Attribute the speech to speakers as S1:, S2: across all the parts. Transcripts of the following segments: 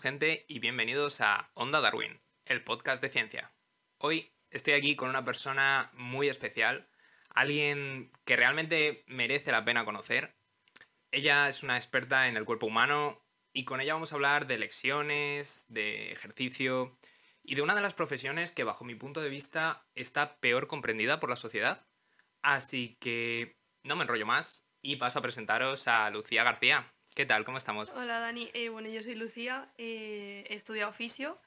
S1: gente y bienvenidos a Onda Darwin, el podcast de ciencia. Hoy estoy aquí con una persona muy especial, alguien que realmente merece la pena conocer. Ella es una experta en el cuerpo humano y con ella vamos a hablar de lecciones, de ejercicio y de una de las profesiones que bajo mi punto de vista está peor comprendida por la sociedad. Así que no me enrollo más y paso a presentaros a Lucía García. ¿Qué tal? ¿Cómo estamos?
S2: Hola Dani, eh, bueno yo soy Lucía, eh, he estudiado oficio,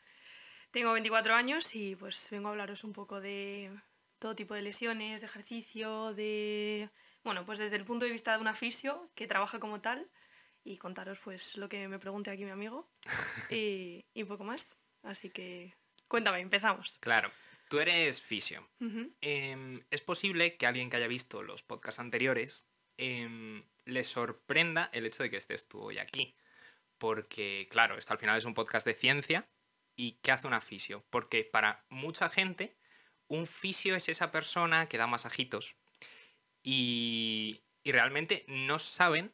S2: tengo 24 años y pues vengo a hablaros un poco de todo tipo de lesiones, de ejercicio, de... Bueno, pues desde el punto de vista de un oficio que trabaja como tal y contaros pues lo que me pregunte aquí mi amigo y, y un poco más. Así que cuéntame, empezamos.
S1: Claro, tú eres fisio. Em, es posible que alguien que haya visto los podcasts anteriores em, le sorprenda el hecho de que estés tú hoy aquí. Porque, claro, esto al final es un podcast de ciencia. ¿Y qué hace un fisio? Porque para mucha gente, un fisio es esa persona que da masajitos. Y, y realmente no saben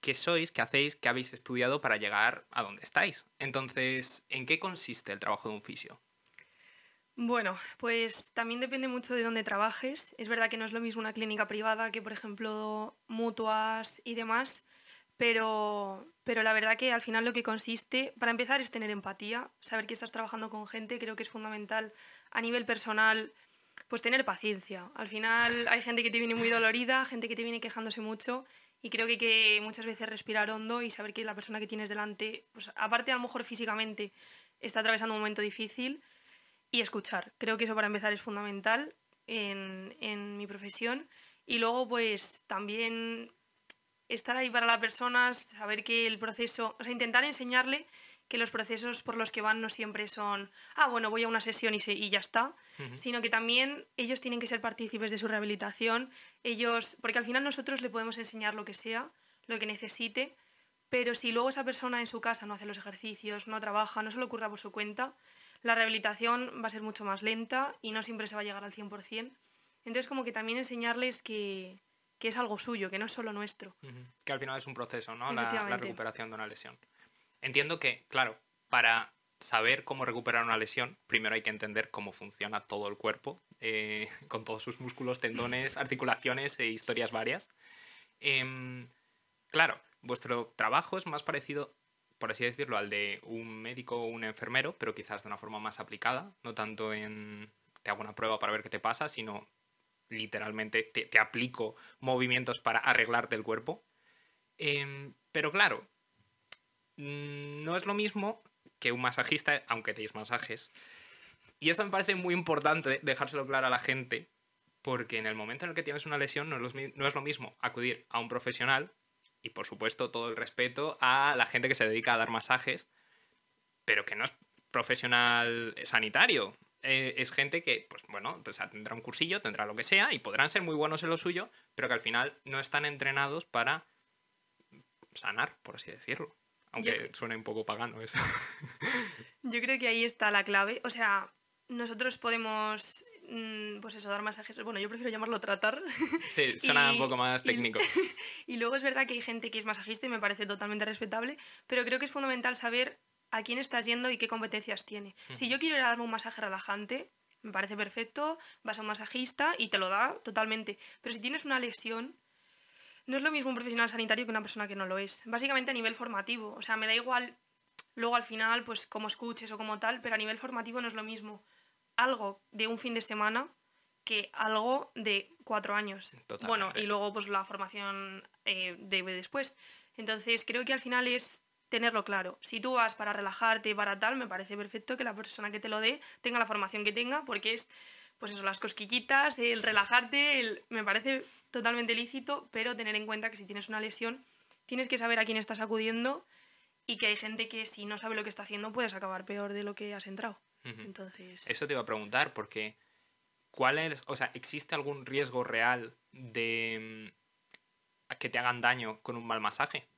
S1: qué sois, qué hacéis, qué habéis estudiado para llegar a donde estáis. Entonces, ¿en qué consiste el trabajo de un fisio?
S2: Bueno, pues también depende mucho de dónde trabajes. Es verdad que no es lo mismo una clínica privada que, por ejemplo, mutuas y demás, pero, pero la verdad que al final lo que consiste, para empezar, es tener empatía, saber que estás trabajando con gente, creo que es fundamental a nivel personal, pues tener paciencia. Al final hay gente que te viene muy dolorida, gente que te viene quejándose mucho y creo que que muchas veces respirar hondo y saber que la persona que tienes delante, pues aparte a lo mejor físicamente está atravesando un momento difícil, y escuchar. Creo que eso para empezar es fundamental en, en mi profesión. Y luego, pues también estar ahí para la persona, saber que el proceso, o sea, intentar enseñarle que los procesos por los que van no siempre son, ah, bueno, voy a una sesión y, se, y ya está, sino que también ellos tienen que ser partícipes de su rehabilitación, ellos, porque al final nosotros le podemos enseñar lo que sea, lo que necesite, pero si luego esa persona en su casa no hace los ejercicios, no trabaja, no se le ocurra por su cuenta, la rehabilitación va a ser mucho más lenta y no siempre se va a llegar al 100%. Entonces, como que también enseñarles que, que es algo suyo, que no es solo nuestro.
S1: Que al final es un proceso, ¿no? La, la, recuperación de una lesión. Entiendo que, claro, para saber cómo recuperar una lesión, primero hay que entender cómo funciona todo el cuerpo, eh, con todos sus músculos, tendones, articulaciones e historias varias. Eh, claro, vuestro trabajo es más parecido por así decirlo, al de un médico o un enfermero, pero quizás de una forma más aplicada, no tanto en te hago una prueba para ver qué te pasa, sino literalmente te, aplico movimientos para arreglarte el cuerpo. Em, pero claro, no es lo mismo que un masajista, aunque deis masajes. Y esto me parece muy importante dejárselo claro a la gente, porque en el momento en el que tienes una lesión no es lo mismo acudir a un profesional y por supuesto todo el respeto a la gente que se dedica a dar masajes, pero que no es profesional sanitario. Eh, es gente que, pues bueno, pues tendrá un cursillo, tendrá lo que sea y podrán ser muy buenos en lo suyo, pero que al final no están entrenados para sanar, por así decirlo. Aunque suene un poco pagano eso.
S2: Yo creo que ahí está la clave. O sea, nosotros podemos pues eso, dar masajes. Bueno, yo prefiero llamarlo tratar.
S1: Sí, suena un poco más técnico.
S2: Y, luego es verdad que hay gente que es masajista y me parece totalmente respetable, pero creo que es fundamental saber a quién estás yendo y qué competencias tiene. Si yo quiero ir a darme un masaje relajante, me parece perfecto, vas a un masajista y te lo da totalmente. Pero si tienes una lesión, no es lo mismo un profesional sanitario que una persona que no lo es. Básicamente a nivel formativo. O sea, me da igual luego al final, pues como escuches o como tal, pero a nivel formativo no es lo mismo algo de un fin de semana que algo de cuatro años. Bueno, y luego pues la formación eh, de después. Entonces creo que al final es tenerlo claro. Si tú vas para relajarte, para tal, me parece perfecto que la persona que te lo dé tenga la formación que tenga, porque es, pues eso, las cosquillitas, el relajarte, el... me parece totalmente lícito, pero tener en cuenta que si tienes una lesión, tienes que saber a quién estás acudiendo y que hay gente que si no sabe lo que está haciendo puedes acabar peor de lo que has entrado. Entonces...
S1: Eso te iba a preguntar, porque ¿cuál es, o sea, existe algún riesgo real de mm, que te hagan daño con un mal masaje?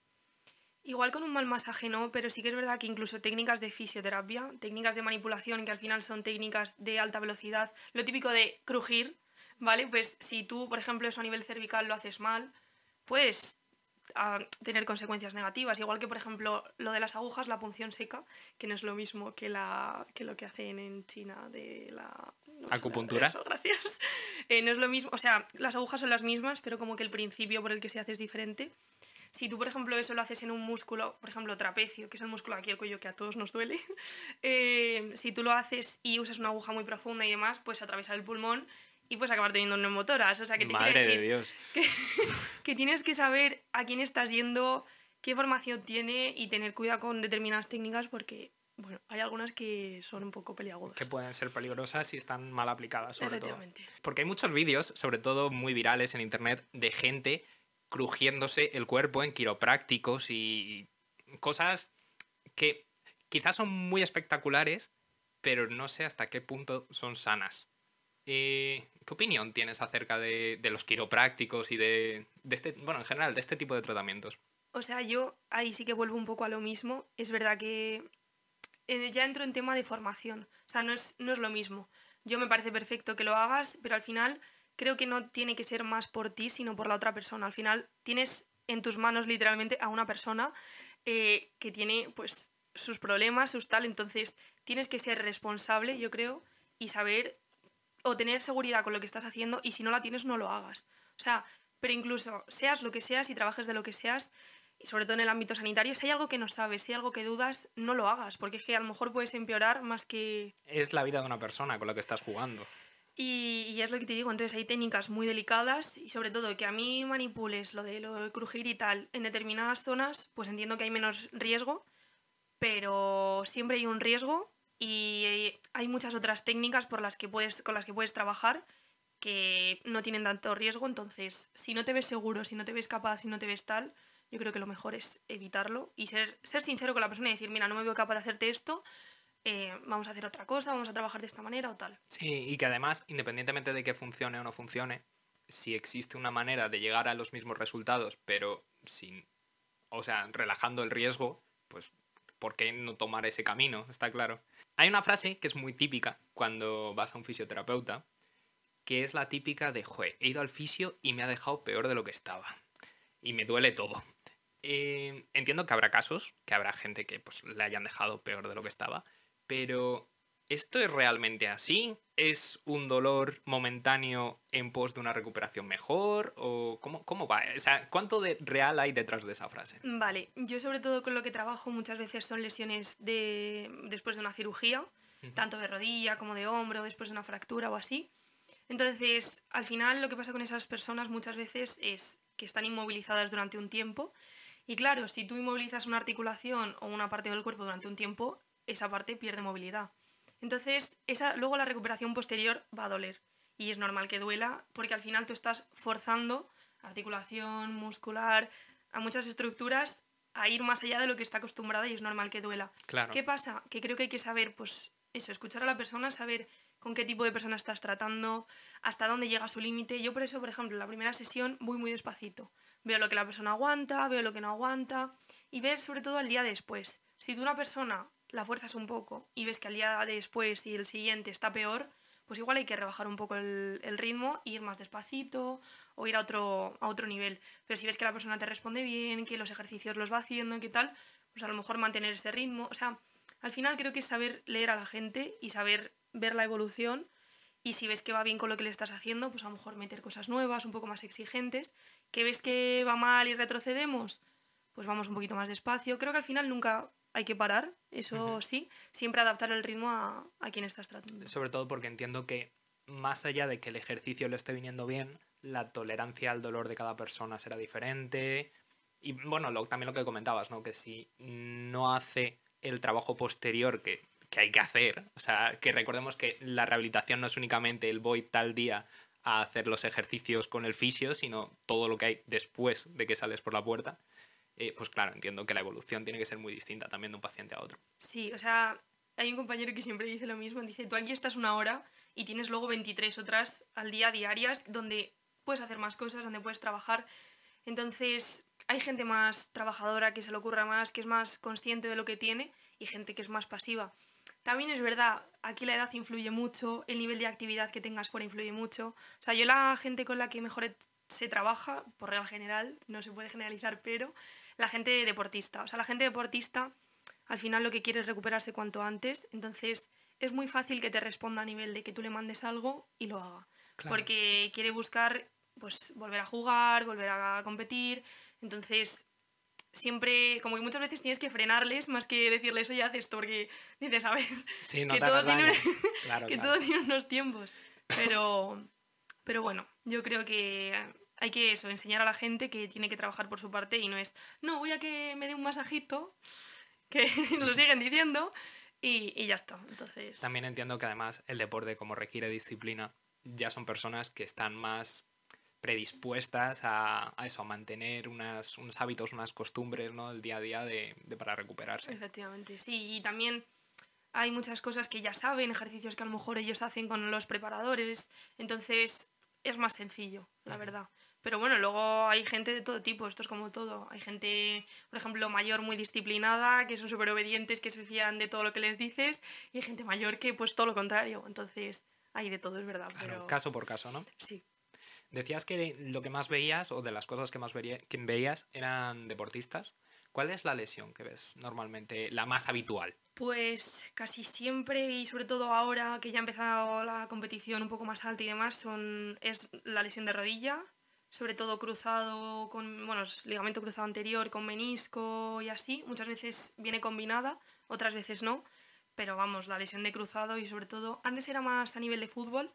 S2: Igual con un mal masaje no, pero sí que es verdad que incluso técnicas de fisioterapia, técnicas de manipulación, que al final son técnicas de alta velocidad, lo típico de crujir, ¿vale? Pues si tú, por ejemplo, eso a nivel cervical lo haces mal, puedes a tener consecuencias negativas. Igual que, por ejemplo, lo de las agujas, la punción seca, que no es lo mismo que, la, que lo que hacen en China de la...
S1: Acupuntura.
S2: Eso, gracias. Eh, no es lo mismo, o sea, las agujas son las mismas, pero como que el principio por el que se hace es diferente. Si tú, por ejemplo, eso lo haces en un músculo, por ejemplo, trapecio, que es el músculo aquí el cuello que a todos nos duele, eh, si tú lo haces y usas una aguja muy profunda y demás, puedes atravesar el pulmón y puedes acabar teniendo neumotoras. O sea, que te
S1: Madre de Dios.
S2: Que, tienes que saber a quién estás yendo, qué formación tiene y tener cuidado con determinadas técnicas porque, bueno, hay algunas que son un poco peliagudas.
S1: Que pueden ser peligrosas si están mal aplicadas, sobre todo. Porque hay muchos vídeos, sobre todo muy virales en internet, de gente crujiéndose el cuerpo en quiroprácticos y cosas que quizás son muy espectaculares, pero no sé hasta qué punto son sanas. Eh, ¿Qué opinión tienes acerca de, los quiroprácticos y de, este, bueno, en general, de este tipo de tratamientos?
S2: O sea, yo ahí sí que vuelvo un poco a lo mismo. Es verdad que eh, ya entro en tema de formación. O sea, no es, no es lo mismo. Yo me parece perfecto que lo hagas, pero al final creo que no tiene que ser más por ti, sino por la otra persona. Al final tienes en tus manos literalmente a una persona eh, que tiene pues sus problemas, sus tal, entonces tienes que ser responsable, yo creo, y saber o tener seguridad con lo que estás haciendo y si no la tienes no lo hagas. O sea, pero incluso seas lo que seas y trabajes de lo que seas, y sobre todo en el ámbito sanitario, si hay algo que no sabes, si hay algo que dudas, no lo hagas, porque es que a lo mejor puedes empeorar más que...
S1: Es la vida de una persona con la que estás jugando.
S2: Y, y es lo que te digo, entonces hay técnicas muy delicadas y sobre todo que a mí manipules lo de lo de crujir y tal en determinadas zonas, pues entiendo que hay menos riesgo, pero siempre hay un riesgo y hay muchas otras técnicas por las que puedes, con las que puedes trabajar que no tienen tanto riesgo. Entonces, si no te ves seguro, si no te ves capaz, si no te ves tal, yo creo que lo mejor es evitarlo y ser, ser sincero con la persona y decir, mira, no me veo capaz de hacerte esto, eh, vamos a hacer otra cosa, vamos a trabajar de esta manera o tal.
S1: Sí, y que además, independientemente de que funcione o no funcione, si existe una manera de llegar a los mismos resultados, pero sin, o sea, relajando el riesgo, pues ¿por qué no tomar ese camino? Está claro. Hay una frase que es muy típica cuando vas a un fisioterapeuta, que es la típica de, joder, he ido al fisio y me ha dejado peor de lo que estaba. Y me duele todo. Eh, entiendo que habrá casos, que habrá gente que pues, le hayan dejado peor de lo que estaba, pero ¿Esto es realmente así? ¿Es un dolor momentáneo en pos de una recuperación mejor? ¿O cómo, cómo va? O sea, ¿cuánto de real hay detrás de esa frase?
S2: Vale, yo sobre todo con lo que trabajo muchas veces son lesiones de, después de una cirugía, tanto de rodilla como de hombro, después de una fractura o así. Entonces, al final lo que pasa con esas personas muchas veces es que están inmovilizadas durante un tiempo. Y claro, si tú inmovilizas una articulación o una parte del cuerpo durante un tiempo, esa parte pierde movilidad. Entonces, esa, luego la recuperación posterior va a doler. Y es normal que duela porque al final tú estás forzando articulación muscular, a muchas estructuras a ir más allá de lo que está acostumbrada y es normal que duela.
S1: Claro.
S2: ¿Qué pasa? Que creo que hay que saber, pues eso, escuchar a la persona, saber con qué tipo de persona estás tratando, hasta dónde llega su límite. Yo por eso, por ejemplo, en la primera sesión voy muy despacito. Veo lo que la persona aguanta, veo lo que no aguanta y ver sobre todo al día después. Si tú una persona la fuerzas un poco y ves que al día después y el siguiente está peor, pues igual hay que rebajar un poco el, ritmo, ir más despacito o ir a otro, a otro nivel. Pero si ves que la persona te responde bien, que los ejercicios los va haciendo y qué tal, pues a lo mejor mantener ese ritmo. O sea, al final creo que es saber leer a la gente y saber ver la evolución. Y si ves que va bien con lo que le estás haciendo, pues a lo mejor meter cosas nuevas, un poco más exigentes. Que ves que va mal y retrocedemos, pues vamos un poquito más despacio. Creo que al final nunca hay que parar, eso sí, siempre adaptar el ritmo a, a quien estás tratando.
S1: Sobre todo porque entiendo que más allá de que el ejercicio le esté viniendo bien, la tolerancia al dolor de cada persona será diferente. Y bueno, también lo que comentabas, ¿no? Que si no hace el trabajo posterior que, que, hay que hacer, o sea, que recordemos que la rehabilitación no es únicamente el voy tal día a hacer los ejercicios con el fisio, sino todo lo que hay después de que sales por la puerta. Eh, pues claro, entiendo que la evolución tiene que ser muy distinta también de un paciente a otro.
S2: Sí, o sea, hay un compañero que siempre dice lo mismo, dice, tú aquí estás una hora y tienes luego 23 otras al día diarias donde puedes hacer más cosas, donde puedes trabajar. Entonces, hay gente más trabajadora que se le ocurra más, que es más consciente de lo que tiene y gente que es más pasiva. También es verdad, aquí la edad influye mucho, el nivel de actividad que tengas fuera influye mucho. O sea, yo la gente con la que mejor se trabaja, por regla general, no se puede generalizar, pero la gente deportista. O sea, la gente deportista al final lo que quiere es recuperarse cuanto antes, entonces es muy fácil que te responda a nivel de que tú le mandes algo y lo haga. Porque quiere buscar pues volver a jugar, volver a competir, entonces siempre, como que muchas veces tienes que frenarles más que decirles, oye, haz esto, porque dices, ¿sabes? que, todo tiene, que todo tiene unos tiempos. Pero, pero bueno, yo creo que hay que eso, enseñar a la gente que tiene que trabajar por su parte y no es, no, voy a que me dé un masajito, que lo siguen diciendo, y, y, ya está. Entonces...
S1: También entiendo que además el deporte, como requiere disciplina, ya son personas que están más predispuestas a, a eso, a mantener unas, unos hábitos, unas costumbres, ¿no? El día a día de, de, para recuperarse.
S2: Efectivamente, sí. Y también hay muchas cosas que ya saben, ejercicios que a lo mejor ellos hacen con los preparadores. Entonces es más sencillo, la verdad. Pero bueno, luego hay gente de todo tipo, esto es como todo. Hay gente, por ejemplo, mayor muy disciplinada, que son súper obedientes, que se fían de todo lo que les dices, y hay gente mayor que pues todo lo contrario. Entonces hay de todo, es verdad. pero...
S1: caso por caso, ¿no?
S2: Sí.
S1: Decías que lo que más veías, o de las cosas que más que veías, eran deportistas. ¿Cuál es la lesión que ves normalmente, la más habitual?
S2: Pues casi siempre y sobre todo ahora que ya ha empezado la competición un poco más alta y demás, son, es la lesión de rodilla, sobre todo cruzado con, bueno, ligamento cruzado anterior con menisco y así. Muchas veces viene combinada, otras veces no. Pero vamos, la lesión de cruzado y sobre todo, antes era más a nivel de fútbol.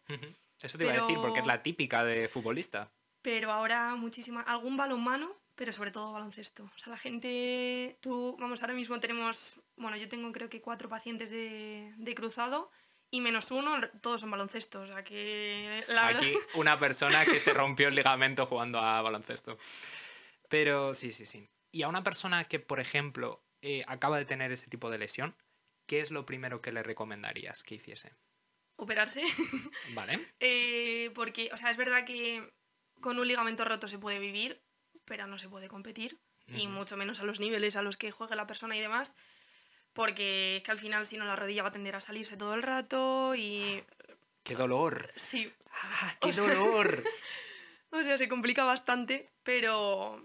S1: Eso te iba a decir, porque es la típica de futbolista.
S2: Pero ahora muchísima, algún balonmano, pero sobre todo baloncesto. O sea, la gente, tú, vamos, ahora mismo tenemos, bueno, yo tengo creo que cuatro pacientes de, de cruzado y menos uno, todos son baloncesto. O sea que.
S1: Aquí una persona que se rompió el ligamento jugando a baloncesto. Pero sí, sí, sí. Y a una persona que, por ejemplo, eh, acaba de tener ese tipo de lesión, ¿qué es lo primero que le recomendarías que hiciese?
S2: Operarse.
S1: Vale.
S2: Eh, porque, o sea, es verdad que con un ligamento roto se puede vivir, pero no se puede competir. Y mucho menos a los niveles a los que juegue la persona y demás. Porque es que al final, si no, la rodilla va a tender a salirse todo el rato y.
S1: ¡Qué dolor!
S2: Sí.
S1: ¡Ah, qué dolor!
S2: o sea, se complica bastante, pero.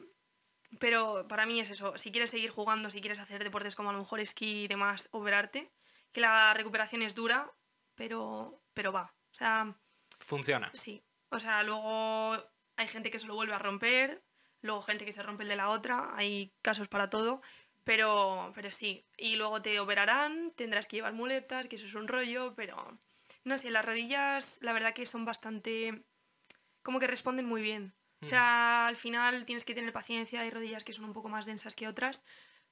S2: Pero para mí es eso. Si quieres seguir jugando, si quieres hacer deportes como a lo mejor esquí y demás, operarte, que la recuperación es dura, pero, pero va. O sea.
S1: Funciona.
S2: Sí. O sea, luego hay gente que se lo vuelve a romper, luego gente que se rompe el de la otra, hay casos para todo, pero, pero sí. Y luego te operarán, tendrás que llevar muletas, que eso es un rollo, pero no sé, las rodillas la verdad que son bastante... como que responden muy bien. O sea, al final tienes que tener paciencia, hay rodillas que son un poco más densas que otras,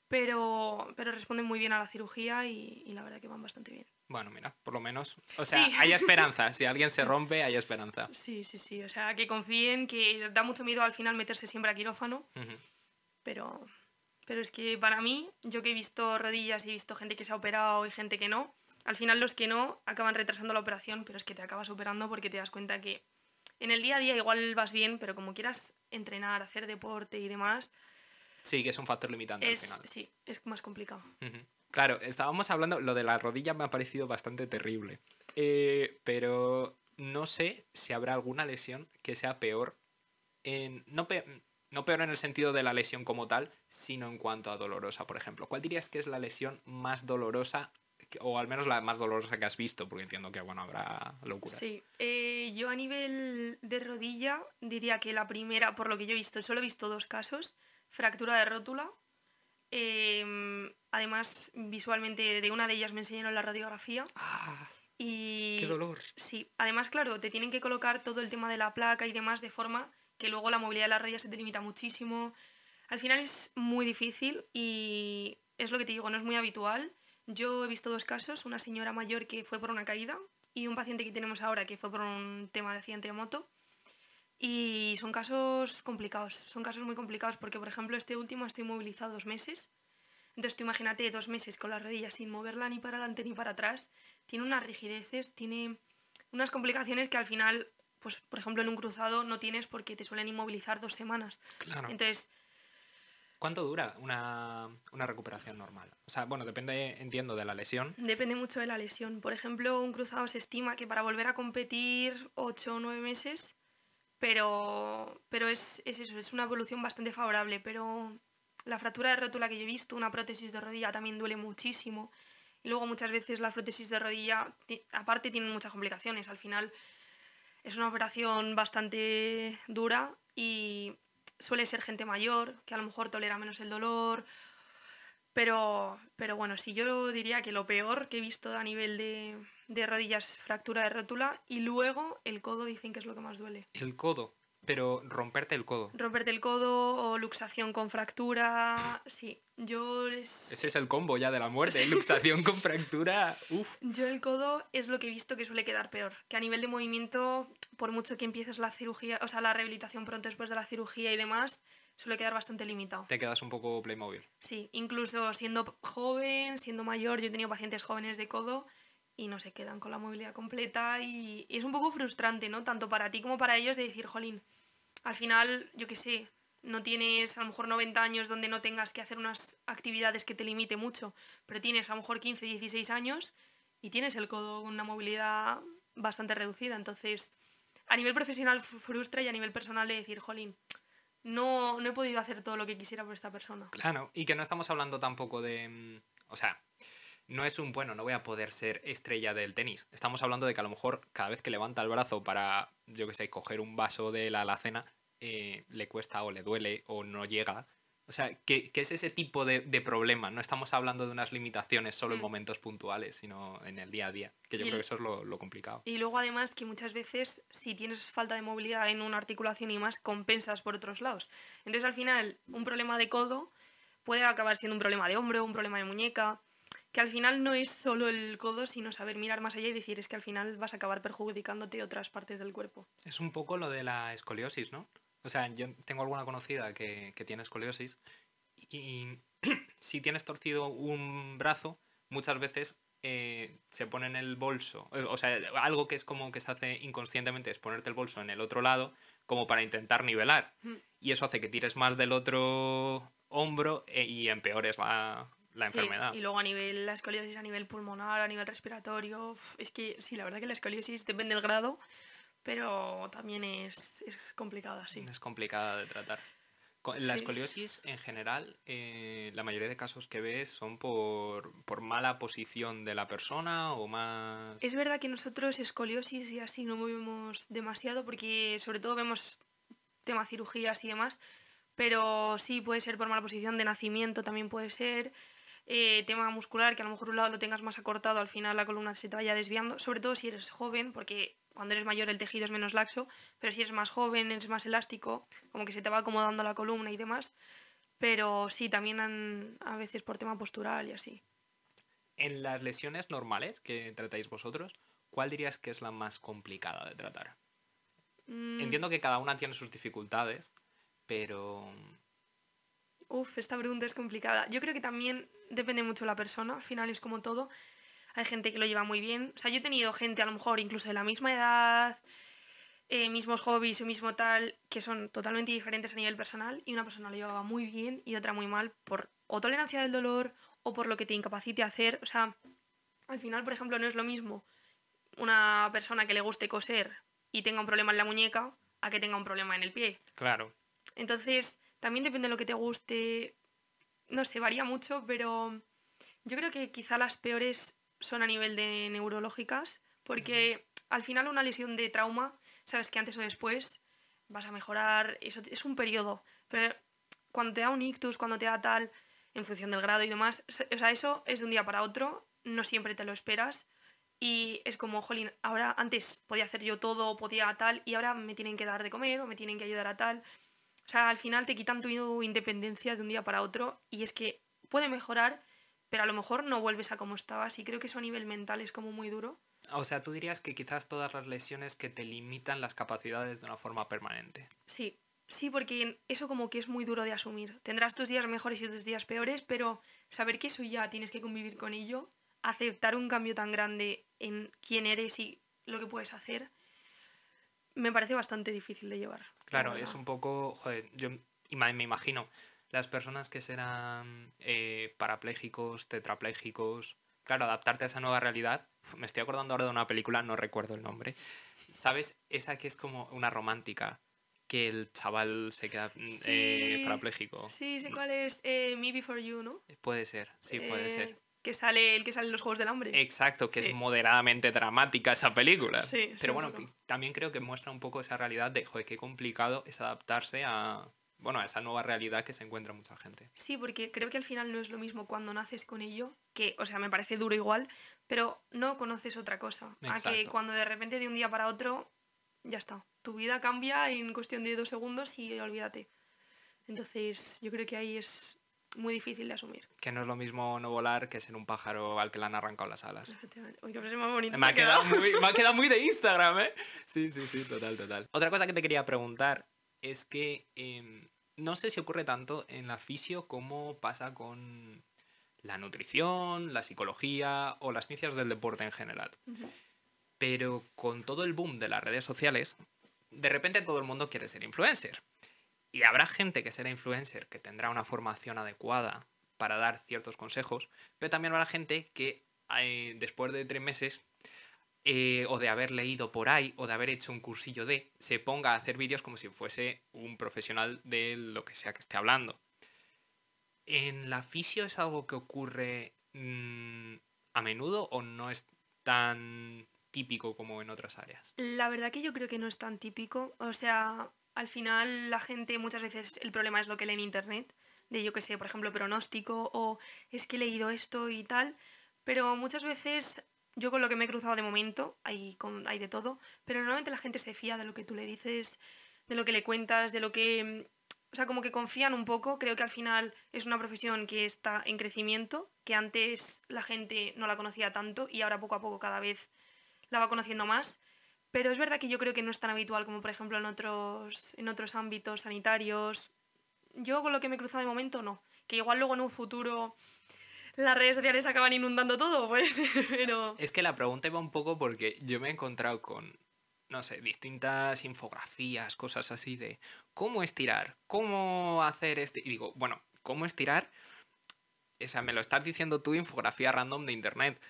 S2: pero, pero responden muy bien a la cirugía y, y la verdad que van bastante bien.
S1: Bueno, mira, por lo menos. O sea, hay esperanza. Si alguien se rompe, hay esperanza.
S2: Sí, sí, sí. O sea, que confíen, que da mucho miedo al final meterse siempre a quirófano. Pero. Pero es que para mí, yo que he visto rodillas y he visto gente que se ha operado y gente que no, al final los que no acaban retrasando la operación, pero es que te acabas operando porque te das cuenta que en el día a día igual vas bien, pero como quieras entrenar, hacer deporte y demás.
S1: Sí, que es un factor limitante
S2: al
S1: final.
S2: Sí, es más complicado.
S1: Claro, estábamos hablando, lo de la rodilla me ha parecido bastante terrible. Eh, pero no sé si habrá alguna lesión que sea peor. En, no, no peor en el sentido de la lesión como tal, sino en cuanto a dolorosa, por ejemplo. ¿Cuál dirías que es la lesión más dolorosa o al menos la más dolorosa que has visto, porque entiendo que bueno, habrá locuras.
S2: Sí, eh, yo a nivel de rodilla diría que la primera, por lo que yo he visto, solo he visto dos casos, fractura de rótula Em, además, visualmente de una de ellas me enseñaron la radiografía.
S1: Ah,
S2: y
S1: ¡Qué dolor!
S2: Sí, además, claro, te tienen que colocar todo el tema de la placa y demás de forma que luego la movilidad de la rodilla se te limita muchísimo. Al final es muy difícil y es lo que te digo, no es muy habitual. Yo he visto dos casos, una señora mayor que fue por una caída y un paciente que tenemos ahora que fue por un tema de accidente de moto. Y son casos complicados, son casos muy complicados porque, por ejemplo, este último estoy movilizado dos meses. Entonces tú imagínate dos meses con la rodilla sin moverla ni para adelante ni para atrás. Tiene unas rigideces, tiene unas complicaciones que al final, pues por ejemplo en un cruzado no tienes porque te suelen inmovilizar dos semanas.
S1: Claro.
S2: Entonces...
S1: ¿Cuánto dura una, una recuperación normal? O sea, bueno, depende, entiendo, de la lesión.
S2: Depende mucho de la lesión. Por ejemplo, un cruzado se estima que para volver a competir 8 o 9 meses pero, pero es, es eso, es una evolución bastante favorable, pero la fractura de rótula que yo he visto, una prótesis de rodilla también duele muchísimo. Y luego muchas veces las prótesis de rodilla, aparte, tienen muchas complicaciones. Al final es una operación bastante dura y suele ser gente mayor, que a lo mejor tolera menos el dolor. Pero, pero bueno, sí, yo diría que lo peor que he visto a nivel de, de rodillas es fractura de rótula y luego el codo dicen que es lo que más duele.
S1: El codo. Pero romperte el codo.
S2: Romperte el codo o luxación con fractura. Sí, yo
S1: Ese es el combo ya de la muerte, luxación con fractura. Uf.
S2: Yo el codo es lo que he visto que suele quedar peor. Que a nivel de movimiento, por mucho que empieces la cirugía, o sea, la rehabilitación pronto después de la cirugía y demás, suele quedar bastante limitado.
S1: Te quedas un poco Playmobil.
S2: Sí, incluso siendo joven, siendo mayor, yo he tenido pacientes jóvenes de codo y no se quedan con la movilidad completa y, es un poco frustrante, ¿no? Tanto para ti como para ellos de decir, jolín, al final, yo qué sé, no tienes a lo mejor 90 años donde no tengas que hacer unas actividades que te limite mucho, pero tienes a lo mejor 15, 16 años y tienes el codo con una movilidad bastante reducida. Entonces, a nivel profesional frustra y a nivel personal de decir, jolín, no, no he podido hacer todo lo que quisiera por esta persona.
S1: Claro, y que no estamos hablando tampoco de... Mm, o sea, no es un bueno, no voy a poder ser estrella del tenis. Estamos hablando de que a lo mejor cada vez que levanta el brazo para, yo qué sé, coger un vaso de la alacena, eh, le cuesta o le duele o no llega. O sea, ¿qué, es ese tipo de, problema? No estamos hablando de unas limitaciones solo en mm. momentos puntuales, sino en el día a día, que yo creo que eso es lo, lo, complicado.
S2: Y luego además que muchas veces si tienes falta de movilidad en una articulación y más, compensas por otros lados. Entonces al final un problema de codo puede acabar siendo un problema de hombro, un problema de muñeca que al final no es solo el codo, sino saber mirar más allá y decir es que al final vas a acabar perjudicándote otras partes del cuerpo.
S1: Es un poco lo de la escoliosis, ¿no? O sea, yo tengo alguna conocida que, tiene escoliosis y si tienes torcido un brazo, muchas veces eh, se pone en el bolso, eh, o sea, algo que es como que se hace inconscientemente es ponerte el bolso en el otro lado como para intentar nivelar. Y eso hace que tires más del otro hombro eh, y empeores la, la enfermedad.
S2: Y luego a nivel, la escoliosis a nivel pulmonar, a nivel respiratorio, es que sí, la verdad que la escoliosis depende del grado, pero también es, es complicada, sí.
S1: Es complicada de tratar. La escoliosis en general, eh, la mayoría de casos que ves son por, por, mala posición de la persona o más...
S2: Es verdad que nosotros escoliosis y así no movemos demasiado porque sobre todo vemos tema cirugías y demás, pero sí puede ser por mala posición de nacimiento, también puede ser eh, tema muscular, que a lo mejor un lado lo tengas más acortado, al final la columna se te vaya desviando, sobre todo si eres joven, porque cuando eres mayor el tejido es menos laxo, pero si eres más joven, eres más elástico, como que se te va acomodando la columna y demás. Pero sí, también a veces por tema postural y así.
S1: En las lesiones normales que tratáis vosotros, ¿cuál dirías que es la más complicada de tratar? Mm. Entiendo que cada una tiene sus dificultades, pero
S2: Uf, esta pregunta es complicada. Yo creo que también depende mucho de la persona, al final es como todo. Hay gente que lo lleva muy bien. O sea, yo he tenido gente a lo mejor incluso de la misma edad, eh, mismos hobbies o mismo tal, que son totalmente diferentes a nivel personal y una persona lo llevaba muy bien y otra muy mal por o tolerancia del dolor o por lo que te incapacite a hacer. O sea, al final, por ejemplo, no es lo mismo una persona que le guste coser y tenga un problema en la muñeca a que tenga un problema en el pie.
S1: Claro.
S2: Entonces, también depende de lo que te guste. No sé, varía mucho, pero yo creo que quizá las peores son a nivel de neurológicas, porque al final una lesión de trauma, sabes que antes o después vas a mejorar, eso es un periodo, pero cuando te da un ictus, cuando te da tal, en función del grado y demás, o sea, eso es de un día para otro, no siempre te lo esperas y es como, jolín, ahora antes podía hacer yo todo, podía tal, y ahora me tienen que dar de comer o me tienen que ayudar a tal. O sea, al final te quitan tu independencia de un día para otro y es que puede mejorar, pero a lo mejor no vuelves a como estabas y creo que eso a nivel mental es como muy duro.
S1: O sea, tú dirías que quizás todas las lesiones que te limitan las capacidades de una forma permanente.
S2: Sí, sí, porque eso como que es muy duro de asumir. Tendrás tus días mejores y tus días peores, pero saber que eso ya tienes que convivir con ello, aceptar un cambio tan grande en quién eres y lo que puedes hacer, me parece bastante difícil de llevar.
S1: Claro, es un poco, joder, yo me imagino las personas que serán eh, parapléjicos, tetraplégicos, claro, adaptarte a esa nueva realidad. Me estoy acordando ahora de una película, no recuerdo el nombre. ¿Sabes? Esa que es como una romántica, que el chaval se queda mm, eh, parapléjico.
S2: Sí, sé cuál es. Eh, Me Before You, ¿no?
S1: Puede ser, sí, puede ser.
S2: Que sale el que sale en los Juegos del Hambre.
S1: Exacto, que es moderadamente dramática esa película. Sí, Pero bueno, también creo que muestra un poco esa realidad de, joder, qué complicado es adaptarse a, bueno, a esa nueva realidad que se encuentra mucha gente.
S2: Sí, porque creo que al final no es lo mismo cuando naces con ello, que, o sea, me parece duro igual, pero no conoces otra cosa. A que cuando de repente de un día para otro, ya está. Tu vida cambia en cuestión de dos segundos y olvídate. Entonces, yo creo que ahí es muy difícil de asumir.
S1: Que no es lo mismo no volar que ser un pájaro al que le han arrancado las alas.
S2: Efectivamente. Uy, qué más bonito.
S1: Me ha, quedado muy, me ha quedado muy de Instagram, ¿eh? Sí, sí, sí, total, total. Otra cosa que te quería preguntar es que em, no sé si ocurre tanto en la fisio como pasa con la nutrición, la psicología o las ciencias del deporte en general. Pero con todo el boom de las redes sociales, de repente todo el mundo quiere ser influencer. Y habrá gente que será influencer, que tendrá una formación adecuada para dar ciertos consejos, pero también habrá gente que eh, después de tres meses eh, o de haber leído por ahí o de haber hecho un cursillo de, se ponga a hacer vídeos como si fuese un profesional de lo que sea que esté hablando. ¿En la fisio es algo que ocurre mm, a menudo o no es tan típico como en otras áreas?
S2: La verdad que yo creo que no es tan típico. O sea, al final la gente muchas veces el problema es lo que lee en internet, de yo que sé, por ejemplo, pronóstico o es que he leído esto y tal, pero muchas veces yo con lo que me he cruzado de momento, hay, con, hay de todo, pero normalmente la gente se fía de lo que tú le dices, de lo que le cuentas, de lo que... O sea, como que confían un poco, creo que al final es una profesión que está en crecimiento, que antes la gente no la conocía tanto y ahora poco a poco cada vez la va conociendo más. Pero es verdad que yo creo que no es tan habitual como por ejemplo en otros, en otros ámbitos sanitarios. Yo con lo que me he cruzado de momento no. Que igual luego en un futuro las redes sociales acaban inundando todo, pues, pero...
S1: Es que la pregunta iba un poco porque yo me he encontrado con, no sé, distintas infografías, cosas así de cómo estirar, cómo hacer este... Y digo, bueno, ¿cómo estirar? O sea, me lo estás diciendo tú, infografía random de internet.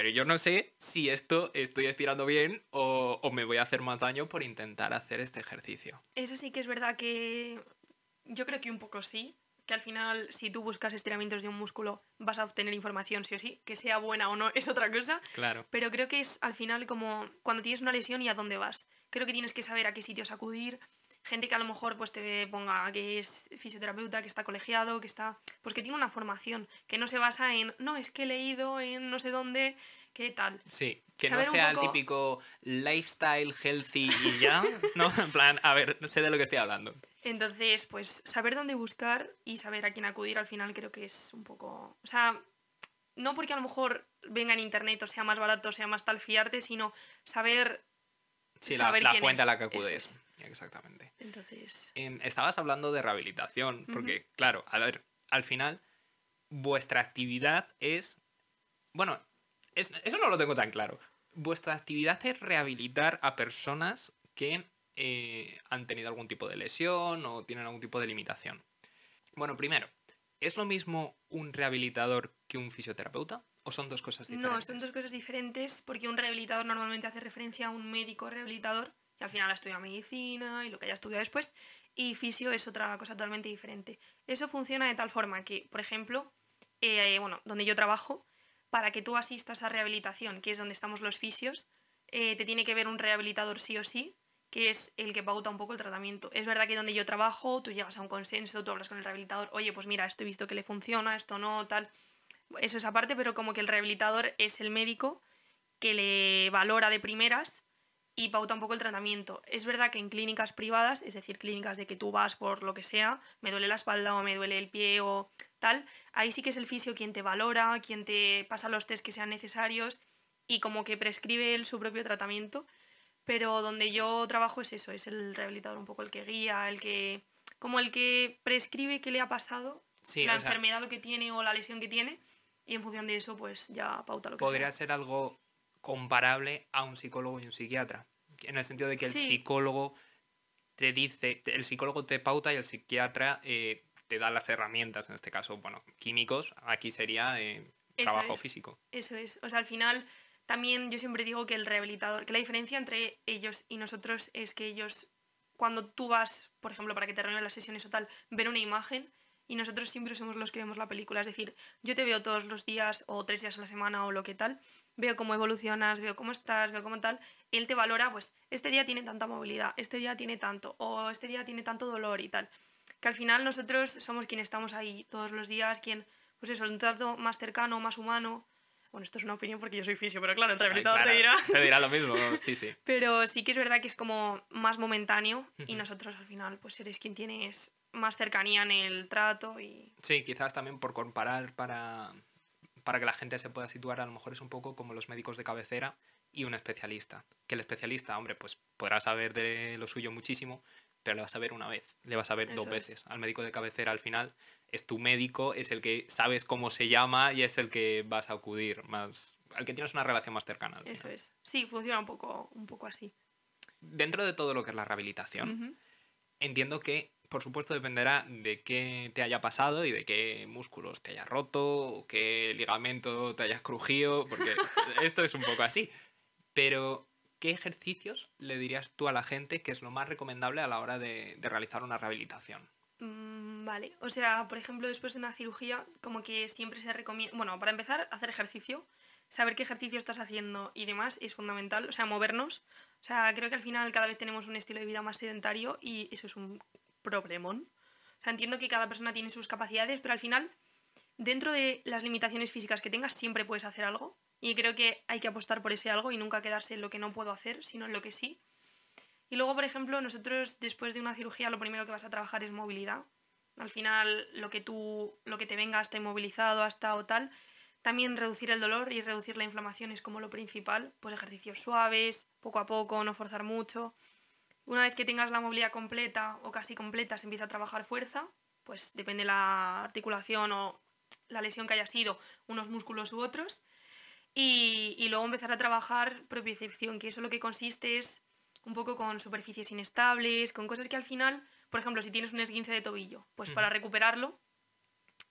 S1: Pero yo no sé si esto estoy estirando bien o, o, me voy a hacer más daño por intentar hacer este ejercicio.
S2: Eso sí que es verdad que yo creo que un poco sí, que al final si tú buscas estiramientos de un músculo vas a obtener información sí o sí, que sea buena o no es otra cosa.
S1: Claro.
S2: Pero creo que es al final como cuando tienes una lesión y a dónde vas. Creo que tienes que saber a qué sitios acudir, gente que a lo mejor pues te ponga que es fisioterapeuta, que está colegiado, que está pues que tiene una formación, que no se basa en no, es que he leído en no sé dónde, qué tal.
S1: Sí, que no sea el típico lifestyle healthy y ya, ¿no? En plan, a ver, no sé de lo que estoy hablando.
S2: Entonces, pues saber dónde buscar y saber a quién acudir al final creo que es un poco, o sea, no porque a lo mejor venga en internet o sea más barato, o sea más tal fiarte, sino saber
S1: Sí, la, fuente a la que acudes. Exactamente.
S2: Entonces.
S1: Em, estabas hablando de rehabilitación, porque, claro, a ver, al final, vuestra actividad es. Bueno, eso no lo tengo tan claro. Vuestra actividad es rehabilitar a personas que eh, han tenido algún tipo de lesión o tienen algún tipo de limitación. Bueno, primero, ¿es lo mismo un rehabilitador que un fisioterapeuta? ¿O son dos cosas diferentes?
S2: No, son dos cosas diferentes porque un rehabilitador normalmente hace referencia a un médico rehabilitador que al final ha estudiado medicina y lo que haya estudiado después, y fisio es otra cosa totalmente diferente. Eso funciona de tal forma que, por ejemplo, eh, bueno, donde yo trabajo, para que tú asistas a rehabilitación, que es donde estamos los fisios, eh, te tiene que ver un rehabilitador sí o sí, que es el que pauta un poco el tratamiento. Es verdad que donde yo trabajo, tú llegas a un consenso, tú hablas con el rehabilitador, oye, pues mira, esto he visto que le funciona, esto no, tal eso es aparte, pero como que el rehabilitador es el médico que le valora de primeras y pauta un poco el tratamiento. Es verdad que en clínicas privadas, es decir, clínicas de que tú vas por lo que sea, me duele la espalda o me duele el pie o tal, ahí sí que es el fisio quien te valora, quien te pasa los test que sean necesarios y como que prescribe él su propio tratamiento. Pero donde yo trabajo es eso, es el rehabilitador un poco el que guía, el que como el que prescribe qué le ha pasado, la enfermedad lo que tiene o la lesión que tiene y en función de eso pues ya pauta lo que
S1: Podría ser algo comparable a un psicólogo y un psiquiatra, en el sentido de que el psicólogo te dice, el psicólogo te pauta y el psiquiatra eh, te da las herramientas, en este caso, bueno, químicos, aquí sería eh, trabajo físico.
S2: Eso es, o sea, al final también yo siempre digo que el rehabilitador, que la diferencia entre ellos y nosotros es que ellos cuando tú vas, por ejemplo, para que te reúnan las sesiones o tal, ver una imagen y nosotros siempre somos los que vemos la película. Es decir, yo te veo todos los días o tres días a la semana o lo que tal, veo cómo evolucionas, veo cómo estás, veo cómo tal. Él te valora, pues, este día tiene tanta movilidad, este día tiene tanto, o este día tiene tanto dolor y tal. Que al final nosotros somos quienes estamos ahí todos los días, quien, pues eso, un trato más cercano, más humano. Bueno, esto es una opinión porque yo soy fisio, pero claro, el rehabilitador te dirá.
S1: Te dirá lo mismo, sí, sí.
S2: pero sí que es verdad que es como más momentáneo y nosotros al final, pues eres quien tienes más cercanía en el trato y...
S1: Sí, quizás también por comparar para, para que la gente se pueda situar, a lo mejor es un poco como los médicos de cabecera y un especialista. Que el especialista, hombre, pues podrá saber de lo suyo muchísimo, pero le vas a ver una vez, le vas a ver dos veces. Al médico de cabecera al final es tu médico, es el que sabes cómo se llama y es el que vas a acudir más, al que tienes una relación más cercana.
S2: Eso es. Sí, funciona un poco, un poco así.
S1: Dentro de todo lo que es la rehabilitación, entiendo que por supuesto dependerá de qué te haya pasado y de qué músculos te hayas roto o qué ligamento te hayas crujido, porque esto es un poco así. Pero, ¿qué ejercicios le dirías tú a la gente que es lo más recomendable a la hora de, realizar una rehabilitación?
S2: Mm, vale, o sea, por ejemplo, después de una cirugía, como que siempre se recomienda, bueno, para empezar, hacer ejercicio, saber qué ejercicio estás haciendo y demás es fundamental, o sea, movernos. O sea, creo que al final cada vez tenemos un estilo de vida más sedentario y eso es un problemón. O entiendo que cada persona tiene sus capacidades, pero al final, dentro de las limitaciones físicas que tengas, siempre puedes hacer algo. Y creo que hay que apostar por ese algo y nunca quedarse en lo que no puedo hacer, sino en lo que sí. Y luego, por ejemplo, nosotros después de una cirugía lo primero que vas a trabajar es movilidad. Al final, lo que tú, lo que te venga hasta inmovilizado, hasta o tal, también reducir el dolor y reducir la inflamación es como lo principal. Pues ejercicios suaves, poco a poco, no forzar mucho. Una vez que tengas la movilidad completa o casi completa, se empieza a trabajar fuerza, pues depende la articulación o la lesión que haya sido, unos músculos u otros. Y, y luego empezar a trabajar propiocepción, que eso lo que consiste es un poco con superficies inestables, con cosas que al final, por ejemplo, si tienes un esguince de tobillo, pues para recuperarlo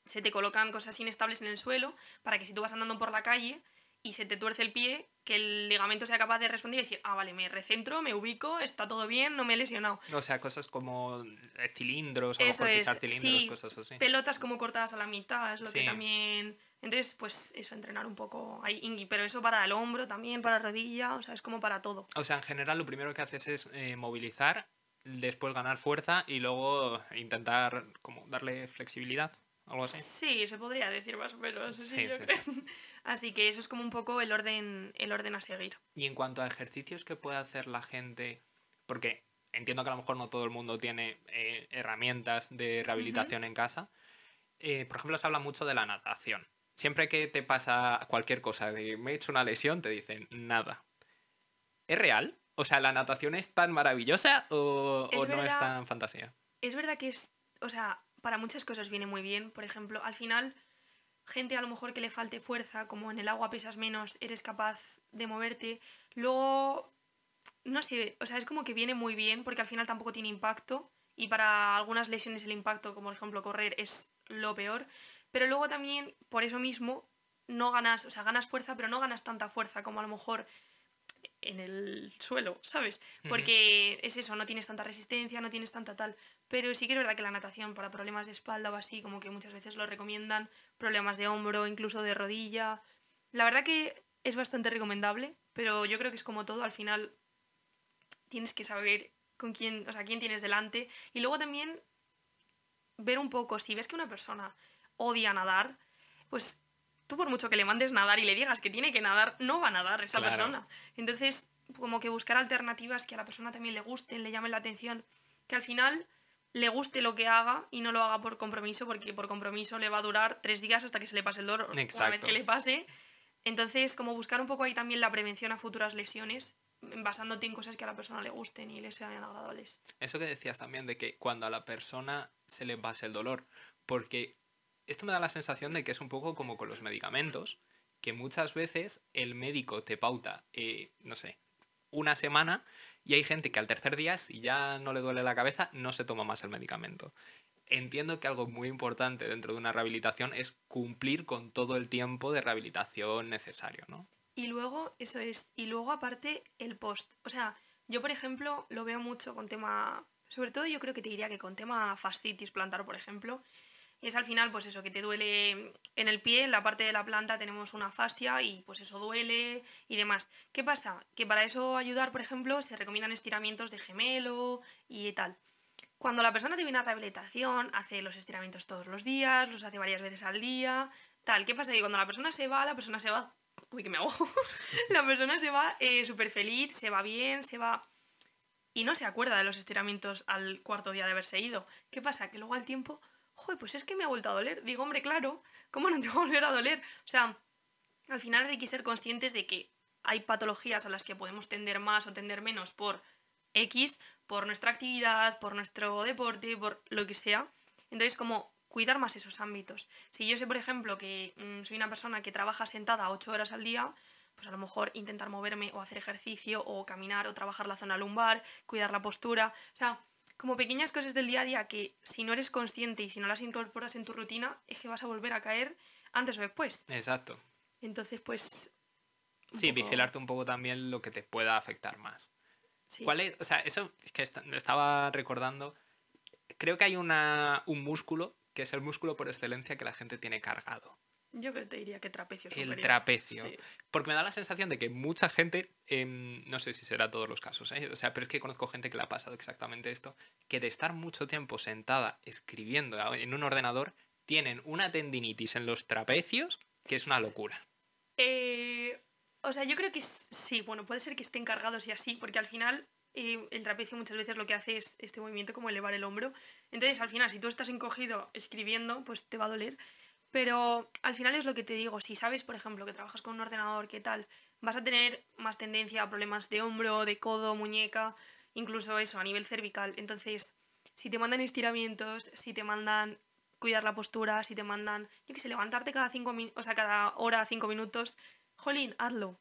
S2: se te colocan cosas inestables en el suelo para que si tú vas andando por la calle y se te tuerce el pie, que el ligamento sea capaz de responder y decir, ah, vale, me recentro, me ubico, está todo bien, no me he lesionado.
S1: O sea, cosas como eh, cilindros, a lo mejor pisar cilindros, cosas así.
S2: Pelotas como cortadas a la mitad, es lo que también... Entonces, pues eso, entrenar un poco ahí, pero eso para el hombro también, para la rodilla, o sea, es como para todo.
S1: O sea, en general lo primero que haces es eh, movilizar, después ganar fuerza y luego intentar como darle flexibilidad. ¿Algo así?
S2: Sí, se podría decir más o menos. Sí, Así que eso es como un poco el orden, el orden a seguir.
S1: Y en cuanto a ejercicios que puede hacer la gente, porque entiendo que a lo mejor no todo el mundo tiene eh, herramientas de rehabilitación en casa, eh, por ejemplo se habla mucho de la natación. Siempre que te pasa cualquier cosa de me he hecho una lesión, te dicen nada. ¿Es real? O sea, ¿la natación es tan maravillosa o, no es tan fantasía?
S2: Es verdad que es, o sea, para muchas cosas viene muy bien. Por ejemplo, al final gente a lo mejor que le falte fuerza, como en el agua pesas menos, eres capaz de moverte. Luego, no sé, o sea, es como que viene muy bien porque al final tampoco tiene impacto y para algunas lesiones el impacto, como por ejemplo correr, es lo peor. Pero luego también, por eso mismo, no ganas, o sea, ganas fuerza, pero no ganas tanta fuerza como a lo mejor en el suelo, ¿sabes? Porque es eso, no tienes tanta resistencia, no tienes tanta tal. Pero sí que es verdad que la natación para problemas de espalda o así, como que muchas veces lo recomiendan, problemas de hombro, incluso de rodilla. La verdad que es bastante recomendable, pero yo creo que es como todo, al final tienes que saber con quién, o sea, quién tienes delante. Y luego también ver un poco, si ves que una persona odia nadar, pues tú por mucho que le mandes nadar y le digas que tiene que nadar, no va a nadar esa persona. Entonces, como que buscar alternativas que a la persona también le gusten, le llamen la atención, que al final le guste lo que haga y no lo haga por compromiso, porque por compromiso le va a durar tres días hasta que se le pase el dolor. Una vez que le pase. Entonces, como buscar un poco ahí también la prevención a futuras lesiones, basándote en cosas que a la persona le gusten y le sean agradables.
S1: Eso que decías también de que cuando a la persona se le pase el dolor, porque esto me da la sensación de que es un poco como con los medicamentos, que muchas veces el médico te pauta, eh, no sé, una semana y hay gente que al tercer día, si ya no le duele la cabeza, no se toma más el medicamento. Entiendo que algo muy importante dentro de una rehabilitación es cumplir con todo el tiempo de rehabilitación necesario, ¿no?
S2: Y luego, eso es, y luego aparte el post. O sea, yo por ejemplo lo veo mucho con tema Sobre todo yo creo que te diría que con tema fascitis plantar, por ejemplo, es al final pues eso, que te duele en el pie, en la parte de la planta tenemos una fascia y pues eso duele y demás. ¿Qué pasa? Que para eso ayudar, por ejemplo, se recomiendan estiramientos de gemelo y tal. Cuando la persona tiene una rehabilitación, hace los estiramientos todos los días, los hace varias veces al día, tal. ¿Qué pasa? Que cuando la persona se va, la persona se va... Uy, que me hago. la persona se va eh, súper feliz, se va bien, se va... Y no se acuerda de los estiramientos al cuarto día de haberse ido. ¿Qué pasa? Que luego al tiempo joder, pues es que me ha vuelto a doler. Digo, hombre, claro, ¿cómo no te va a volver a doler? O sea, al final hay que ser conscientes de que hay patologías a las que podemos tender más o tender menos por X, por nuestra actividad, por nuestro deporte, por lo que sea. Entonces, como cuidar más esos ámbitos. Si yo sé, por ejemplo, que mm, soy una persona que trabaja sentada 8 horas al día, pues a lo mejor intentar moverme o hacer ejercicio o caminar o trabajar la zona lumbar, cuidar la postura. O sea, como pequeñas cosas del día a día que si no eres consciente y si no las incorporas en tu rutina, es que vas a volver a caer antes o después.
S1: Exacto.
S2: Entonces, pues...
S1: Sí, vigilarte un poco también lo que te pueda afectar más. ¿Cuál es? O sea, eso es que estaba recordando. Creo que hay una, un músculo que es el músculo por excelencia que la gente tiene cargado.
S2: Yo creo que te diría que trapecio.
S1: El trapecio. Porque me da la sensación de que mucha gente, em, no sé si será todos los casos, ¿eh? o sea, pero es que conozco gente que le ha pasado exactamente esto, que de estar mucho tiempo sentada escribiendo en un ordenador, tienen una tendinitis en los trapecios que es una locura.
S2: Eh, o sea, yo creo que sí, bueno, puede ser que estén cargados y así, porque al final eh, el trapecio muchas veces lo que hace es este movimiento como elevar el hombro. Entonces, al final, si tú estás encogido escribiendo, pues te va a doler. Pero al final es lo que te digo, si sabes, por ejemplo, que trabajas con un ordenador, ¿qué tal? Vas a tener más tendencia a problemas de hombro, de codo, muñeca, incluso eso, a nivel cervical. Entonces, si te mandan estiramientos, si te mandan cuidar la postura, si te mandan, yo qué sé, levantarte cada cinco o sea, cada hora, cinco minutos, jolín, hazlo.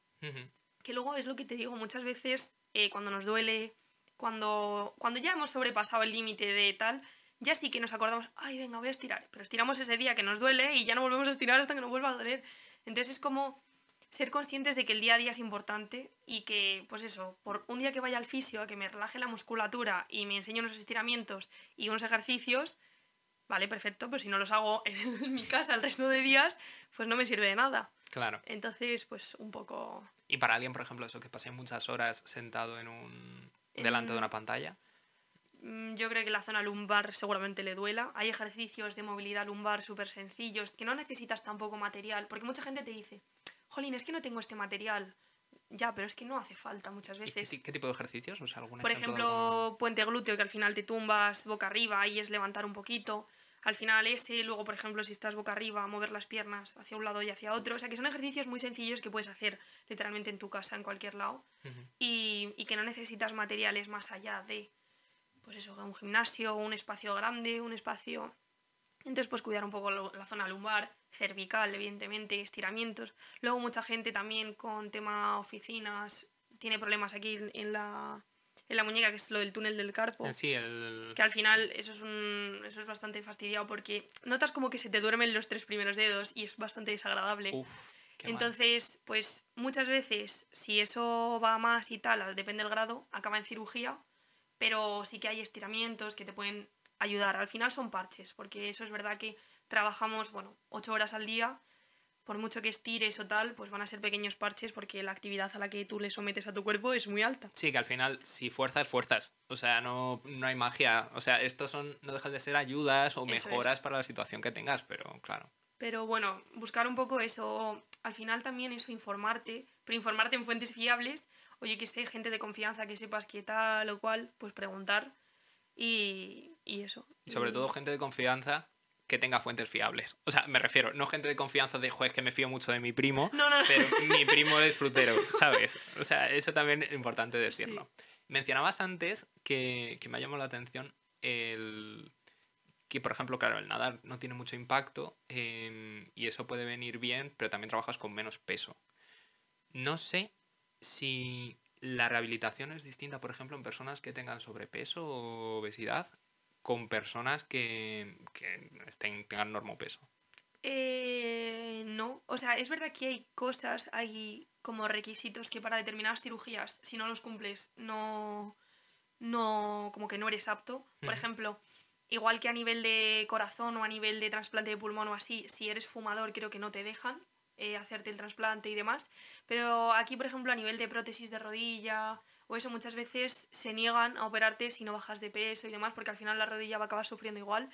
S2: Que luego es lo que te digo, muchas veces eh, cuando nos duele, cuando, cuando ya hemos sobrepasado el límite de tal, ya sí que nos acordamos, ay, venga, voy a estirar. Pero estiramos ese día que nos duele y ya no volvemos a estirar hasta que nos vuelva a doler. Entonces es como ser conscientes de que el día a día es importante y que, pues eso, por un día que vaya al fisio, a que me relaje la musculatura y me enseñe unos estiramientos y unos ejercicios, vale, perfecto, pero si no los hago en mi casa el resto de días, pues no me sirve de nada.
S1: Claro.
S2: Entonces, pues un poco...
S1: Y para alguien, por ejemplo, eso que pase muchas horas sentado en un... delante de una pantalla.
S2: Mm, yo creo que la zona lumbar seguramente le duela. Hay ejercicios de movilidad lumbar súper sencillos que no necesitas tampoco material, porque mucha gente te dice, jolín, es que no tengo este material. Ya, pero es que no hace falta muchas veces.
S1: Qué, tipo de ejercicios?
S2: Por ejemplo, puente glúteo, que al final te tumbas boca arriba y es levantar un poquito. Al final ese, luego por ejemplo si estás boca arriba, mover las piernas hacia un lado y hacia otro. O sea que son ejercicios muy sencillos que puedes hacer literalmente en tu casa, en cualquier lado. y, y que no necesitas materiales más allá de pues eso, un gimnasio, un espacio grande, un espacio... Entonces, pues cuidar un poco la zona lumbar, cervical, evidentemente, estiramientos. Luego mucha gente también con tema oficinas tiene problemas aquí en la, en la muñeca, que es lo del túnel del carpo.
S1: Sí, el...
S2: Que al final eso es, un, eso es bastante fastidiado porque notas como que se te duermen los tres primeros dedos y es bastante desagradable. Entonces, pues muchas veces, si eso va más y tal, depende del grado, acaba en cirugía pero sí que hay estiramientos que te pueden ayudar. Al final son parches, porque eso es verdad que trabajamos, bueno, ocho horas al día, por mucho que estires o tal, pues van a ser pequeños parches porque la actividad a la que tú le sometes a tu cuerpo es muy alta.
S1: Sí, que al final, si fuerzas, fuerzas. O sea, no, no hay magia. O sea, estos son, no dejan de ser ayudas o mejoras para la situación que tengas, pero claro.
S2: Pero bueno, buscar un poco eso, al final también eso, informarte, pero informarte en fuentes fiables oye, que esté gente de confianza que sepas que tal o cual, pues preguntar y, y eso.
S1: Y sobre todo gente de confianza que tenga fuentes fiables. O sea, me refiero, no gente de confianza de, juez que me fío mucho de mi primo,
S2: no, no,
S1: pero mi primo es frutero, ¿sabes? O sea, eso también es importante decirlo. Mencionabas antes que, que me ha llamado la atención el que, por ejemplo, claro, el nadar no tiene mucho impacto em, y eso puede venir bien, pero también trabajas con menos peso. No sé si la rehabilitación es distinta, por ejemplo, en personas que tengan sobrepeso o obesidad con personas que, que estén, tengan normopeso.
S2: Eh, no, o sea, es verdad que hay cosas, hay como requisitos que para determinadas cirugías, si no los cumples, no, no, como que no eres apto. Por ejemplo, igual que a nivel de corazón o a nivel de trasplante de pulmón o así, si eres fumador creo que no te dejan eh, hacerte el trasplante y demás. Pero aquí, por ejemplo, a nivel de prótesis de rodilla o eso, muchas veces se niegan a operarte si no bajas de peso y demás, porque al final la rodilla va a acabar sufriendo igual.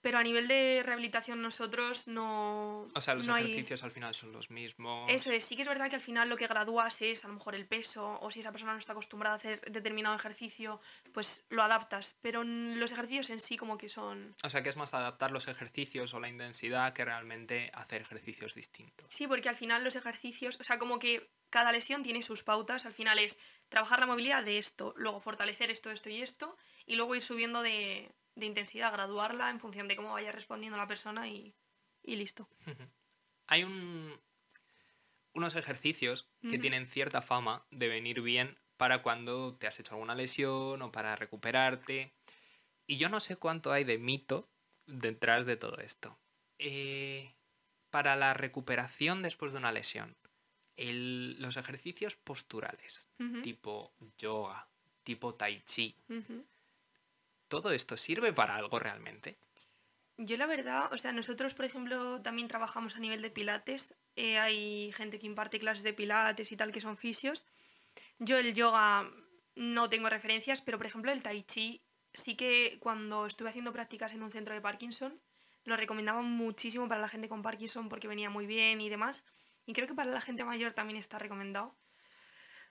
S2: Pero a nivel de rehabilitación nosotros no...
S1: O sea, los ejercicios al final son los mismos.
S2: Eso es, sí que es verdad que al final lo que gradúas es a lo mejor el peso o si esa persona no está acostumbrada a hacer determinado ejercicio, pues lo adaptas. Pero los ejercicios en sí como que son...
S1: O sea, que es más adaptar los ejercicios o la intensidad que realmente hacer ejercicios distintos.
S2: Sí, porque al final los ejercicios, o sea, como que cada lesión tiene sus pautas, al final es trabajar la movilidad de esto, luego fortalecer esto, esto y esto, y luego ir subiendo de, de intensidad, graduarla en función de cómo vaya respondiendo la persona y, listo.
S1: Hay un, unos ejercicios que tienen cierta fama de venir bien para cuando te has hecho alguna lesión o para recuperarte. Y yo no sé cuánto hay de mito detrás de todo esto. Eh, para la recuperación después de una lesión, los ejercicios posturales, tipo yoga, tipo tai chi, ¿todo esto sirve para algo realmente?
S2: Yo la verdad, o sea, nosotros por ejemplo también trabajamos a nivel de pilates, eh, hay gente que imparte clases de pilates y tal que son fisios. Yo el yoga no tengo referencias, pero por ejemplo el tai chi sí que cuando estuve haciendo prácticas en un centro de Parkinson, lo recomendaba muchísimo para la gente con Parkinson porque venía muy bien y demás. Y creo que para la gente mayor también está recomendado.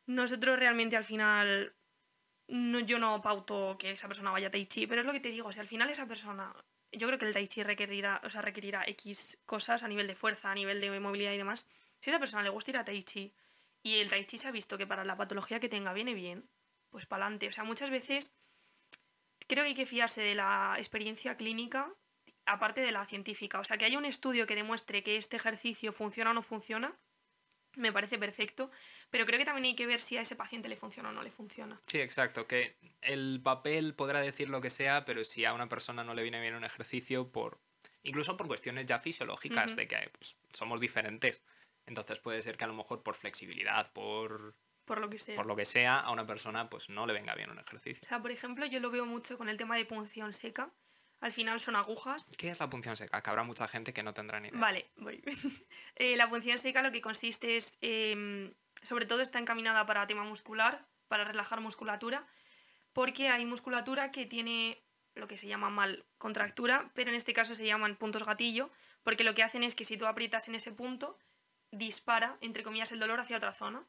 S2: Nosotros realmente al final no, yo no pauto que esa persona vaya a Tai Chi, pero es lo que te digo, si al final esa persona, yo creo que el Tai Chi requerirá, o sea, requerirá X cosas a nivel de fuerza, a nivel de movilidad y demás. Si a esa persona le gusta ir a Tai Chi y el Tai Chi se ha visto que para la patología que tenga viene bien, pues para adelante. O sea, muchas veces creo que hay que fiarse de la experiencia clínica aparte de la científica. O sea, que haya un estudio que demuestre que este ejercicio funciona o no funciona, me parece perfecto, pero creo que también hay que ver si a ese paciente le funciona o no le funciona.
S1: Sí, exacto, que el papel podrá decir lo que sea, pero si a una persona no le viene bien un ejercicio, por incluso por cuestiones ya fisiológicas, de que pues, somos diferentes, entonces puede ser que a lo mejor por flexibilidad, por...
S2: Por lo que sea.
S1: Por lo que sea, a una persona pues no le venga bien un ejercicio.
S2: O sea, por ejemplo, yo lo veo mucho con el tema de punción seca al final son agujas.
S1: ¿Qué es la punción seca? Que habrá mucha gente que no tendrá ni idea.
S2: Vale, voy. Eh, la punción seca lo que consiste es, em, sobre todo está encaminada para tema muscular, para relajar musculatura, porque hay musculatura que tiene lo que se llama mal contractura, pero en este caso se llaman puntos gatillo, porque lo que hacen es que si tú aprietas en ese punto, dispara, entre comillas, el dolor hacia otra zona.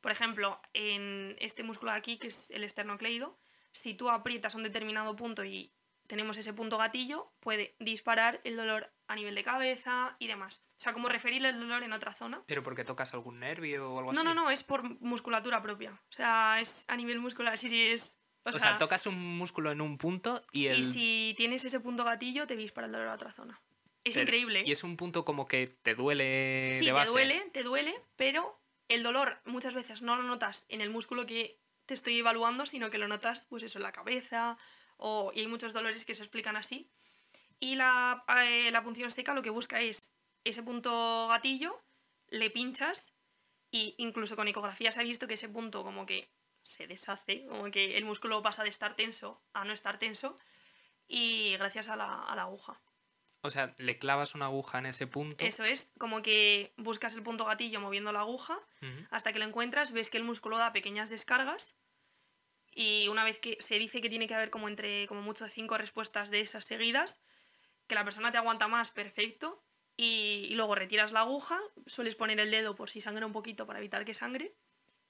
S2: Por ejemplo, en este músculo de aquí, que es el esternocleido, si tú aprietas un determinado punto y tenemos ese punto gatillo, puede disparar el dolor a nivel de cabeza y demás. O sea, como referir el dolor en otra zona.
S1: ¿Pero porque tocas algún nervio o algo así?
S2: No, no, no, es por musculatura propia. O sea, es a nivel muscular, sí, sí, es...
S1: O, sea, tocas un músculo en un punto y el...
S2: Y si tienes ese punto gatillo, te dispara el dolor a otra zona. Es increíble.
S1: Y es un punto como que te duele
S2: sí, te duele, te duele, pero el dolor muchas veces no lo notas en el músculo que te estoy evaluando, sino que lo notas, pues eso, en la cabeza y hay muchos dolores que se explican así. Y la, eh, la punción seca lo que busca es ese punto gatillo, le pinchas y incluso con ecografía se ha visto que ese punto como que se deshace, como que el músculo pasa de estar tenso a no estar tenso y gracias a la, aguja.
S1: O sea, le clavas una aguja en ese punto.
S2: Eso es, como que buscas el punto gatillo moviendo la aguja hasta que lo encuentras, ves que el músculo da pequeñas descargas y una vez que se dice que tiene que haber como entre como mucho cinco respuestas de esas seguidas, que la persona te aguanta más, perfecto, y, luego retiras la aguja, sueles poner el dedo por si sangra un poquito para evitar que sangre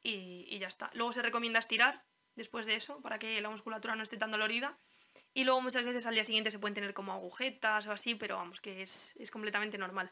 S2: y, y, ya está. Luego se recomienda estirar después de eso para que la musculatura no esté tan dolorida y luego muchas veces al día siguiente se pueden tener como agujetas o así, pero vamos, que es, es completamente normal.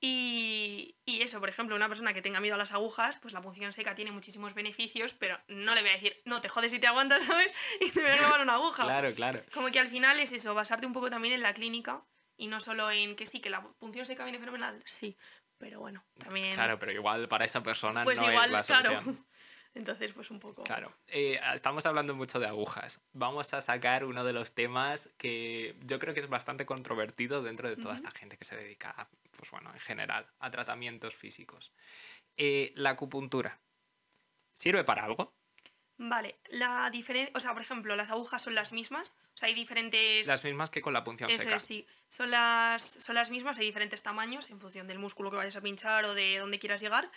S2: Y, y, eso, por ejemplo, una persona que tenga miedo a las agujas, pues la punción seca tiene muchísimos beneficios, pero no le voy a decir, no te jodes si te aguantas, ¿sabes? Y te voy a clavar una aguja.
S1: Claro, claro.
S2: Como que al final es eso, basarte un poco también en la clínica y no solo en que sí, que la punción seca viene fenomenal, sí, pero bueno, también...
S1: Claro, pero igual para esa persona pues no igual, es la solución. Claro.
S2: Entonces, pues un poco.
S1: Claro. Eh, estamos hablando mucho de agujas. Vamos a sacar uno de los temas que yo creo que es bastante controvertido dentro de toda esta gente que se dedica, pues bueno, en general, a tratamientos físicos. Eh, la acupuntura. ¿Sirve para algo?
S2: Vale, la diferencia, o sea, por ejemplo, las agujas son las mismas, o sea, hay diferentes...
S1: Las mismas que con la punción
S2: Eso
S1: seca.
S2: es, sí, son las, son las mismas, hay diferentes tamaños en función del músculo que vayas a pinchar o de dónde quieras llegar.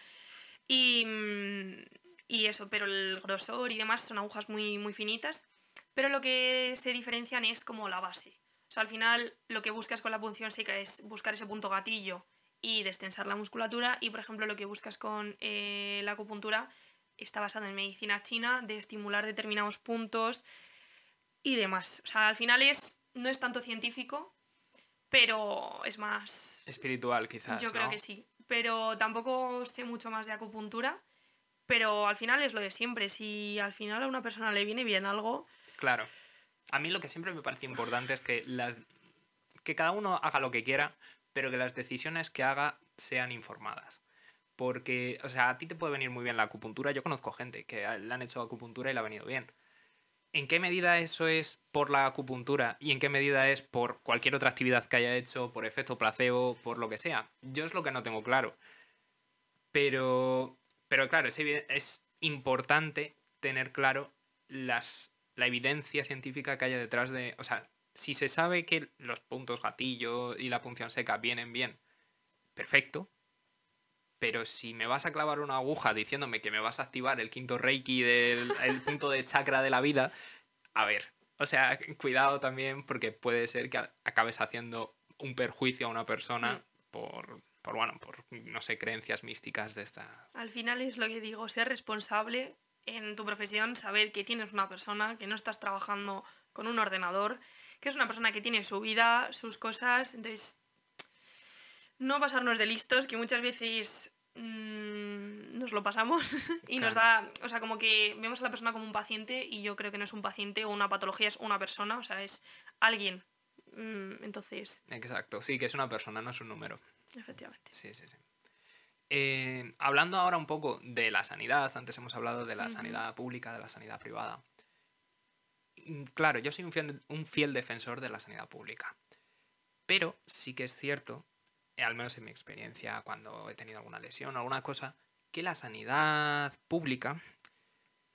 S2: Y, mm, y eso, pero el grosor y demás son agujas muy, muy finitas, pero lo que se diferencian es como la base. O sea, al final lo que buscas con la punción seca es buscar ese punto gatillo y destensar la musculatura y, por ejemplo, lo que buscas con eh, la acupuntura está basado en medicina china, de estimular determinados puntos y demás. O sea, al final es, no es tanto científico, pero es más...
S1: Espiritual, quizás.
S2: Yo creo que sí. Pero tampoco sé mucho más de acupuntura, pero al final es lo de siempre. Si al final a una persona le viene bien algo,
S1: Claro. A mí lo que siempre me parece importante es que las que cada uno haga lo que quiera, pero que las decisiones que haga sean informadas. Porque, o sea, a ti te puede venir muy bien la acupuntura. Yo conozco gente que le han hecho acupuntura y le ha venido bien. ¿En qué medida eso es por la acupuntura y en qué medida es por cualquier otra actividad que haya hecho, por efecto placebo, por lo que sea? Yo es lo que no tengo claro. Pero, pero claro, es, es importante tener claro las, la evidencia científica que haya detrás de... O sea, si se sabe que los puntos gatillo y la punción seca vienen bien, perfecto. Pero si me vas a clavar una aguja diciéndome que me vas a activar el quinto reiki del el punto de chakra de la vida, a ver, o sea, cuidado también porque puede ser que acabes haciendo un perjuicio a una persona por, por, bueno, por, no sé, creencias místicas de esta...
S2: al final es lo que digo, ser responsable en tu profesión, saber que tienes una persona, que no estás trabajando con un ordenador, que es una persona que tiene su vida, sus cosas, entonces no pasarnos de listos, que muchas veces mm, nos lo pasamos y nos da, o sea, como que vemos a la persona como un paciente y yo creo que no es un paciente o una patología, es una persona, o sea, es alguien. Mm, Entonces,
S1: Exacto, sí, que es una persona, no es un número.
S2: efectivamente.
S1: Sí, sí, sí. Eh, hablando ahora un poco de la sanidad, antes hemos hablado de la sanidad pública, de la sanidad privada. Mm, Claro, yo soy un fiel, un fiel defensor de la sanidad pública. Pero sí que es cierto, eh, al menos en mi experiencia, cuando he tenido alguna lesión o alguna cosa, que la sanidad pública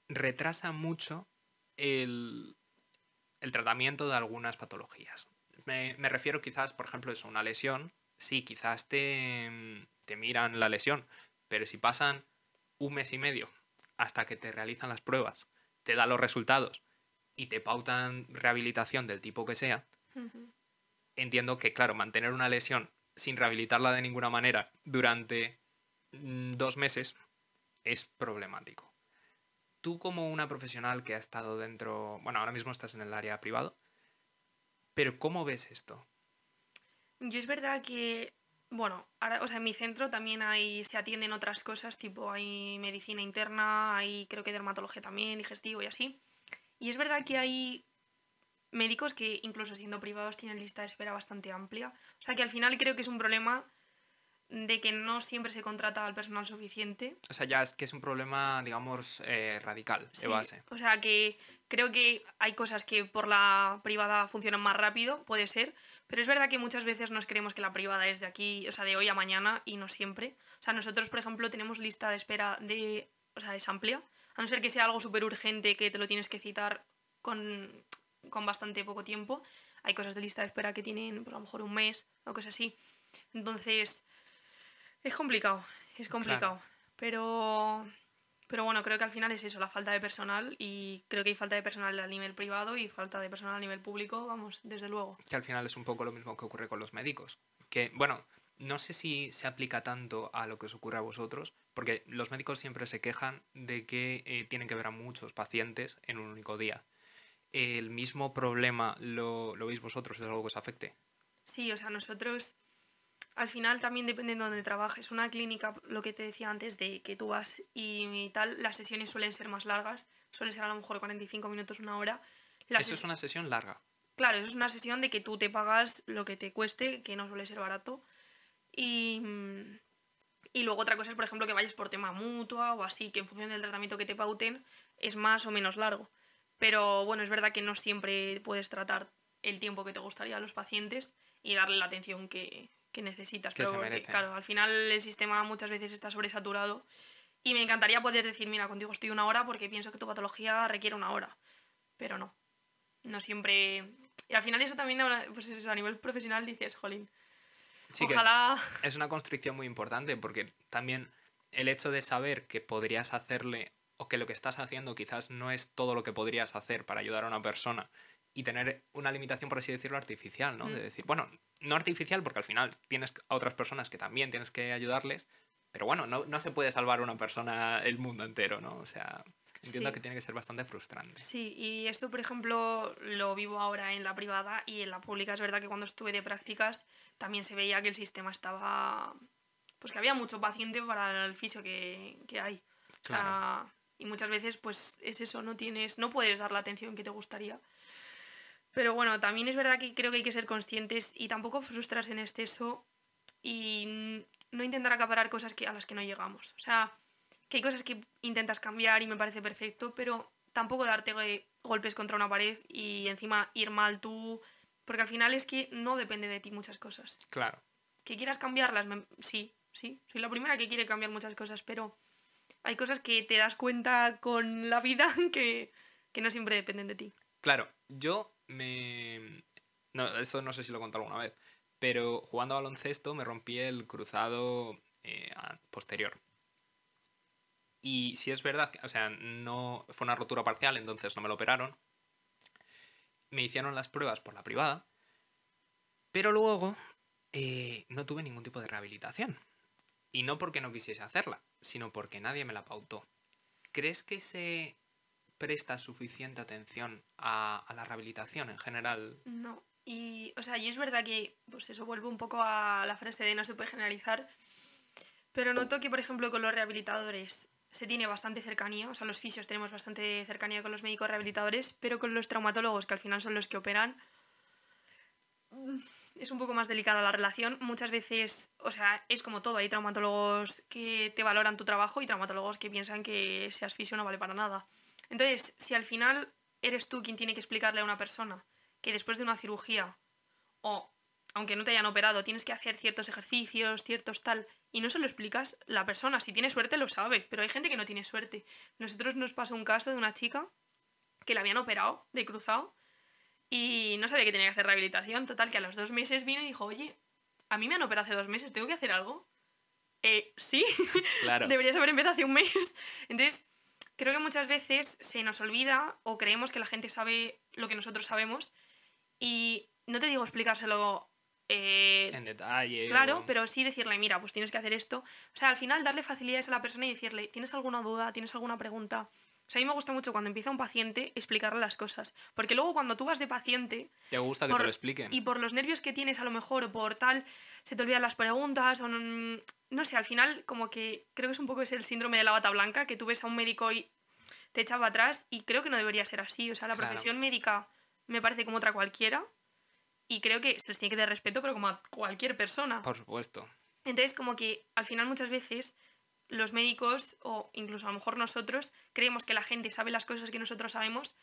S1: retrasa mucho el, el tratamiento de algunas patologías. Me, me refiero quizás, por ejemplo, es una lesión. Sí, quizás te, te miran la lesión, pero si pasan un mes y medio hasta que te realizan las pruebas, te dan los resultados y te pautan rehabilitación del tipo que sea, entiendo que, claro, mantener una lesión sin rehabilitarla de ninguna manera durante mm, dos meses es problemático. Tú como una profesional que ha estado dentro, bueno, ahora mismo estás en el área privado, pero ¿cómo ves esto?
S2: Yo es verdad que, bueno, ahora, o sea, en mi centro también hay, se atienden otras cosas, tipo hay medicina interna, hay creo que dermatología también, digestivo y así. Y es verdad que hay médicos que incluso siendo privados tienen lista de espera bastante amplia. O sea que al final creo que es un problema de que no siempre se contrata al personal suficiente.
S1: O sea, ya es que es un problema, digamos, eh, radical, de
S2: Sí,
S1: base.
S2: O sea que creo que hay cosas que por la privada funcionan más rápido, puede ser, pero es verdad que muchas veces nos creemos que la privada es de aquí, o sea, de hoy a mañana y no siempre. O sea, nosotros, por ejemplo, tenemos lista de espera de, o sea, es amplia, a no ser que sea algo súper urgente que te lo tienes que citar con, con bastante poco tiempo. Hay cosas de lista de espera que tienen, pues, a lo mejor un mes o cosas así. Entonces, es complicado, es complicado. Pero, pero bueno, creo que al final es eso, la falta de personal y creo que hay falta de personal a nivel privado y falta de personal a nivel público, vamos, desde luego.
S1: Que al final es un poco lo mismo que ocurre con los médicos. Que, bueno, no sé si se aplica tanto a lo que os ocurre a vosotros, porque los médicos siempre se quejan de que eh, tienen que ver a muchos pacientes en un único día. ¿El mismo problema lo, lo veis vosotros? ¿Es algo que os afecte?
S2: Sí, o sea, nosotros al final también depende de dónde trabajes. Una clínica, lo que te decía antes, de que tú vas y tal, las sesiones suelen ser más largas, suelen ser a lo mejor 45 minutos, una hora. Las
S1: Eso es una sesión larga.
S2: Claro, eso es una sesión de que tú te pagas lo que te cueste, que no suele ser barato. Y, mm, y luego otra cosa es, por ejemplo, que vayas por tema mutua o así, que en función del tratamiento que te pauten es más o menos largo. Pero bueno, es verdad que no siempre puedes tratar el tiempo que te gustaría a los pacientes y darle la atención que, que necesitas.
S1: Que
S2: Pero porque, claro, al final el sistema muchas veces está sobresaturado Y me encantaría poder decir, mira, contigo estoy una hora porque pienso que tu patología requiere una hora. Pero no. No siempre. Y al final eso también, pues eso, a nivel profesional dices, jolín.
S1: ojalá. es una constricción muy importante porque también el hecho de saber que podrías hacerle o que lo que estás haciendo quizás no es todo lo que podrías hacer para ayudar a una persona y tener una limitación, por así decirlo, artificial, ¿no? De mm. decir, bueno, no artificial porque al final tienes a otras personas que también tienes que ayudarles, pero bueno, no, no se puede salvar una persona el mundo entero, ¿no? O sea, entiendo que tiene que ser bastante frustrante.
S2: Sí, y esto, por ejemplo, lo vivo ahora en la privada y en la pública. Es verdad que cuando estuve de prácticas también se veía que el sistema estaba... Pues que había mucho paciente para el fisio que, que hay. y muchas veces, pues es eso, no tienes, no puedes dar la atención que te gustaría. Pero bueno, también es verdad que creo que hay que ser conscientes y tampoco frustrarse en exceso y no intentar acaparar cosas que, a las que no llegamos. O sea, que hay cosas que intentas cambiar y me parece perfecto, pero tampoco darte golpes contra una pared y encima ir mal tú, porque al final es que no depende de ti muchas cosas. Claro. Que quieras cambiarlas, sí, sí, soy la primera que quiere cambiar muchas cosas, pero hay cosas que te das cuenta con la vida que, que no siempre dependen de ti.
S1: Claro, yo me... No, esto no sé si lo he contado alguna vez, pero jugando a baloncesto me rompí el cruzado eh, posterior. Y si es verdad, o sea, no fue una rotura parcial, entonces no me lo operaron. Me hicieron las pruebas por la privada, pero luego eh, no tuve ningún tipo de rehabilitación. Y no porque no quisiese hacerla, sino porque nadie me la pautó. ¿Crees que se presta suficiente atención a, la rehabilitación en general?
S2: No. Y, o sea, y es verdad que, pues eso vuelve un poco a la frase de no se puede generalizar, pero noto que, por ejemplo, con los rehabilitadores se tiene bastante cercanía, o sea, los fisios tenemos bastante cercanía con los médicos rehabilitadores, pero con los traumatólogos, que al final son los que operan, es un poco más delicada la relación. Muchas veces, o sea, es como todo, hay traumatólogos que te valoran tu trabajo y traumatólogos que piensan que seas fisio no vale para nada. Entonces, si al final eres tú quien tiene que explicarle a una persona que después de una cirugía, o aunque no te hayan operado, tienes que hacer ciertos ejercicios, ciertos tal, y no se lo explicas, la persona, si tiene suerte, lo sabe, pero hay gente que no tiene suerte. Nosotros nos pasó un caso de una chica que la habían operado de cruzado y no sabía que tenía que hacer rehabilitación. Total, que a los dos meses vino y dijo, oye, a mí me han operado hace dos meses, ¿tengo que hacer algo? Eh, sí, claro. deberías haber empezado hace un mes. Entonces, creo que muchas veces se nos olvida o creemos que la gente sabe lo que nosotros sabemos y no te digo explicárselo
S1: eh, en detalle.
S2: Claro, pero sí decirle, mira, pues tienes que hacer esto. O sea, al final darle facilidades a la persona y decirle, ¿tienes alguna duda? ¿Tienes alguna pregunta? O sea, a mí me gusta mucho cuando empieza un paciente explicarle las cosas. Porque luego cuando tú vas de paciente...
S1: Te gusta que te lo expliquen.
S2: Y por los nervios que tienes a lo mejor o por tal, se te olvidan las preguntas o no, no sé, al final como que creo que es un poco ese el síndrome de la bata blanca, que tú ves a un médico y te echaba atrás y creo que no debería ser así. O sea, la profesión médica me parece como otra cualquiera y creo que se les tiene que dar respeto, pero como a cualquier persona.
S1: Por supuesto.
S2: Entonces, como que al final muchas veces los médicos, o incluso a lo mejor nosotros, creemos que la gente sabe las cosas que nosotros sabemos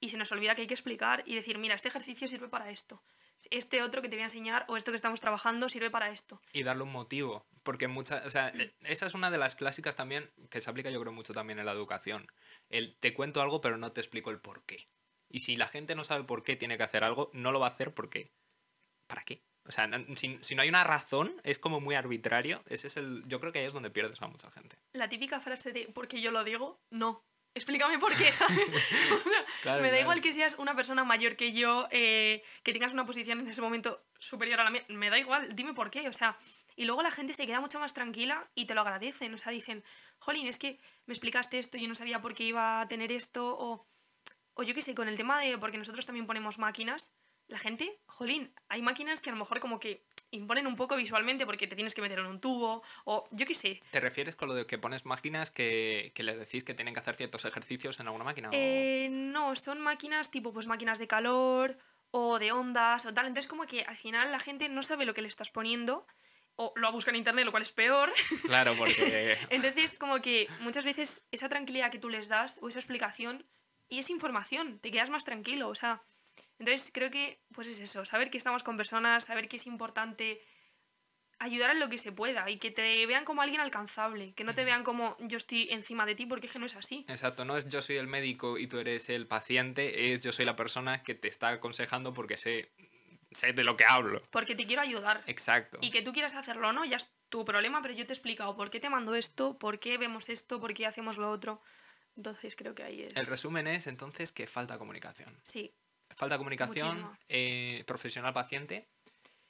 S2: y se nos olvida que hay que explicar y decir, mira, este ejercicio sirve para esto. Este otro que te voy a enseñar o esto que estamos trabajando sirve para esto.
S1: Y darle un motivo, porque muchas, o sea, esa es una de las clásicas también que se aplica yo creo mucho también en la educación. El te cuento algo pero no te explico el por qué. Y si la gente no sabe por qué tiene que hacer algo, no lo va a hacer porque... ¿Para qué? O sea, si, si, no hay una razón, es como muy arbitrario. Ese es el, yo creo que ahí es donde pierdes a mucha gente.
S2: La típica frase de porque yo lo digo, no. Explícame por qué, ¿sabes? me da igual que seas una persona mayor que yo, eh, que tengas una posición en ese momento superior a la mía. Me da igual, dime por qué. O sea, y luego la gente se queda mucho más tranquila y te lo agradecen. O sea, dicen, jolín, es que me explicaste esto, yo no sabía por qué iba a tener esto. O o yo qué sé, con el tema de, porque nosotros también ponemos máquinas, la gente, jolín, hay máquinas que a lo mejor como que imponen un poco visualmente porque te tienes que meter en un tubo, o yo qué sé.
S1: ¿Te refieres con lo de que pones máquinas que, que les decís que tienen que hacer ciertos ejercicios en alguna máquina?
S2: Eh, no, son máquinas tipo pues máquinas de calor o de ondas o tal. Entonces como que al final la gente no sabe lo que le estás poniendo o lo busca en internet, lo cual es peor.
S1: Claro, porque...
S2: Entonces como que muchas veces esa tranquilidad que tú les das o esa explicación y es información, te quedas más tranquilo, o sea, entonces creo que pues es eso, saber que estamos con personas, saber que es importante ayudar en lo que se pueda y que te vean como alguien alcanzable, que no te vean como yo estoy encima de ti porque es que no es así.
S1: Exacto, no es yo soy el médico y tú eres el paciente, es yo soy la persona que te está aconsejando porque sé, sé de lo que hablo.
S2: Porque te quiero ayudar.
S1: Exacto.
S2: Y que tú quieras hacerlo no, ya es tu problema, pero yo te he explicado por qué te mando esto, por qué vemos esto, por qué hacemos lo otro. Entonces creo que ahí es...
S1: El resumen es entonces que falta comunicación.
S2: Sí.
S1: Falta comunicación eh, profesional-paciente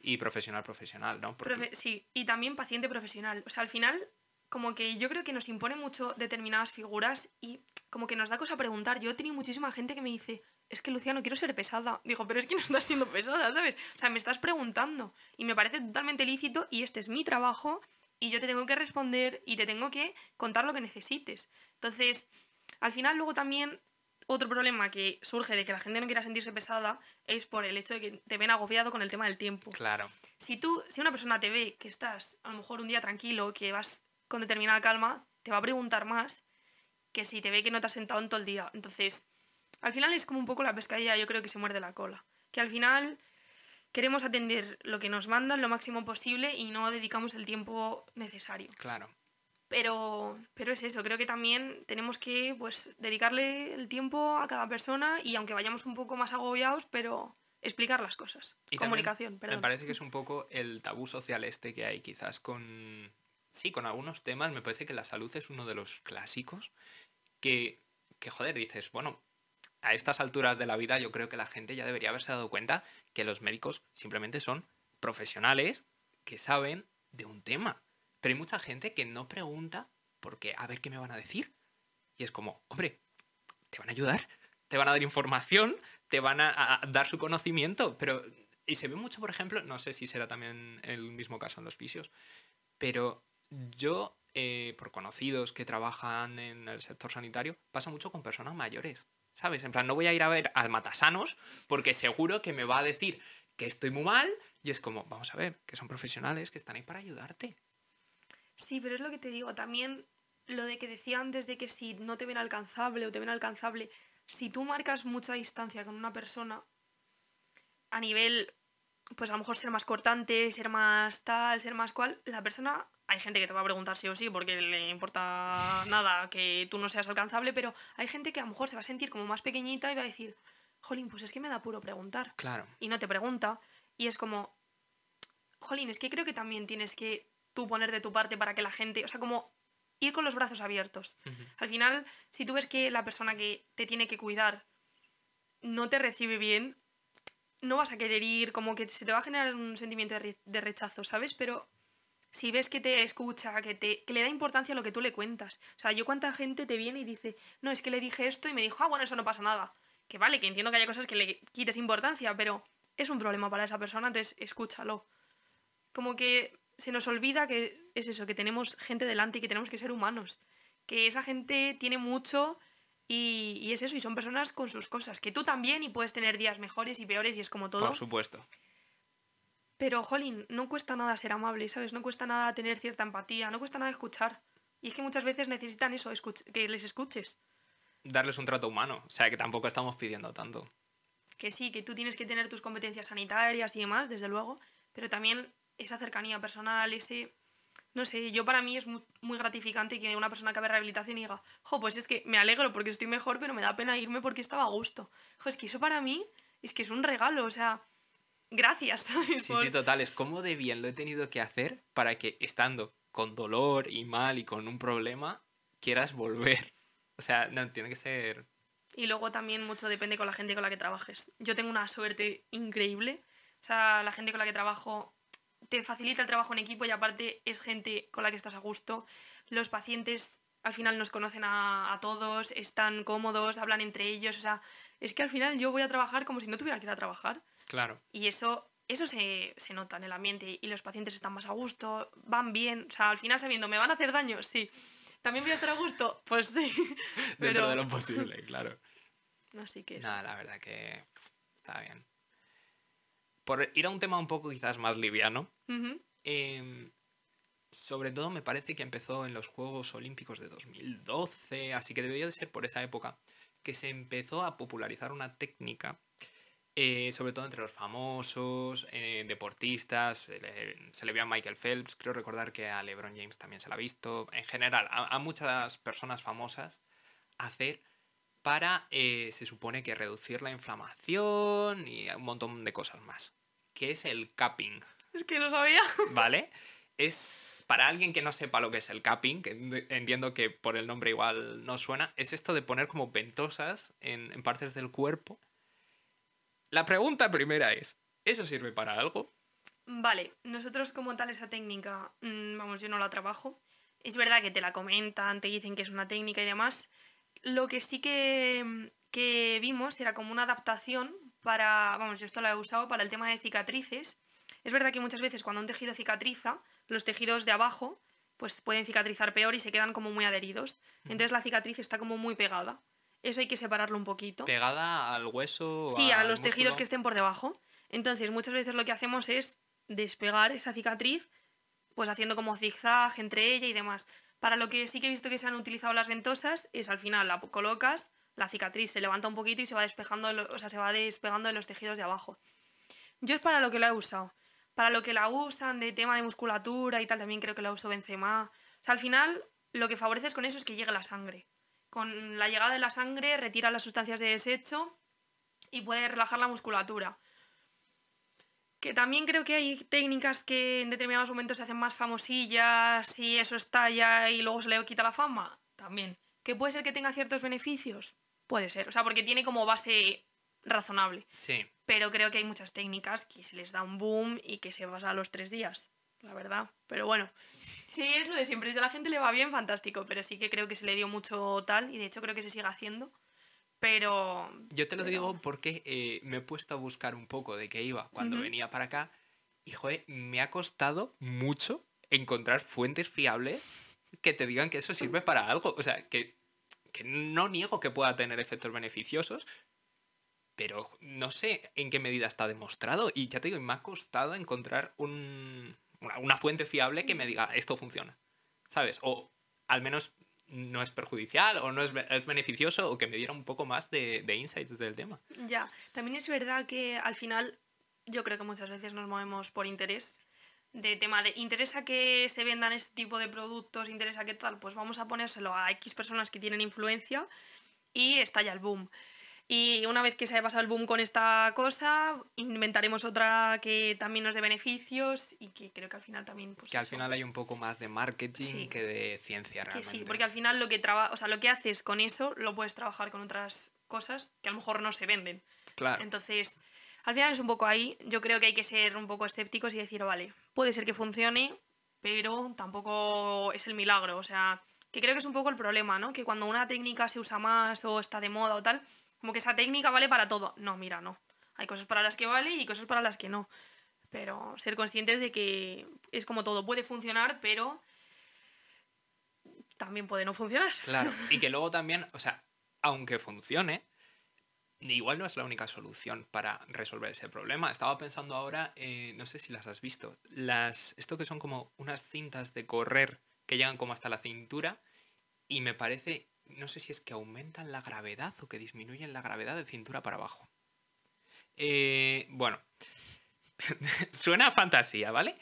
S1: y profesional-profesional, ¿no?
S2: sí, y también paciente-profesional. O sea, al final, como que yo creo que nos impone mucho determinadas figuras y como que nos da cosa preguntar. Yo he tenido muchísima gente que me dice, es que Lucía, no quiero ser pesada. Digo, pero es que no estás siendo pesada, ¿sabes? O sea, me estás preguntando y me parece totalmente lícito y este es mi trabajo y yo te tengo que responder y te tengo que contar lo que necesites. Entonces, al final luego también otro problema que surge de que la gente no quiera sentirse pesada es por el hecho de que te ven agobiado con el tema del tiempo.
S1: Claro.
S2: Si tú, si una persona te ve que estás a lo mejor un día tranquilo, que vas con determinada calma, te va a preguntar más que si te ve que no te has sentado en todo el día. Entonces, al final es como un poco la pescadilla, yo creo que se muerde la cola. Que al final queremos atender lo que nos mandan lo máximo posible y no dedicamos el tiempo necesario.
S1: Claro.
S2: Pero, pero es eso, creo que también tenemos que pues, dedicarle el tiempo a cada persona y aunque vayamos un poco más agobiados, pero explicar las cosas. Y Comunicación,
S1: perdón. Me parece que es un poco el tabú social este que hay quizás con... Sí, con algunos temas, me parece que la salud es uno de los clásicos que, que joder, dices, bueno, a estas alturas de la vida yo creo que la gente ya debería haberse dado cuenta que los médicos simplemente son profesionales que saben de un tema. Pero hay mucha gente que no pregunta porque a ver qué me van a decir. Y es como, hombre, te van a ayudar, te van a dar información, te van a, dar su conocimiento, pero... Y se ve mucho, por ejemplo, no sé si será también el mismo caso en los fisios, pero yo, eh, por conocidos que trabajan en el sector sanitario, pasa mucho con personas mayores, ¿sabes? En plan, no voy a ir a ver al Matasanos porque seguro que me va a decir que estoy muy mal y es como, vamos a ver, que son profesionales que están ahí para ayudarte.
S2: Sí, pero es lo que te digo, también lo de que decía antes de que si no te ven alcanzable o te ven alcanzable, si tú marcas mucha distancia con una persona a nivel, pues a lo mejor ser más cortante, ser más tal, ser más cual, la persona, hay gente que te va a preguntar sí o sí porque le importa nada que tú no seas alcanzable, pero hay gente que a lo mejor se va a sentir como más pequeñita y va a decir, jolín, pues es que me da puro preguntar.
S1: Claro.
S2: Y no te pregunta. Y es como, jolín, es que creo que también tienes que tú poner de tu parte para que la gente, o sea, como ir con los brazos abiertos. Al final, si tú ves que la persona que te tiene que cuidar no te recibe bien, no vas a querer ir, como que se te va a generar un sentimiento de rechazo, ¿sabes? Pero si ves que te escucha, que, te, que le da importancia a lo que tú le cuentas. O sea, yo cuánta gente te viene y dice, no, es que le dije esto y me dijo, ah, bueno, eso no pasa nada. Que vale, que entiendo que haya cosas que le quites importancia, pero es un problema para esa persona, entonces escúchalo. Como que se nos olvida que es eso, que tenemos gente delante y que tenemos que ser humanos. Que esa gente tiene mucho y, y, es eso, y son personas con sus cosas. Que tú también y puedes tener días mejores y peores y es como todo.
S1: Por supuesto.
S2: Pero, jolín, no cuesta nada ser amable, ¿sabes? No cuesta nada tener cierta empatía, no cuesta nada escuchar. Y es que muchas veces necesitan eso, que les escuches.
S1: Darles un trato humano, o sea, que tampoco estamos pidiendo tanto.
S2: Que sí, que tú tienes que tener tus competencias sanitarias y demás, desde luego, pero también esa cercanía personal, ese... No sé, yo para mí es muy, gratificante que una persona acabe rehabilitación y diga, jo, pues es que me alegro porque estoy mejor, pero me da pena irme porque estaba a gusto. Jo, es que eso para mí es que es un regalo, o sea, gracias.
S1: Sí, sí, total, es como de bien lo he tenido que hacer para que estando con dolor y mal y con un problema, quieras volver. O sea, no, tiene que ser...
S2: Y luego también mucho depende con la gente con la que trabajes. Yo tengo una suerte increíble. O sea, la gente con la que trabajo te facilita el trabajo en equipo y aparte es gente con la que estás a gusto. Los pacientes al final nos conocen a, todos, están cómodos, hablan entre ellos. O sea, es que al final yo voy a trabajar como si no tuviera que ir a trabajar.
S1: Claro.
S2: Y eso, eso se, nota en el ambiente y los pacientes están más a gusto, van bien. O sea, al final sabiendo, ¿me van a hacer daño? Sí. ¿También voy a estar a gusto? Pues sí.
S1: Dentro de lo posible, claro.
S2: Así que
S1: Nada, la verdad que está bien por ir a un tema un poco quizás más liviano, em, sobre todo me parece que empezó en los Juegos Olímpicos de 2012, así que debería de ser por esa época, que se empezó a popularizar una técnica eh, sobre todo entre los famosos, eh, deportistas, se le, ve a Michael Phelps, creo recordar que a LeBron James también se la ha visto, en general, a, muchas personas famosas hacer para, eh, se supone que reducir la inflamación y un montón de cosas más, que es el capping.
S2: Es que lo sabía.
S1: ¿Vale? Es para alguien que no sepa lo que es el capping, que entiendo que por el nombre igual no suena, es esto de poner como ventosas en partes del cuerpo la pregunta primera es, ¿eso sirve para algo?
S2: Vale, nosotros como tal esa técnica, mm, vamos, yo no la trabajo. Es verdad que te la comentan, te dicen que es una técnica y demás. Lo que sí que, que vimos era como una adaptación para, vamos, yo esto lo he usado para el tema de cicatrices. Es verdad que muchas veces cuando un tejido cicatriza, los tejidos de abajo pues pueden cicatrizar peor y se quedan como muy adheridos. Entonces la cicatriz está como muy pegada. Eso hay que separarlo un poquito.
S1: ¿Pegada al hueso?
S2: Sí, a los tejidos que estén por debajo. Entonces, muchas veces lo que hacemos es despegar esa cicatriz, pues haciendo como zigzag entre ella y demás. Para lo que sí que he visto que se han utilizado las ventosas es al final la colocas, la cicatriz se levanta un poquito y se va despejando, o sea, se va despegando de los tejidos de abajo. Yo es para lo que la he usado. Para lo que la usan de tema de musculatura y tal, también creo que la uso Benzema. O sea, al final lo que favoreces con eso es que llegue la sangre con la llegada de la sangre retira las sustancias de desecho y puede relajar la musculatura. Que también creo que hay técnicas que en determinados momentos se hacen más famosillas y eso estalla y luego se le quita la fama. También. ¿Que puede ser que tenga ciertos beneficios? Puede ser. O sea, porque tiene como base razonable.
S1: Sí.
S2: Pero creo que hay muchas técnicas que se les da un boom y que se pasa a los tres días. La verdad. Pero bueno. Sí, es lo de siempre. Si a la gente le va bien, fantástico. Pero sí que creo que se le dio mucho tal y de hecho creo que se sigue haciendo. Pero.
S1: Yo te lo digo porque eh, me he puesto a buscar un poco de qué iba cuando venía para acá. Y joder, me ha costado mucho encontrar fuentes fiables que te digan que eso sirve para algo. O sea, que, que no niego que pueda tener efectos beneficiosos, pero no sé en qué medida está demostrado. Y ya te digo, me ha costado encontrar un, una, fuente fiable que me diga esto funciona, ¿sabes? O al menos no es perjudicial o no es, es beneficioso o que me diera un poco más de, de insights del tema.
S2: Ya, también es verdad que al final yo creo que muchas veces nos movemos por interés de tema de interesa que se vendan este tipo de productos, interesa que tal, pues vamos a ponérselo a X personas que tienen influencia y estalla el boom. Y una vez que se haya pasado el boom con esta cosa, inventaremos otra que también nos dé beneficios y que creo que al final también... Pues
S1: que al final hay un poco más de marketing que de ciencia realmente.
S2: sí, porque al final lo que, traba o sea, lo que haces con eso lo puedes trabajar con otras cosas que a lo mejor no se venden.
S1: Claro.
S2: Entonces, al final es un poco ahí. Yo creo que hay que ser un poco escépticos y decir, vale, puede ser que funcione, pero tampoco es el milagro. O sea, que creo que es un poco el problema, ¿no? Que cuando una técnica se usa más o está de moda o tal como que esa técnica vale para todo. No, mira, no. Hay cosas para las que vale y cosas para las que no. Pero ser conscientes de que es como todo, puede funcionar, pero también puede no funcionar.
S1: Claro, y que luego también, o sea, aunque funcione, igual no es la única solución para resolver ese problema. Estaba pensando ahora, eh, no sé si las has visto, las, esto que son como unas cintas de correr que llegan como hasta la cintura y me parece no sé si es que aumentan la gravedad o que disminuyen la gravedad de cintura para abajo. Eh, bueno, suena a fantasía, ¿vale?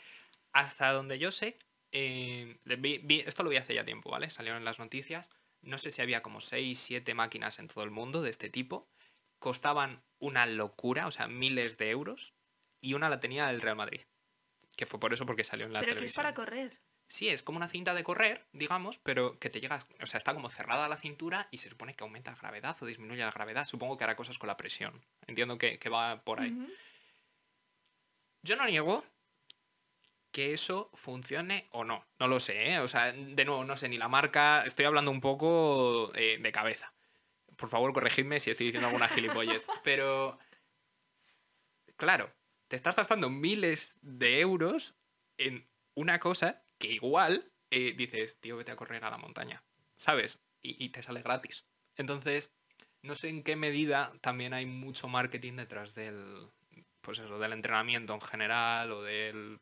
S1: Hasta donde yo sé, eh, esto lo vi hace ya tiempo, ¿vale? Salieron las noticias. No sé si había como 6, 7 máquinas en todo el mundo de este tipo. Costaban una locura, o sea, miles de euros. Y una la tenía el Real Madrid. Que fue por eso porque salió en la
S2: Pero
S1: televisión.
S2: que es para correr.
S1: Sí, es como una cinta de correr, digamos, pero que te llegas, o sea, está como cerrada la cintura y se supone que aumenta la gravedad o disminuye la gravedad. Supongo que hará cosas con la presión. Entiendo que, va por ahí. Yo no niego que eso funcione o no. No lo sé, ¿eh? O sea, de nuevo, no sé ni la marca. Estoy hablando un poco eh, de cabeza. Por favor, corregidme si estoy diciendo alguna gilipollez. Pero, claro, te estás gastando miles de euros en una cosa que igual eh, dices, tío, vete a correr a la montaña, ¿sabes? Y, te sale gratis. Entonces, no sé en qué medida también hay mucho marketing detrás del, pues eso, del entrenamiento en general o del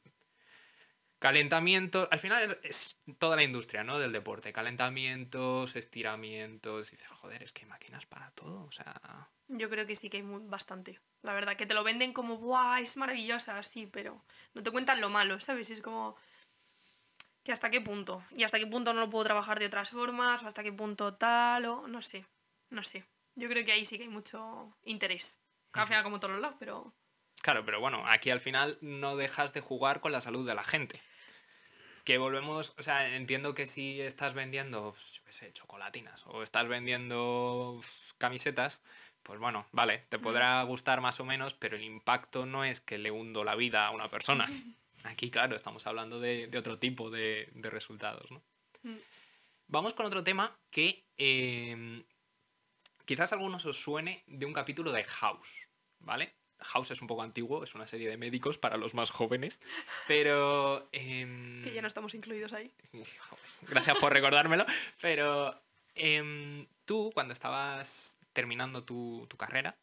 S1: Calentamiento, al final es, toda la industria, ¿no? Del deporte. Calentamientos, estiramientos. Dices, joder, es que hay máquinas para todo. O sea.
S2: Yo creo que sí que hay bastante. La verdad, que te lo venden como, ¡buah! Es maravillosa, sí, pero no te cuentan lo malo, ¿sabes? Es como. que hasta qué punto. Y hasta qué punto no lo puedo trabajar de otras formas, o hasta qué punto tal, o no sé. No sé. Yo creo que ahí sí que hay mucho interés. Al final, como todos los lados, pero.
S1: Claro, pero bueno, aquí al final no dejas de jugar con la salud de la gente. Que volvemos, o sea, entiendo que si estás vendiendo, yo qué sé, chocolatinas o estás vendiendo camisetas, pues bueno, vale, te podrá gustar más o menos, pero el impacto no es que le hundo la vida a una persona. Aquí, claro, estamos hablando de, otro tipo de, resultados, ¿no? Mm. Vamos con otro tema que em, quizás a algunos os suene de un capítulo de House, ¿vale? House es un poco antiguo, es una serie de médicos para los más jóvenes, pero... Em,
S2: que ya no estamos incluidos ahí.
S1: gracias por recordármelo, pero em, tú cuando estabas terminando tu, carrera,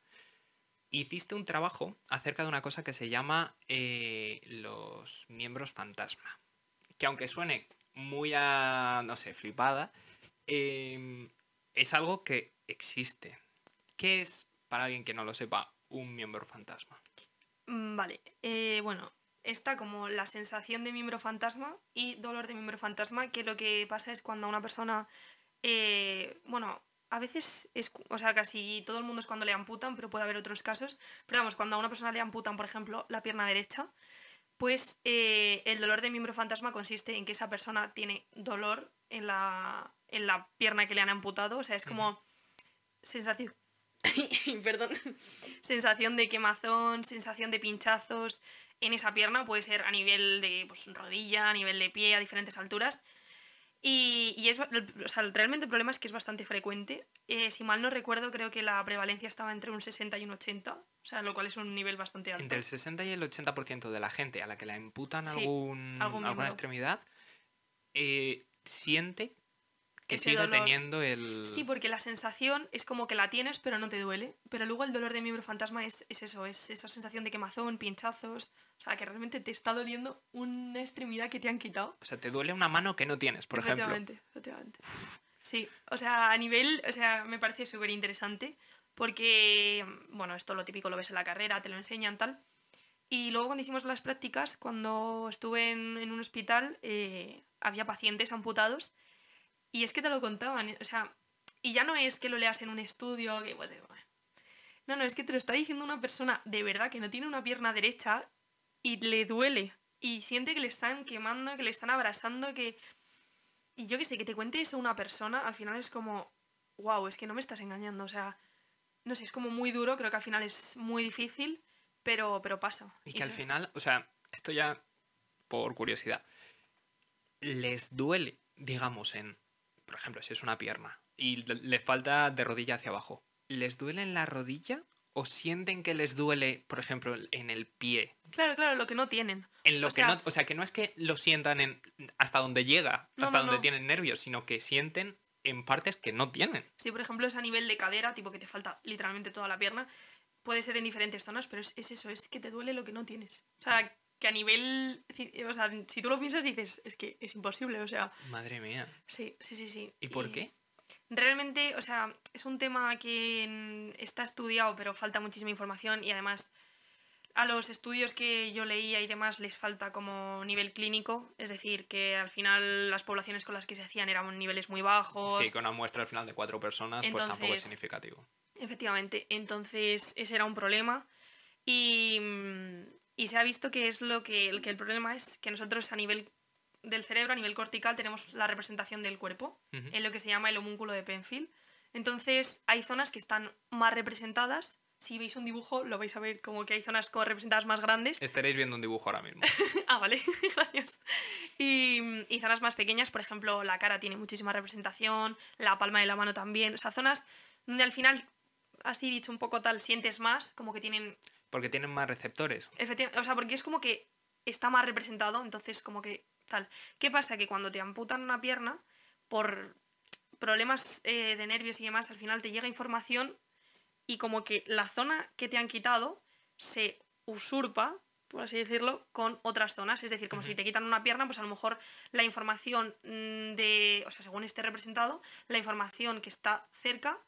S1: hiciste un trabajo acerca de una cosa que se llama eh, los miembros fantasma, que aunque suene muy a, no sé, flipada, em, es algo que existe. ¿Qué es, para alguien que no lo sepa, un miembro fantasma?
S2: Mm, vale, eh, bueno, está como la sensación de miembro fantasma y dolor de miembro fantasma, que lo que pasa es cuando a una persona, eh, bueno, a veces es, o sea, casi todo el mundo es cuando le amputan, pero puede haber otros casos, pero vamos, cuando a una persona le amputan, por ejemplo, la pierna derecha, pues eh, el dolor de miembro fantasma consiste en que esa persona tiene dolor en la, en la pierna que le han amputado, o sea, es como sensación perdón, sensación de quemazón, sensación de pinchazos en esa pierna, puede ser a nivel de pues, rodilla, a nivel de pie, a diferentes alturas. Y, y es, o sea, realmente el problema es que es bastante frecuente. Eh, si mal no recuerdo, creo que la prevalencia estaba entre un 60 y un 80, o sea, lo cual es un nivel bastante alto.
S1: Entre el 60 y el 80% de la gente a la que la imputan algún, alguna extremidad eh, siente que sigue teniendo el...
S2: Sí, porque la sensación es como que la tienes pero no te duele. Pero luego el dolor de miembro fantasma es, eso, es esa sensación de quemazón, pinchazos. O sea, que realmente te está doliendo una extremidad que te han quitado.
S1: O sea, te duele una mano que no tienes, por ejemplo.
S2: Efectivamente, Sí, o sea, a nivel, o sea, me parece súper interesante porque, bueno, esto lo típico lo ves en la carrera, te lo enseñan tal. Y luego cuando hicimos las prácticas, cuando estuve en, un hospital, eh, había pacientes amputados y es que te lo contaban, o sea, y ya no es que lo leas en un estudio, que pues... No, no, es que te lo está diciendo una persona de verdad que no tiene una pierna derecha y le duele. Y siente que le están quemando, que le están abrasando, que... Y yo que sé, que te cuente eso una persona, al final es como, wow, es que no me estás engañando. O sea, no sé, es como muy duro, creo que al final es muy difícil, pero, pero pasa.
S1: Y que al final, o sea, esto ya por curiosidad, les duele, digamos, en por ejemplo, si es una pierna y le falta de rodilla hacia abajo, ¿les duele en la rodilla o sienten que les duele, por ejemplo, en el pie?
S2: Claro, claro, lo que no tienen.
S1: En lo o que sea, no, o sea, que no es que lo sientan en, hasta donde llega, hasta donde tienen nervios, sino que sienten en partes que no tienen.
S2: Sí, por ejemplo, es a nivel de cadera, tipo que te falta literalmente toda la pierna. Puede ser en diferentes zonas, pero es, es eso, es que te duele lo que no tienes. O sea, que a nivel. O sea, si tú lo piensas, dices, es que es imposible, o sea.
S1: Madre mía.
S2: Sí, sí, sí, sí.
S1: ¿Y por qué?
S2: Realmente, o sea, es un tema que está estudiado, pero falta muchísima información y además a los estudios que yo leía y demás les falta como nivel clínico, es decir, que al final las poblaciones con las que se hacían eran niveles muy bajos.
S1: Sí, con una muestra al final de cuatro personas, pues tampoco es significativo.
S2: Efectivamente, entonces ese era un problema y, y se ha visto que es lo que, el, que el problema es que nosotros a nivel del cerebro, a nivel cortical, tenemos la representación del cuerpo, en lo que se llama el homúnculo de Penfield. Entonces, hay zonas que están más representadas. Si veis un dibujo, lo vais a ver como que hay zonas como representadas más grandes.
S1: Estaréis viendo un dibujo ahora mismo.
S2: ah, vale, gracias. Y, y, zonas más pequeñas, por ejemplo, la cara tiene muchísima representación, la palma de la mano también. O sea, zonas donde al final, así dicho un poco tal, sientes más, como que tienen
S1: porque tienen más receptores.
S2: Efectivamente, o sea, porque es como que está más representado, entonces como que tal. ¿Qué pasa? Que cuando te amputan una pierna, por problemas eh, de nervios y demás, al final te llega información y como que la zona que te han quitado se usurpa por así decirlo, con otras zonas. Es decir, como si te quitan una pierna, pues a lo mejor la información mm, de, o sea, según esté representado, la información que está cerca,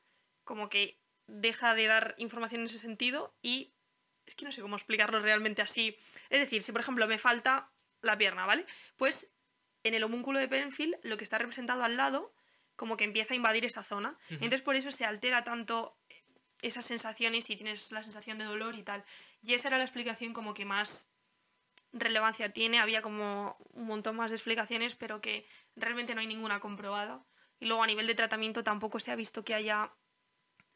S2: como que deja de dar información en ese sentido y es que no sé cómo explicarlo realmente así. Es decir, si por ejemplo me falta la pierna, ¿vale? Pues en el homúnculo de Penfield lo que está representado al lado como que empieza a invadir esa zona. Entonces por eso se altera tanto esas sensaciones y tienes la sensación de dolor y tal. Y esa era la explicación como que más relevancia tiene. Había como un montón más de explicaciones, pero que realmente no hay ninguna comprobada. Y luego a nivel de tratamiento tampoco se ha visto que haya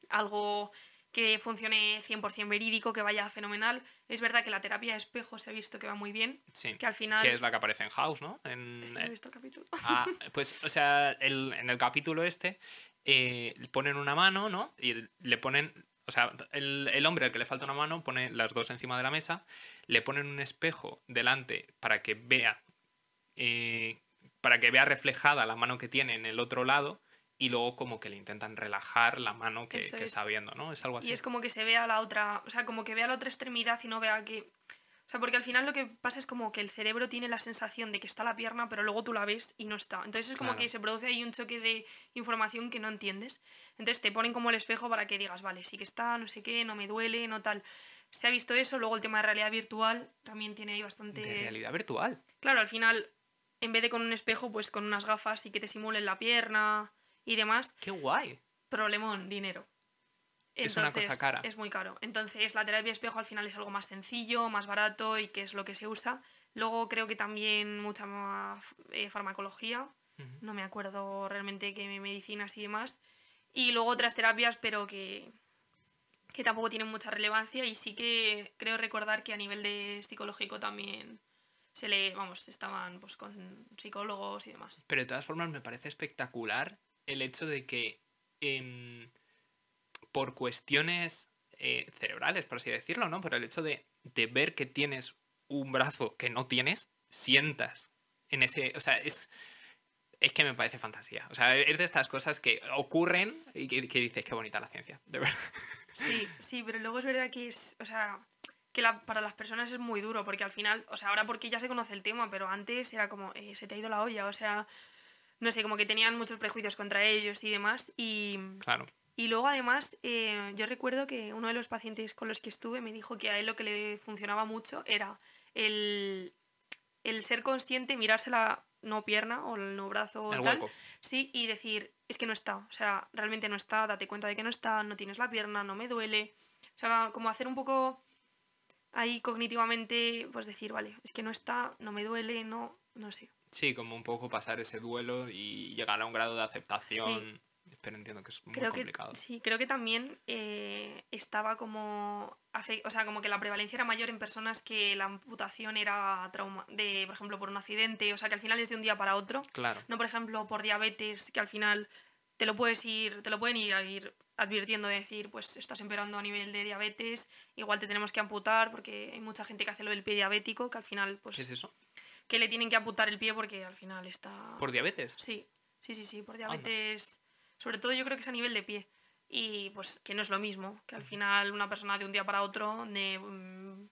S2: algo que funcione 100% verídico, que vaya fenomenal. Es verdad que la terapia de espejo se ha visto que va muy bien.
S1: Sí.
S2: Que al final...
S1: Que es la que aparece en House, ¿no? En...
S2: Es que no he visto el capítulo.
S1: Ah, pues, o sea, el, en el capítulo este eh, ponen una mano, ¿no? Y le ponen... O sea, el, el hombre al que le falta una mano pone las dos encima de la mesa, le ponen un espejo delante para que vea... Eh, para que vea reflejada la mano que tiene en el otro lado y luego como que le intentan relajar la mano que, está viendo, ¿no? Es algo así.
S2: Y es como que se vea la otra, o sea, como que vea la otra extremidad y no vea que... O sea, porque al final lo que pasa es como que el cerebro tiene la sensación de que está la pierna, pero luego tú la ves y no está. Entonces es como que se produce ahí un choque de información que no entiendes. Entonces te ponen como el espejo para que digas, vale, sí que está, no sé qué, no me duele, no tal. Se ha visto eso, luego el tema de realidad virtual también tiene ahí bastante...
S1: ¿De realidad virtual?
S2: Claro, al final, en vez de con un espejo, pues con unas gafas y que te simulen la pierna y demás.
S1: ¡Qué guay!
S2: Problemón, dinero.
S1: es una cosa cara.
S2: Es muy caro. Entonces, la terapia espejo al final es algo más sencillo, más barato y que es lo que se usa. Luego creo que también mucha más eh, farmacología. No me acuerdo realmente qué medicinas y demás. Y luego otras terapias, pero que, que tampoco tienen mucha relevancia. Y sí que creo recordar que a nivel de psicológico también se le, vamos, estaban pues con psicólogos y demás.
S1: Pero de todas formas me parece espectacular el hecho de que em, por cuestiones eh, cerebrales, por así decirlo, ¿no? Por el hecho de, de, ver que tienes un brazo que no tienes, sientas en ese... O sea, es... Es que me parece fantasía. O sea, es de estas cosas que ocurren y que, dices, qué bonita la ciencia, de verdad.
S2: Sí, sí, pero luego es verdad que es, o sea, que para las personas es muy duro, porque al final, o sea, ahora porque ya se conoce el tema, pero antes era como, eh, se te ha ido la olla, o sea, no sé, como que tenían muchos prejuicios contra ellos y demás. Y,
S1: claro.
S2: y luego además, eh, yo recuerdo que uno de los pacientes con los que estuve me dijo que a él lo que le funcionaba mucho era el, el ser consciente, mirarse la no pierna o el no brazo o tal. Sí, y decir, es que no está, o sea, realmente no está, date cuenta de que no está, no tienes la pierna, no me duele. O sea, como hacer un poco ahí cognitivamente, pues decir, vale, es que no está, no me duele, no, no sé.
S1: Sí, como un poco pasar ese duelo y llegar a un grado de aceptación. Pero entiendo que es muy complicado.
S2: sí, creo que también eh, estaba como. Hace, o sea, como que la prevalencia era mayor en personas que la amputación era trauma, de, por ejemplo, por un accidente. O sea, que al final es de un día para otro.
S1: Claro.
S2: No, por ejemplo, por diabetes, que al final te lo puedes ir, te lo pueden ir, ir advirtiendo de decir, pues estás empeorando a nivel de diabetes, igual te tenemos que amputar, porque hay mucha gente que hace lo del pie diabético, que al final, pues.
S1: ¿Qué es eso?
S2: Que le tienen que amputar el pie porque al final está...
S1: ¿Por diabetes?
S2: Sí, sí, sí, sí, por diabetes. Sobre todo yo creo que es a nivel de pie. Y pues que no es lo mismo, que al final una persona de un día para otro de... Mm,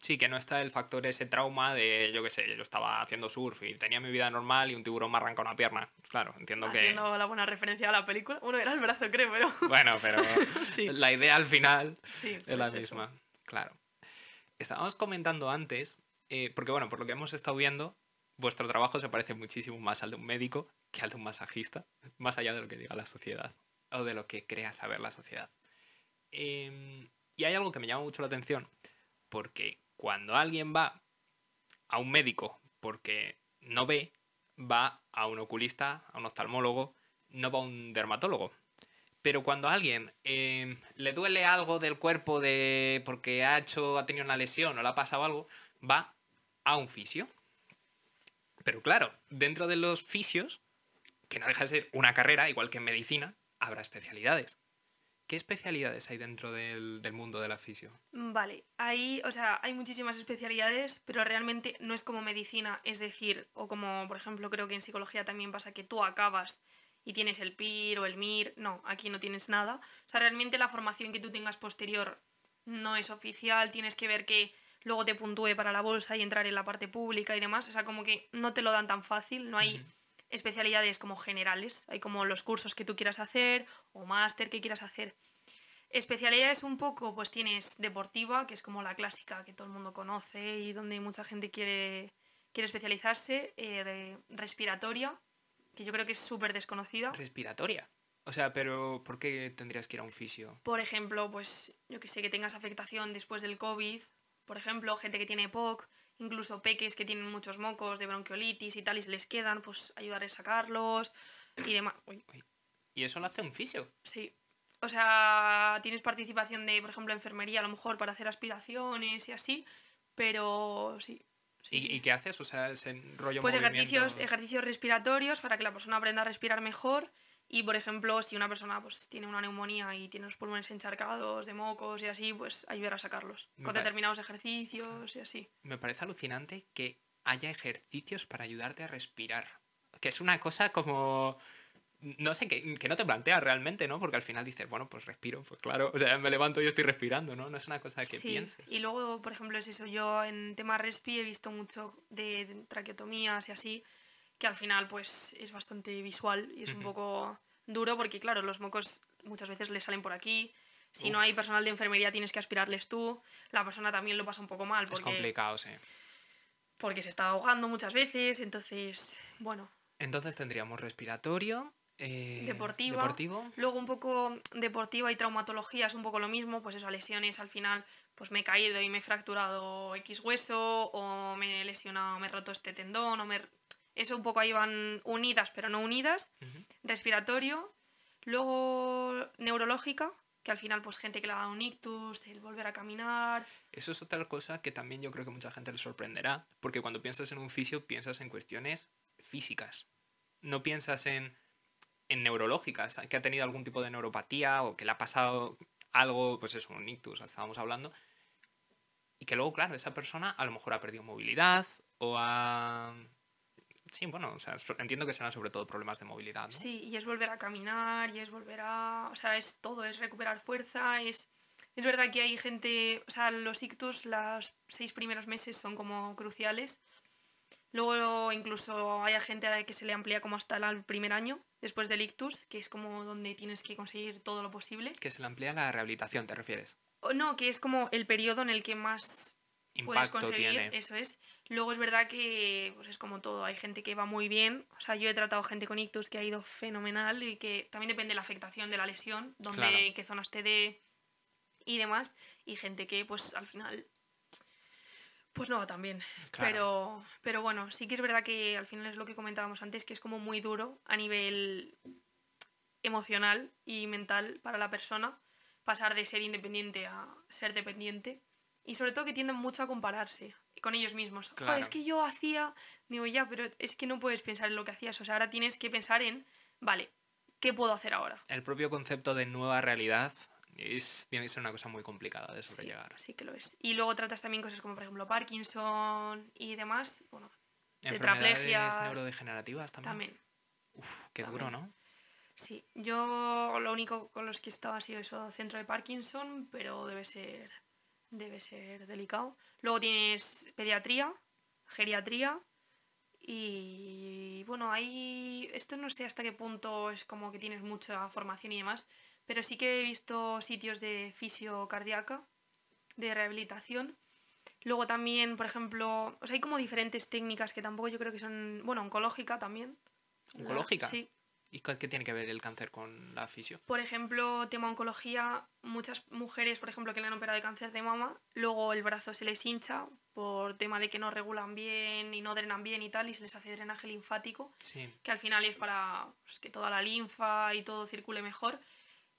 S1: sí, que no está el factor ese trauma de, yo qué sé, yo estaba haciendo surf y tenía mi vida normal y un tiburón me arranca una pierna. Claro, entiendo que...
S2: Haciendo la buena referencia a la película. Uno era el brazo, creo, pero...
S1: Bueno, pero la idea al final es la pues misma. Claro. Estábamos comentando antes eh, porque bueno, por lo que hemos estado viendo, vuestro trabajo se parece muchísimo más al de un médico que al de un masajista, más allá de lo que diga la sociedad o de lo que crea saber la sociedad. Em, y hay algo que me llama mucho la atención, porque cuando alguien va a un médico porque no ve, va a un oculista, a un oftalmólogo, no va a un dermatólogo. Pero cuando a alguien em, le duele algo del cuerpo de porque ha hecho, ha tenido una lesión o le ha pasado algo, va a un fisio. Pero claro, dentro de los fisios, que no deja de ser una carrera, igual que en medicina, habrá especialidades. ¿Qué especialidades hay dentro del, mundo de la fisio?
S2: Vale, hay, o sea, hay muchísimas especialidades, pero realmente no es como medicina, es decir, o como por ejemplo creo que en psicología también pasa que tú acabas y tienes el PIR o el MIR, no, aquí no tienes nada. O sea, realmente la formación que tú tengas posterior no es oficial, tienes que ver que luego te puntúe para la bolsa y entrar en la parte pública y demás. O sea, como que no te lo dan tan fácil, no hay especialidades como generales, hay como los cursos que tú quieras hacer o máster que quieras hacer. Especialidades un poco, pues tienes deportiva, que es como la clásica que todo el mundo conoce y donde mucha gente quiere, quiere especializarse, eh, respiratoria, que yo creo que es súper desconocida.
S1: ¿Respiratoria? O sea, pero ¿por qué tendrías que ir a un fisio?
S2: Por ejemplo, pues yo que sé, que tengas afectación después del COVID, por ejemplo, gente que tiene POC, incluso peques que tienen muchos mocos de bronquiolitis y tal y se les quedan, pues ayudar a sacarlos y demás.
S1: ¿Y eso lo hace un fisio?
S2: Sí. O sea, tienes participación de, por ejemplo, enfermería a lo mejor para hacer aspiraciones y así, pero sí.
S1: ¿Y, qué haces? O sea, ese rollo
S2: Pues ejercicios, ejercicios respiratorios para que la persona aprenda a respirar mejor y, por ejemplo, si una persona pues, tiene una neumonía y tiene los pulmones encharcados de mocos y así, pues ayudar a sacarlos con determinados ejercicios y así.
S1: Me parece alucinante que haya ejercicios para ayudarte a respirar. Que es una cosa como... No sé, que, que no te planteas realmente, ¿no? Porque al final dices, bueno, pues respiro, pues claro, o sea, me levanto y estoy respirando, ¿no? No es una cosa que sí. pienses.
S2: Y luego, por ejemplo, es eso, yo en tema respi he visto mucho de traqueotomías y así, que al final pues es bastante visual y es un poco duro porque claro, los mocos muchas veces le salen por aquí. Si no hay personal de enfermería tienes que aspirarles tú. La persona también lo pasa un poco mal. Porque,
S1: es complicado, sí.
S2: Porque se está ahogando muchas veces, entonces, bueno.
S1: Entonces tendríamos respiratorio, eh, deportiva.
S2: Deportivo. Luego un poco deportiva y traumatología es un poco lo mismo, pues eso, lesiones al final, pues me he caído y me he fracturado X hueso, o me he lesionado, me he roto este tendón, o me eso un poco ahí van unidas, pero no unidas. Respiratorio. Luego neurológica, que al final pues gente que le ha dado un ictus, el volver a caminar.
S1: Eso es otra cosa que también yo creo que mucha gente le sorprenderá, porque cuando piensas en un fisio piensas en cuestiones físicas. No piensas en, en neurológicas, que ha tenido algún tipo de neuropatía o que le ha pasado algo, pues eso, un ictus, estábamos hablando. Y que luego, claro, esa persona a lo mejor ha perdido movilidad o ha Sí, bueno, o sea, entiendo que serán sobre todo problemas de movilidad. ¿no?
S2: Sí, y es volver a caminar, y es volver a. O sea, es todo, es recuperar fuerza, es. Es verdad que hay gente. O sea, los ictus, los seis primeros meses son como cruciales. Luego, incluso hay gente a la que se le amplía como hasta el primer año, después del ictus, que es como donde tienes que conseguir todo lo posible.
S1: Que se le amplía la rehabilitación, ¿te refieres?
S2: no, que es como el periodo en el que más puedes conseguir, eso es. Luego es verdad que pues es como todo, hay gente que va muy bien, o sea, yo he tratado gente con ictus que ha ido fenomenal y que también depende de la afectación de la lesión, donde, qué zonas te dé y demás, y gente que pues al final pues no va tan bien. Pero, pero bueno, sí que es verdad que al final es lo que comentábamos antes, que es como muy duro a nivel emocional y mental para la persona pasar de ser independiente a ser dependiente. Y sobre todo que tienden mucho a compararse con ellos mismos. es que yo hacía, digo ya, pero es que no puedes pensar en lo que hacías, o sea, ahora tienes que pensar en, vale, ¿qué puedo hacer ahora?
S1: El propio concepto de nueva realidad es, tiene que ser una cosa muy complicada de sobrellegar.
S2: Sí, sí que lo es. Y luego tratas también cosas como, por ejemplo, Parkinson y demás, bueno,
S1: tetraplegias. neurodegenerativas también. También. Uf, qué duro, ¿no?
S2: Sí, yo lo único con los que he estado ha sido eso, centro de Parkinson, pero debe ser debe ser delicado. Luego tienes pediatría, geriatría y bueno, ahí esto no sé hasta qué punto es como que tienes mucha formación y demás, pero sí que he visto sitios de fisio cardíaca, de rehabilitación. Luego también, por ejemplo, o sea, hay como diferentes técnicas que tampoco yo creo que son, bueno, oncológica también.
S1: ¿Oncológica? Sí, ¿Y qué tiene que ver el cáncer con la fisio?
S2: Por ejemplo, tema oncología, muchas mujeres, por ejemplo, que le han operado de cáncer de mama, luego el brazo se les hincha por tema de que no regulan bien y no drenan bien y tal, y se les hace drenaje linfático, que al final es para pues, que toda la linfa y todo circule mejor.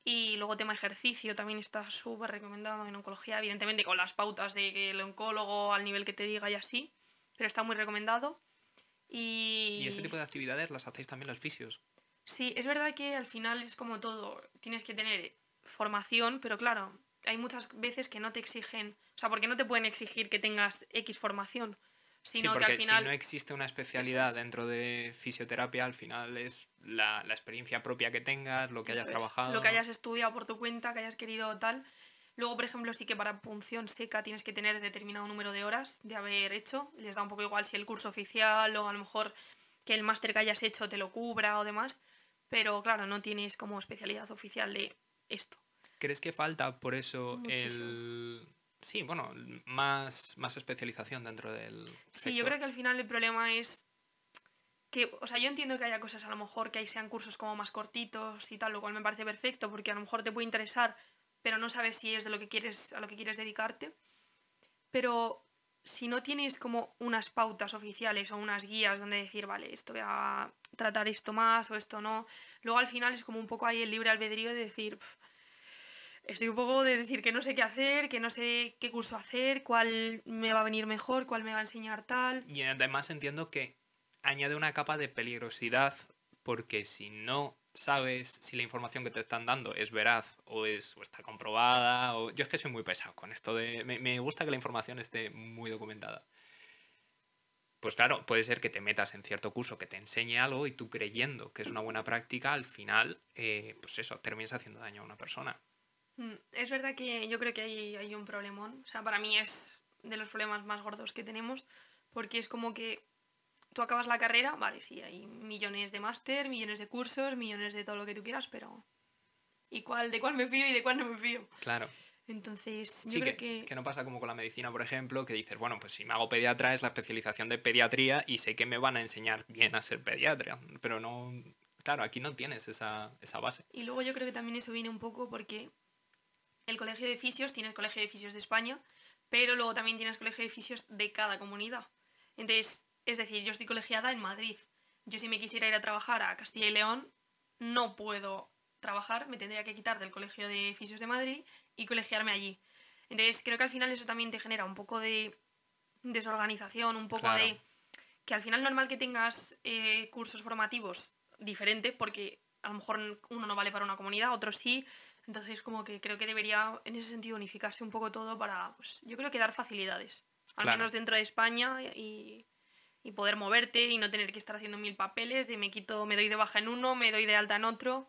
S2: Y luego tema ejercicio también está súper recomendado en oncología, evidentemente con las pautas de que el oncólogo al nivel que te diga y así, pero está muy recomendado. Y...
S1: ¿Y ese tipo de actividades las hacéis también los fisios?
S2: Sí, es verdad que al final es como todo, tienes que tener formación, pero claro, hay muchas veces que no te exigen, o sea, porque no te pueden exigir que tengas X formación,
S1: sino sí, porque que al final... si no existe una especialidad dentro de fisioterapia, al final es la, experiencia propia que tengas, lo que hayas trabajado.
S2: Lo que hayas estudiado por tu cuenta, que hayas querido tal. Luego, por ejemplo, sí que para punción seca tienes que tener determinado número de horas de haber hecho. Les da un poco igual si el curso oficial o a lo mejor que el máster que hayas hecho te lo cubra o demás. Pero claro, no tienes como especialidad oficial de esto.
S1: ¿Crees que falta por eso el... Sí, bueno, más, más especialización dentro del...
S2: Sí, yo creo que al final el problema es que, o sea, yo entiendo que haya cosas a lo mejor que ahí sean cursos como más cortitos y tal, lo cual me parece perfecto porque a lo mejor te puede interesar pero no sabes si es de lo que quieres, a lo que quieres dedicarte. Pero si no tienes como unas pautas oficiales o unas guías donde decir, vale, esto voy a tratar esto más o esto no, luego al final es como un poco ahí el libre albedrío de decir, estoy un poco de decir que no sé qué hacer, que no sé qué curso hacer, cuál me va a venir mejor, cuál me va a enseñar tal.
S1: Y además entiendo que añade una capa de peligrosidad porque si no sabes si la información que te están dando es veraz o, es, o está comprobada. O... Yo es que soy muy pesado con esto de... Me, me, gusta que la información esté muy documentada. Pues claro, puede ser que te metas en cierto curso que te enseñe algo y tú creyendo que es una buena práctica, al final, eh, pues eso, termines haciendo daño a una persona.
S2: Mm, es verdad que yo creo que hay, hay un problemón. O sea, para mí es de los problemas más gordos que tenemos porque es como que tú acabas la carrera, vale, sí, hay millones de máster, millones de cursos, millones de todo lo que tú quieras, pero ¿y cuál, de cuál me fío y de cuál no me fío?
S1: Claro.
S2: Entonces,
S1: yo creo que, que... no pasa como con la medicina, por ejemplo, que dices, bueno, pues si me hago pediatra es la especialización de pediatría y sé que me van a enseñar bien a ser pediatra, pero no... Claro, aquí no tienes esa, esa base.
S2: Y luego yo creo que también eso viene un poco porque el colegio de fisios tiene el colegio de fisios de España, pero luego también tienes colegio de fisios de cada comunidad. Entonces, es decir, yo estoy colegiada en Madrid. Yo si me quisiera ir a trabajar a Castilla y León, no puedo trabajar, me tendría que quitar del Colegio de Fisios de Madrid y colegiarme allí. Entonces creo que al final eso también te genera un poco de desorganización, un poco de... que al final normal que tengas eh, cursos formativos diferentes porque a lo mejor uno no vale para una comunidad, otro sí. Entonces como que creo que debería en ese sentido unificarse un poco todo para, pues yo creo que dar facilidades. Al menos dentro de España y, y poder moverte y no tener que estar haciendo mil papeles de me quito, me doy de baja en uno, me doy de alta en otro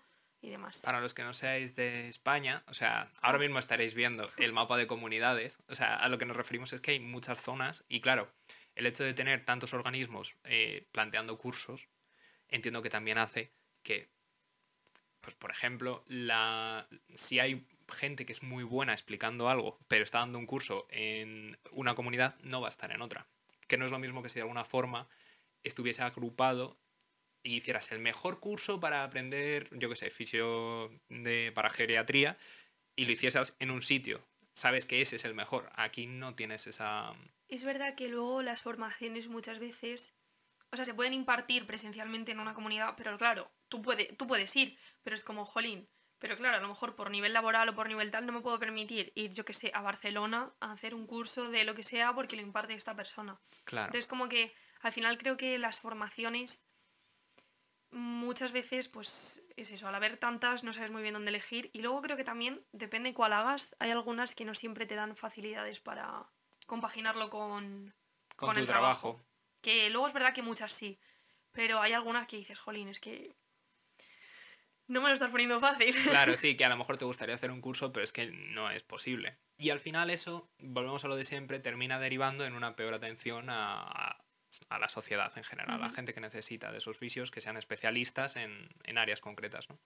S1: Para los que no seáis de España, o sea, ahora mismo estaréis viendo el mapa de comunidades, o sea, a lo que nos referimos es que hay muchas zonas y claro, el hecho de tener tantos organismos eh, planteando cursos, entiendo que también hace que, pues por ejemplo, la, si hay gente que es muy buena explicando algo, pero está dando un curso en una comunidad, no va a estar en otra. Que no es lo mismo que si de alguna forma estuviese agrupado y hicieras el mejor curso para aprender, yo qué sé, fisio de, para geriatría y lo hicieras en un sitio. Sabes que ese es el mejor. Aquí no tienes esa...
S2: Es verdad que luego las formaciones muchas veces, o sea, se pueden impartir presencialmente en una comunidad, pero claro, tú, puede, tú puedes ir, pero es como, jolín, pero claro, a lo mejor por nivel laboral o por nivel tal no me puedo permitir ir, yo que sé, a Barcelona a hacer un curso de lo que sea porque lo imparte esta persona. Claro. Entonces, como que al final creo que las formaciones muchas veces, pues es eso, al haber tantas no sabes muy bien dónde elegir. Y luego creo que también, depende cuál hagas, hay algunas que no siempre te dan facilidades para compaginarlo con,
S1: con, el trabajo. trabajo.
S2: Que luego es verdad que muchas sí, pero hay algunas que dices, jolín, es que no me lo estás poniendo fácil.
S1: Claro, sí, que a lo mejor te gustaría hacer un curso, pero es que no es posible. Y al final eso, volvemos a lo de siempre, termina derivando en una peor atención a, a la sociedad en general, a la gente que necesita de esos fisios que sean especialistas en, en áreas concretas. ¿no?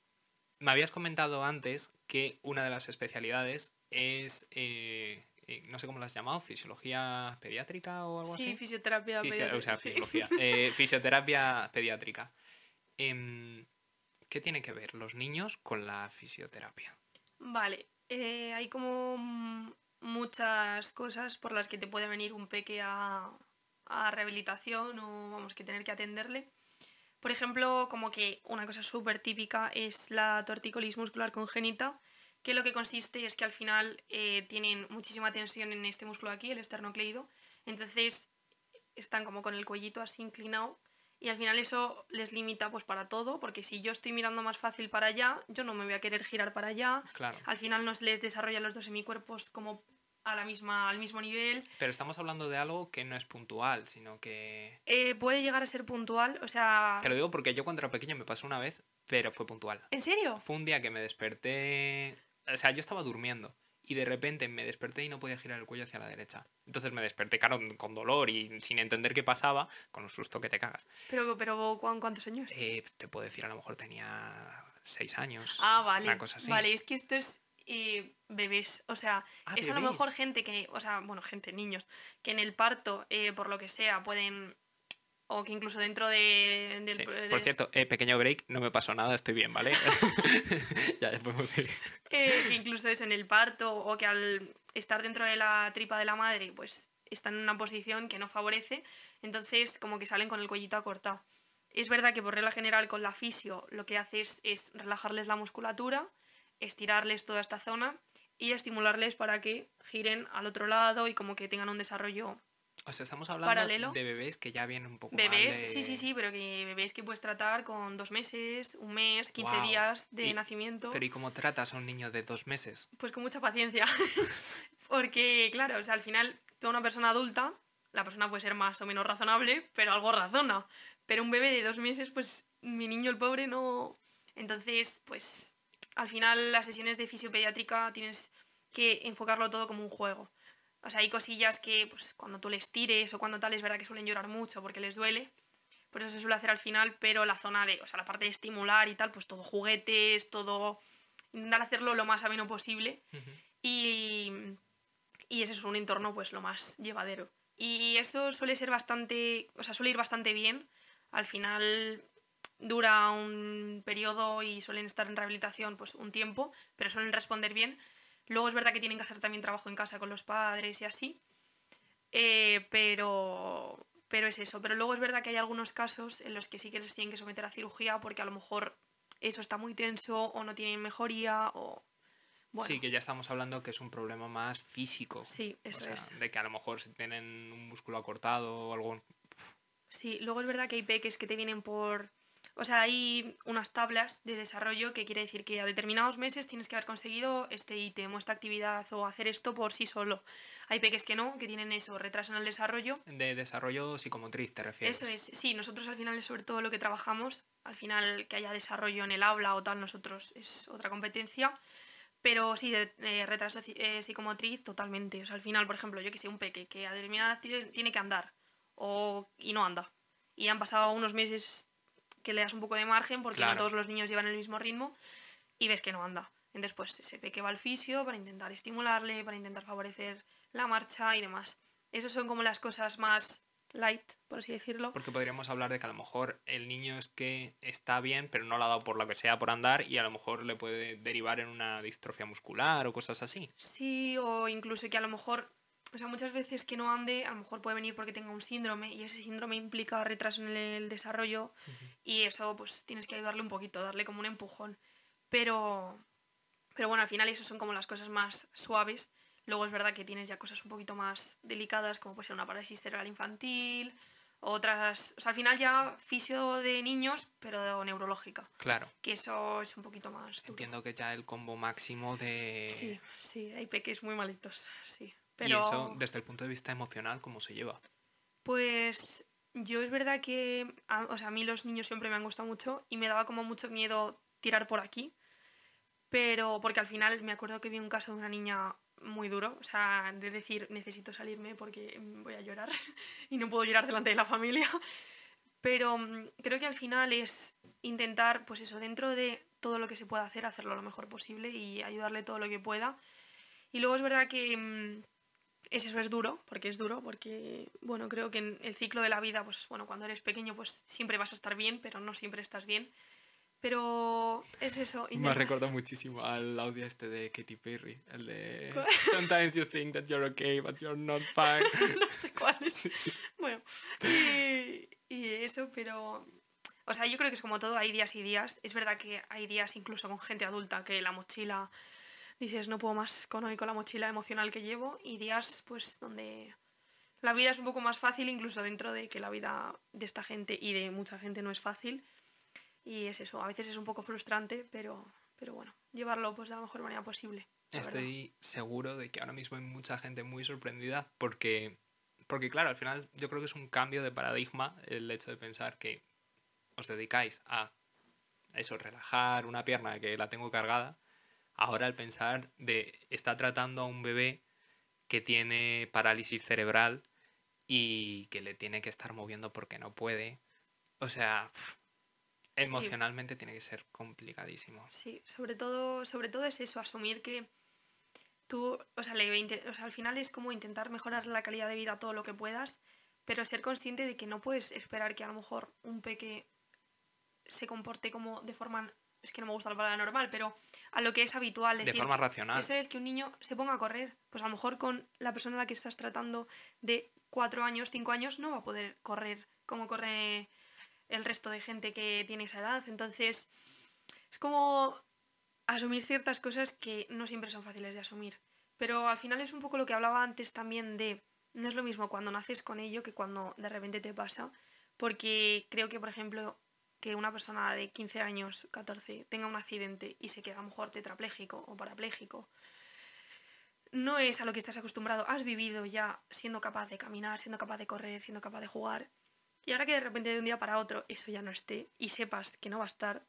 S1: Me habías comentado antes que una de las especialidades es, eh, eh, no sé cómo lo has llamado, fisiología pediátrica o algo así.
S2: Sí, fisioterapia
S1: pediátrica. O sea, fisiología. Eh, fisioterapia pediátrica. ¿Qué tiene que ver los niños con la fisioterapia?
S2: Vale, eh, hay como muchas cosas por las que te puede venir un peque a, a rehabilitación o vamos que tener que atenderle. Por ejemplo, como que una cosa súper típica es la tortícolis muscular congénita, que lo que consiste es que al final eh, tienen muchísima tensión en este músculo aquí, el esternocleido, entonces están como con el cuellito así inclinado y al final eso les limita pues para todo, porque si yo estoy mirando más fácil para allá, yo no me voy a querer girar para allá. Al final no les desarrolla los dos semicuerpos como a la misma, al mismo nivel.
S1: Pero estamos hablando de algo que no es puntual, sino que...
S2: Eh, puede llegar a ser puntual, o sea...
S1: Te lo digo porque yo cuando era pequeño me pasó una vez, pero fue puntual.
S2: ¿En serio?
S1: Fue un día que me desperté... O sea, yo estaba durmiendo y de repente me desperté y no podía girar el cuello hacia la derecha. Entonces me desperté, claro, con dolor y sin entender qué pasaba, con un susto que te cagas.
S2: ¿Pero, pero cuántos años?
S1: Eh, te puedo decir, a lo mejor tenía seis años.
S2: Ah, vale. Una cosa así. Vale, es que esto es eh, bebés. O sea, ah, es a lo mejor gente que, o sea, bueno, gente, niños, que en el parto, eh, por lo que sea, pueden o que incluso dentro de, del...
S1: Por cierto, eh, pequeño break, no me pasó nada, estoy bien, ¿vale? ya, podemos ir.
S2: Eh, que incluso eso en el parto o que al estar dentro de la tripa de la madre, pues están en una posición que no favorece, entonces como que salen con el cuellito acortado. Es verdad que por regla general con la fisio lo que haces es relajarles la musculatura, estirarles toda esta zona y estimularles para que giren al otro lado y como que tengan un desarrollo
S1: o sea, estamos hablando de bebés que ya vienen un poco
S2: Bebés, sí, sí, sí, pero que bebés que puedes tratar con dos meses, un mes, 15 días de nacimiento.
S1: Pero ¿y cómo tratas a un niño de dos meses?
S2: Pues con mucha paciencia. Porque, claro, o sea, al final, toda una persona adulta, la persona puede ser más o menos razonable, pero algo razona. Pero un bebé de dos meses, pues mi niño, el pobre, no... Entonces, pues al final las sesiones de fisiopediátrica tienes que enfocarlo todo como un juego. O sea, hay cosillas que pues, cuando tú les tires o cuando tal, es verdad que suelen llorar mucho porque les duele. Por eso se suele hacer al final, pero la zona de, o sea, la parte de estimular y tal, pues todo juguetes, todo. Intentar hacerlo lo más ameno posible. y, y ese es un entorno, pues, lo más llevadero. Y eso suele ser bastante. O sea, suele ir bastante bien. Al final dura un periodo y suelen estar en rehabilitación pues un tiempo, pero suelen responder bien. Luego es verdad que tienen que hacer también trabajo en casa con los padres y así. Eh, pero, pero es eso. Pero luego es verdad que hay algunos casos en los que sí que les tienen que someter a cirugía porque a lo mejor eso está muy tenso o no tienen mejoría o...
S1: Sí, que ya estamos hablando que es un problema más físico.
S2: Sí, eso es.
S1: De que a lo mejor si tienen un músculo acortado o algo...
S2: Sí, luego es verdad que hay peques que te vienen por o sea, hay unas tablas de desarrollo que quiere decir que a determinados meses tienes que haber conseguido este ítem o esta actividad o hacer esto por sí solo. Hay peques que no, que tienen eso, retraso en el desarrollo.
S1: De desarrollo psicomotriz, ¿te refieres?
S2: Eso es, sí, nosotros al final es sobre todo lo que trabajamos. Al final que haya desarrollo en el aula o tal, nosotros es otra competencia. Pero sí, de, retraso eh, psicomotriz totalmente. O sea, al final, por ejemplo, yo que sé, un peque que a determinada edad tiene que andar o, y no anda. Y han pasado unos meses que le das un poco de margen porque no todos los niños llevan el mismo ritmo y ves que no anda. Entonces, pues se ve que va al fisio para intentar estimularle, para intentar favorecer la marcha y demás. Esas son como las cosas más light, por así decirlo.
S1: Porque podríamos hablar de que a lo mejor el niño es que está bien, pero no lo ha dado por lo que sea por andar y a lo mejor le puede derivar en una distrofia muscular o cosas así.
S2: Sí, o incluso que a lo mejor o sea, muchas veces que no ande, a lo mejor puede venir porque tenga un síndrome y ese síndrome implica retraso en el desarrollo y eso pues tienes que ayudarle un poquito, darle como un empujón. Pero, pero bueno, al final eso son como las cosas más suaves. Luego es verdad que tienes ya cosas un poquito más delicadas como puede ser una parálisis cerebral infantil, otras, o sea, al final ya fisio de niños, pero neurológica.
S1: Claro.
S2: Que eso es un poquito más.
S1: Entiendo que ya el combo máximo de...
S2: Sí, sí, hay peques muy malitos, sí.
S1: ¿Y eso, desde el punto de vista emocional, cómo se lleva?
S2: Pues yo es verdad que, a, o sea, a mí los niños siempre me han gustado mucho y me daba como mucho miedo tirar por aquí, pero porque al final me acuerdo que vi un caso de una niña muy duro, o sea, de decir necesito salirme porque voy a llorar y no puedo llorar delante de la familia, pero mm, creo que al final es intentar, pues eso, dentro de todo lo que se pueda hacer, hacerlo lo mejor posible y ayudarle todo lo que pueda. Y luego es verdad que mm, es eso es duro, porque es duro, porque, bueno, creo que en el ciclo de la vida, pues bueno, cuando eres pequeño, pues siempre vas a estar bien, pero no siempre estás bien. Pero es eso.
S1: Me recuerda muchísimo al audio este de Katy Perry, el de Sometimes you think that you're okay, but you're not fine.
S2: no sé cuál es. Bueno, y, y eso, pero... O sea, yo creo que es como todo, hay días y días. Es verdad que hay días incluso con gente adulta que la mochila dices, no puedo más con hoy con la mochila emocional que llevo y días pues donde la vida es un poco más fácil, incluso dentro de que la vida de esta gente y de mucha gente no es fácil. Y es eso, a veces es un poco frustrante, pero, pero bueno, llevarlo pues de la mejor manera posible.
S1: Estoy seguro de que ahora mismo hay mucha gente muy sorprendida porque, porque, claro, al final yo creo que es un cambio de paradigma el hecho de pensar que os dedicáis a eso, relajar una pierna que la tengo cargada ahora al pensar de está tratando a un bebé que tiene parálisis cerebral y que le tiene que estar moviendo porque no puede. O sea, emocionalmente tiene que ser complicadísimo.
S2: Sí, sobre todo, sobre todo es eso, asumir que tú, o sea, le, o sea, al final es como intentar mejorar la calidad de vida todo lo que puedas, pero ser consciente de que no puedes esperar que a lo mejor un peque se comporte como de forma es que no me gusta la palabra normal, pero a lo que es habitual.
S1: de forma racional.
S2: Eso es que un niño se ponga a correr. Pues a lo mejor con la persona a la que estás tratando de cuatro años, cinco años, no va a poder correr como corre el resto de gente que tiene esa edad. Entonces, es como asumir ciertas cosas que no siempre son fáciles de asumir. Pero al final es un poco lo que hablaba antes también de, no es lo mismo cuando naces con ello que cuando de repente te pasa. Porque creo que, por ejemplo, que una persona de 15 años, 14, tenga un accidente y se queda a lo mejor tetrapléjico o parapléjico, no es a lo que estás acostumbrado. Has vivido ya siendo capaz de caminar, siendo capaz de correr, siendo capaz de jugar. Y ahora que de repente de un día para otro eso ya no esté y sepas que no va a estar,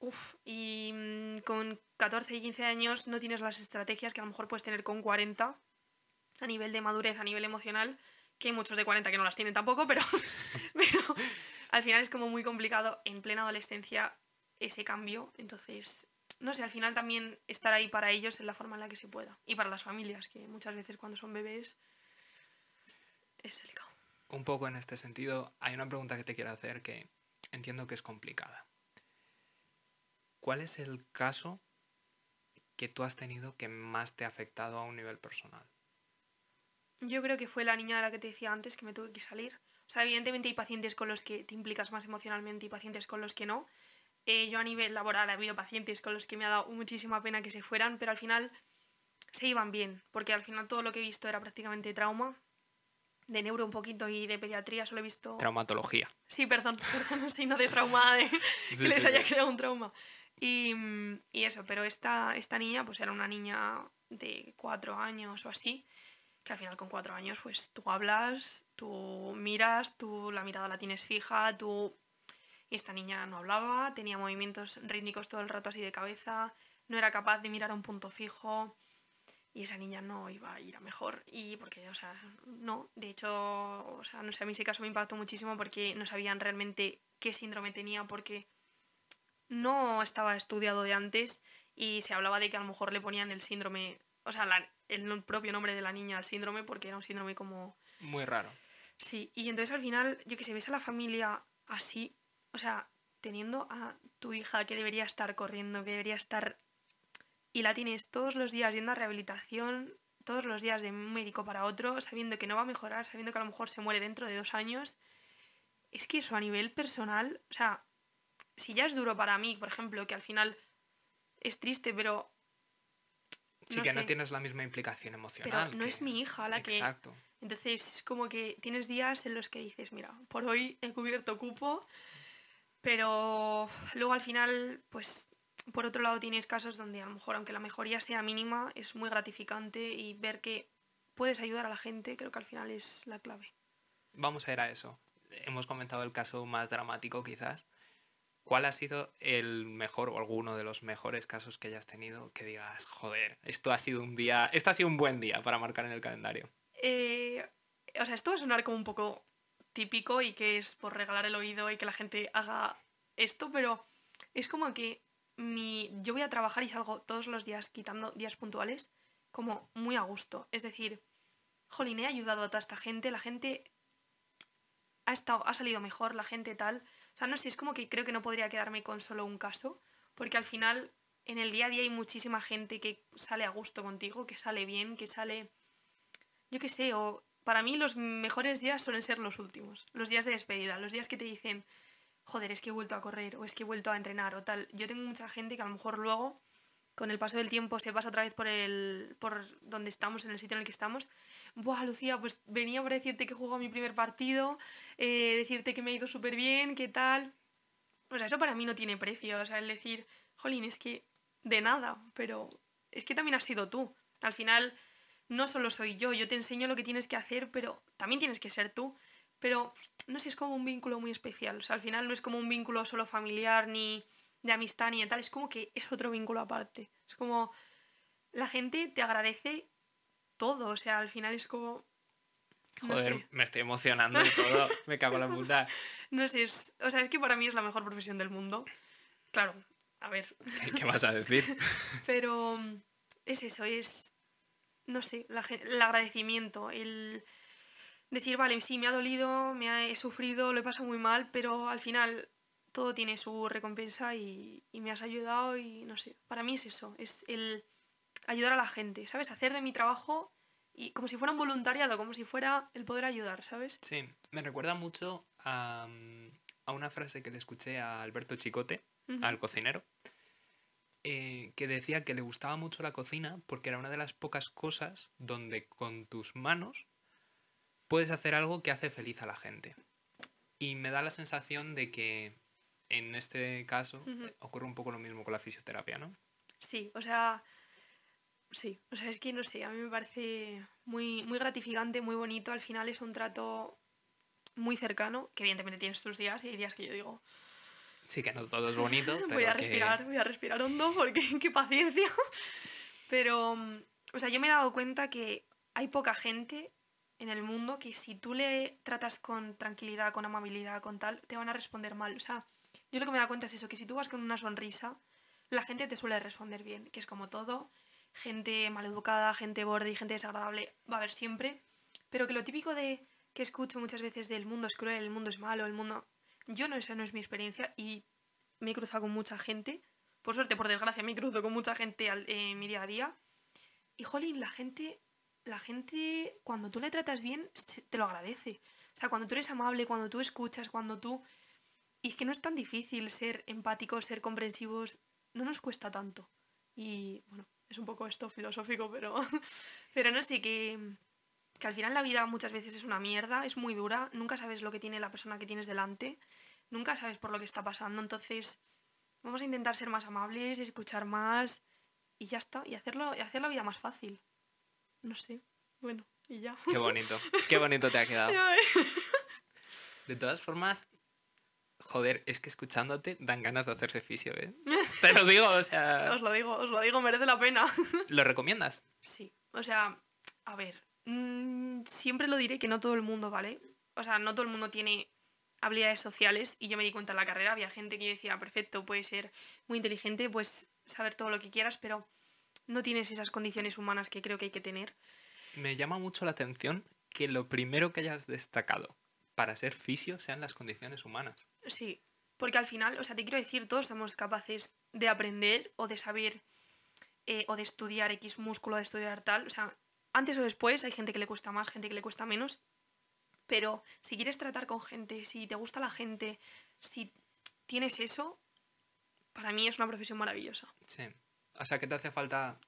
S2: uff, y mm, con 14 y 15 años no tienes las estrategias que a lo mejor puedes tener con 40 a nivel de madurez, a nivel emocional, que hay muchos de 40 que no las tienen tampoco, pero al final es como muy complicado en plena adolescencia ese cambio. Entonces, no sé, al final también estar ahí para ellos en la forma en la que se pueda. Y para las familias, que muchas veces cuando son bebés es delicado.
S1: Un poco en este sentido, hay una pregunta que te quiero hacer que entiendo que es complicada. ¿Cuál es el caso que tú has tenido que más te ha afectado a un nivel personal?
S2: Yo creo que fue la niña de la que te decía antes que me tuve que salir. O sea, evidentemente hay pacientes con los que te implicas más emocionalmente y pacientes con los que no. Eh, yo a nivel laboral ha habido pacientes con los que me ha dado muchísima pena que se fueran, pero al final se iban bien, porque al final todo lo que he visto era prácticamente trauma, de neuro un poquito y de pediatría solo he visto...
S1: Traumatología.
S2: Sí, perdón, perdón, sí, no de trauma, de que les haya creado un trauma. Y, y, eso, pero esta, esta niña pues era una niña de cuatro años o así, que al final con cuatro años pues tú hablas, tú miras, tú la mirada la tienes fija, tú... Y esta niña no hablaba, tenía movimientos rítmicos todo el rato así de cabeza, no era capaz de mirar a un punto fijo y esa niña no iba a ir a mejor. Y porque, o sea, no, de hecho, o sea, no sé, a mí ese caso me impactó muchísimo porque no sabían realmente qué síndrome tenía porque no estaba estudiado de antes y se hablaba de que a lo mejor le ponían el síndrome, o sea, la, el propio nombre de la niña al síndrome porque era un síndrome como...
S1: Muy raro.
S2: Sí, y entonces al final, yo que sé, ves a la familia así, o sea, teniendo a tu hija que debería estar corriendo, que debería estar... Y la tienes todos los días yendo a rehabilitación, todos los días de un médico para otro, sabiendo que no va a mejorar, sabiendo que a lo mejor se muere dentro de dos años. Es que eso a nivel personal, o sea, si ya es duro para mí, por ejemplo, que al final es triste, pero
S1: Sí, que no tienes la misma implicación emocional.
S2: Pero no es mi hija la que... Exacto. Entonces es como que tienes días en los que dices, mira, por hoy he cubierto cupo, pero luego al final, pues por otro lado tienes casos donde a lo mejor, aunque la mejoría sea mínima, es muy gratificante y ver que puedes ayudar a la gente, creo que al final es la clave.
S1: Vamos a ir a eso. Hemos comentado el caso más dramático quizás, ¿Cuál ha sido el mejor o alguno de los mejores casos que hayas tenido que digas, joder, esto ha sido un día, esto ha sido un buen día para marcar en el calendario?
S2: Eh, o sea, esto va a sonar como un poco típico y que es por regalar el oído y que la gente haga esto, pero es como que mi, yo voy a trabajar y salgo todos los días quitando días puntuales como muy a gusto. Es decir, jolín, he ayudado a toda esta gente, la gente ha, estado, ha salido mejor, la gente tal. O sea, no sé, es como que creo que no podría quedarme con solo un caso, porque al final en el día a día hay muchísima gente que sale a gusto contigo, que sale bien, que sale, yo qué sé, o para mí los mejores días suelen ser los últimos, los días de despedida, los días que te dicen, joder, es que he vuelto a correr o es que he vuelto a entrenar o tal. Yo tengo mucha gente que a lo mejor luego, con el paso del tiempo, se pasa otra vez por, el, por donde estamos, en el sitio en el que estamos Buah, Lucía, pues venía para decirte que jugó mi primer partido, eh, decirte que me ha ido súper bien, qué tal. O sea, eso para mí no tiene precio. O sea, el decir, jolín, es que de nada, pero es que también has sido tú. Al final, no solo soy yo, yo te enseño lo que tienes que hacer, pero también tienes que ser tú. Pero no sé, es como un vínculo muy especial. O sea, al final no es como un vínculo solo familiar ni de amistad ni de tal, es como que es otro vínculo aparte. Es como, la gente te agradece todo, o sea, al final es como...
S1: Joder, me estoy emocionando y todo, me cago en la puta.
S2: No sé, o sea, es que para mí es la mejor profesión del mundo. Claro, a ver.
S1: ¿Qué vas a decir?
S2: Pero es eso, es, no sé, el agradecimiento, el decir, vale, sí, me ha dolido, me he sufrido, lo he pasado muy mal, pero al final todo tiene su recompensa y, y, me has ayudado y no sé, para mí es eso, es el ayudar a la gente, ¿sabes? Hacer de mi trabajo y como si fuera un voluntariado, como si fuera el poder ayudar, ¿sabes?
S1: Sí, me recuerda mucho a, a una frase que le escuché a Alberto Chicote, al cocinero, eh, que decía que le gustaba mucho la cocina porque era una de las pocas cosas donde con tus manos puedes hacer algo que hace feliz a la gente. Y me da la sensación de que en este caso ocurre un poco lo mismo con la fisioterapia, ¿no?
S2: Sí, o sea, sí, o sea, es que no sé, a mí me parece muy, muy gratificante, muy bonito, al final es un trato muy cercano, que evidentemente tienes tus días y hay días que yo digo,
S1: Sí, que no todo es bonito.
S2: voy a respirar, voy a respirar hondo porque qué paciencia. Pero, o sea, yo me he dado cuenta que hay poca gente en el mundo que si tú le tratas con tranquilidad, con amabilidad, con tal, te van a responder mal. O sea, yo lo que me he dado cuenta es eso, que si tú vas con una sonrisa, la gente te suele responder bien, que es como todo, gente maleducada, gente borde y gente desagradable, va a haber siempre, pero que lo típico de que escucho muchas veces del mundo es cruel, el mundo es malo, el mundo... Yo no, esa no es mi experiencia y me he cruzado con mucha gente. Por suerte, por desgracia, me cruzo con mucha gente en mi día a día. Y jolín, la gente, la gente, cuando tú le tratas bien, te lo agradece. O sea, cuando tú eres amable, cuando tú escuchas, cuando tú... Y es que no es tan difícil ser empáticos, ser comprensivos, no nos cuesta tanto. Y bueno, es un poco esto filosófico, pero, pero no sé, que, que al final la vida muchas veces es una mierda, es muy dura, nunca sabes lo que tiene la persona que tienes delante, nunca sabes por lo que está pasando, entonces vamos a intentar ser más amables, escuchar más y ya está, y hacerlo, y hacer la vida más fácil. No sé, bueno, y ya.
S1: Qué bonito, qué bonito te ha quedado. De todas formas, joder, es que escuchándote dan ganas de hacerse fisio, ¿eh? Te lo digo, o sea...
S2: Os lo digo, os lo digo, merece la pena.
S1: ¿Lo recomiendas?
S2: Sí, o sea, a ver, Mm, siempre lo diré que no todo el mundo, ¿vale? O sea, no todo el mundo tiene habilidades sociales y yo me di cuenta en la carrera, había gente que yo decía, perfecto, puede ser muy inteligente, pues saber todo lo que quieras, pero no tienes esas condiciones humanas que creo que hay que tener.
S1: Me llama mucho la atención que lo primero que hayas destacado para ser fisio sean las condiciones humanas.
S2: Sí, porque al final, o sea, te quiero decir, todos somos capaces de aprender o de saber eh, o de estudiar X músculo, de estudiar tal, o sea, antes o después hay gente que le cuesta más, gente que le cuesta menos, pero si quieres tratar con gente, si te gusta la gente, si tienes eso, para mí es una profesión maravillosa.
S1: Sí. O sea, que te hace falta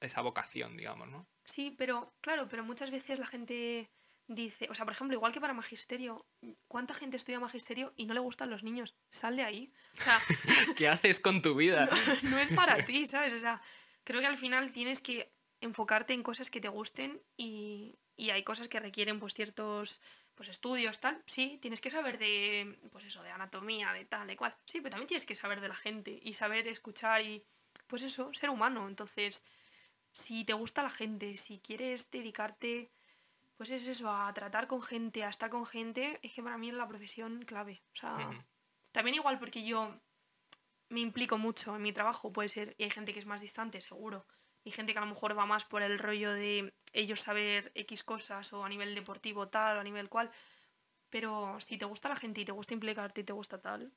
S1: esa vocación, digamos, ¿no?
S2: Sí, pero claro, pero muchas veces la gente dice, o sea, por ejemplo, igual que para magisterio, ¿cuánta gente estudia magisterio y no le gustan los niños? Sal de ahí. O sea,
S1: ¿qué haces con tu vida?
S2: no es para ti, ¿sabes? O sea, creo que al final tienes que enfocarte en cosas que te gusten y, hay cosas que requieren pues ciertos pues estudios, tal, sí, tienes que saber de, pues eso, de anatomía, de tal, de cual, sí, pero también tienes que saber de la gente y saber escuchar y, pues eso, ser humano, entonces, si te gusta la gente, si quieres dedicarte, pues es eso, a tratar con gente, a estar con gente, es que para mí es la profesión clave, o sea, también igual porque yo me implico mucho en mi trabajo, puede ser, y hay gente que es más distante, seguro, y gente que a lo mejor va más por el rollo de ellos saber X cosas o a nivel deportivo tal o a nivel cual. Pero si te gusta la gente y te gusta implicarte y te gusta tal.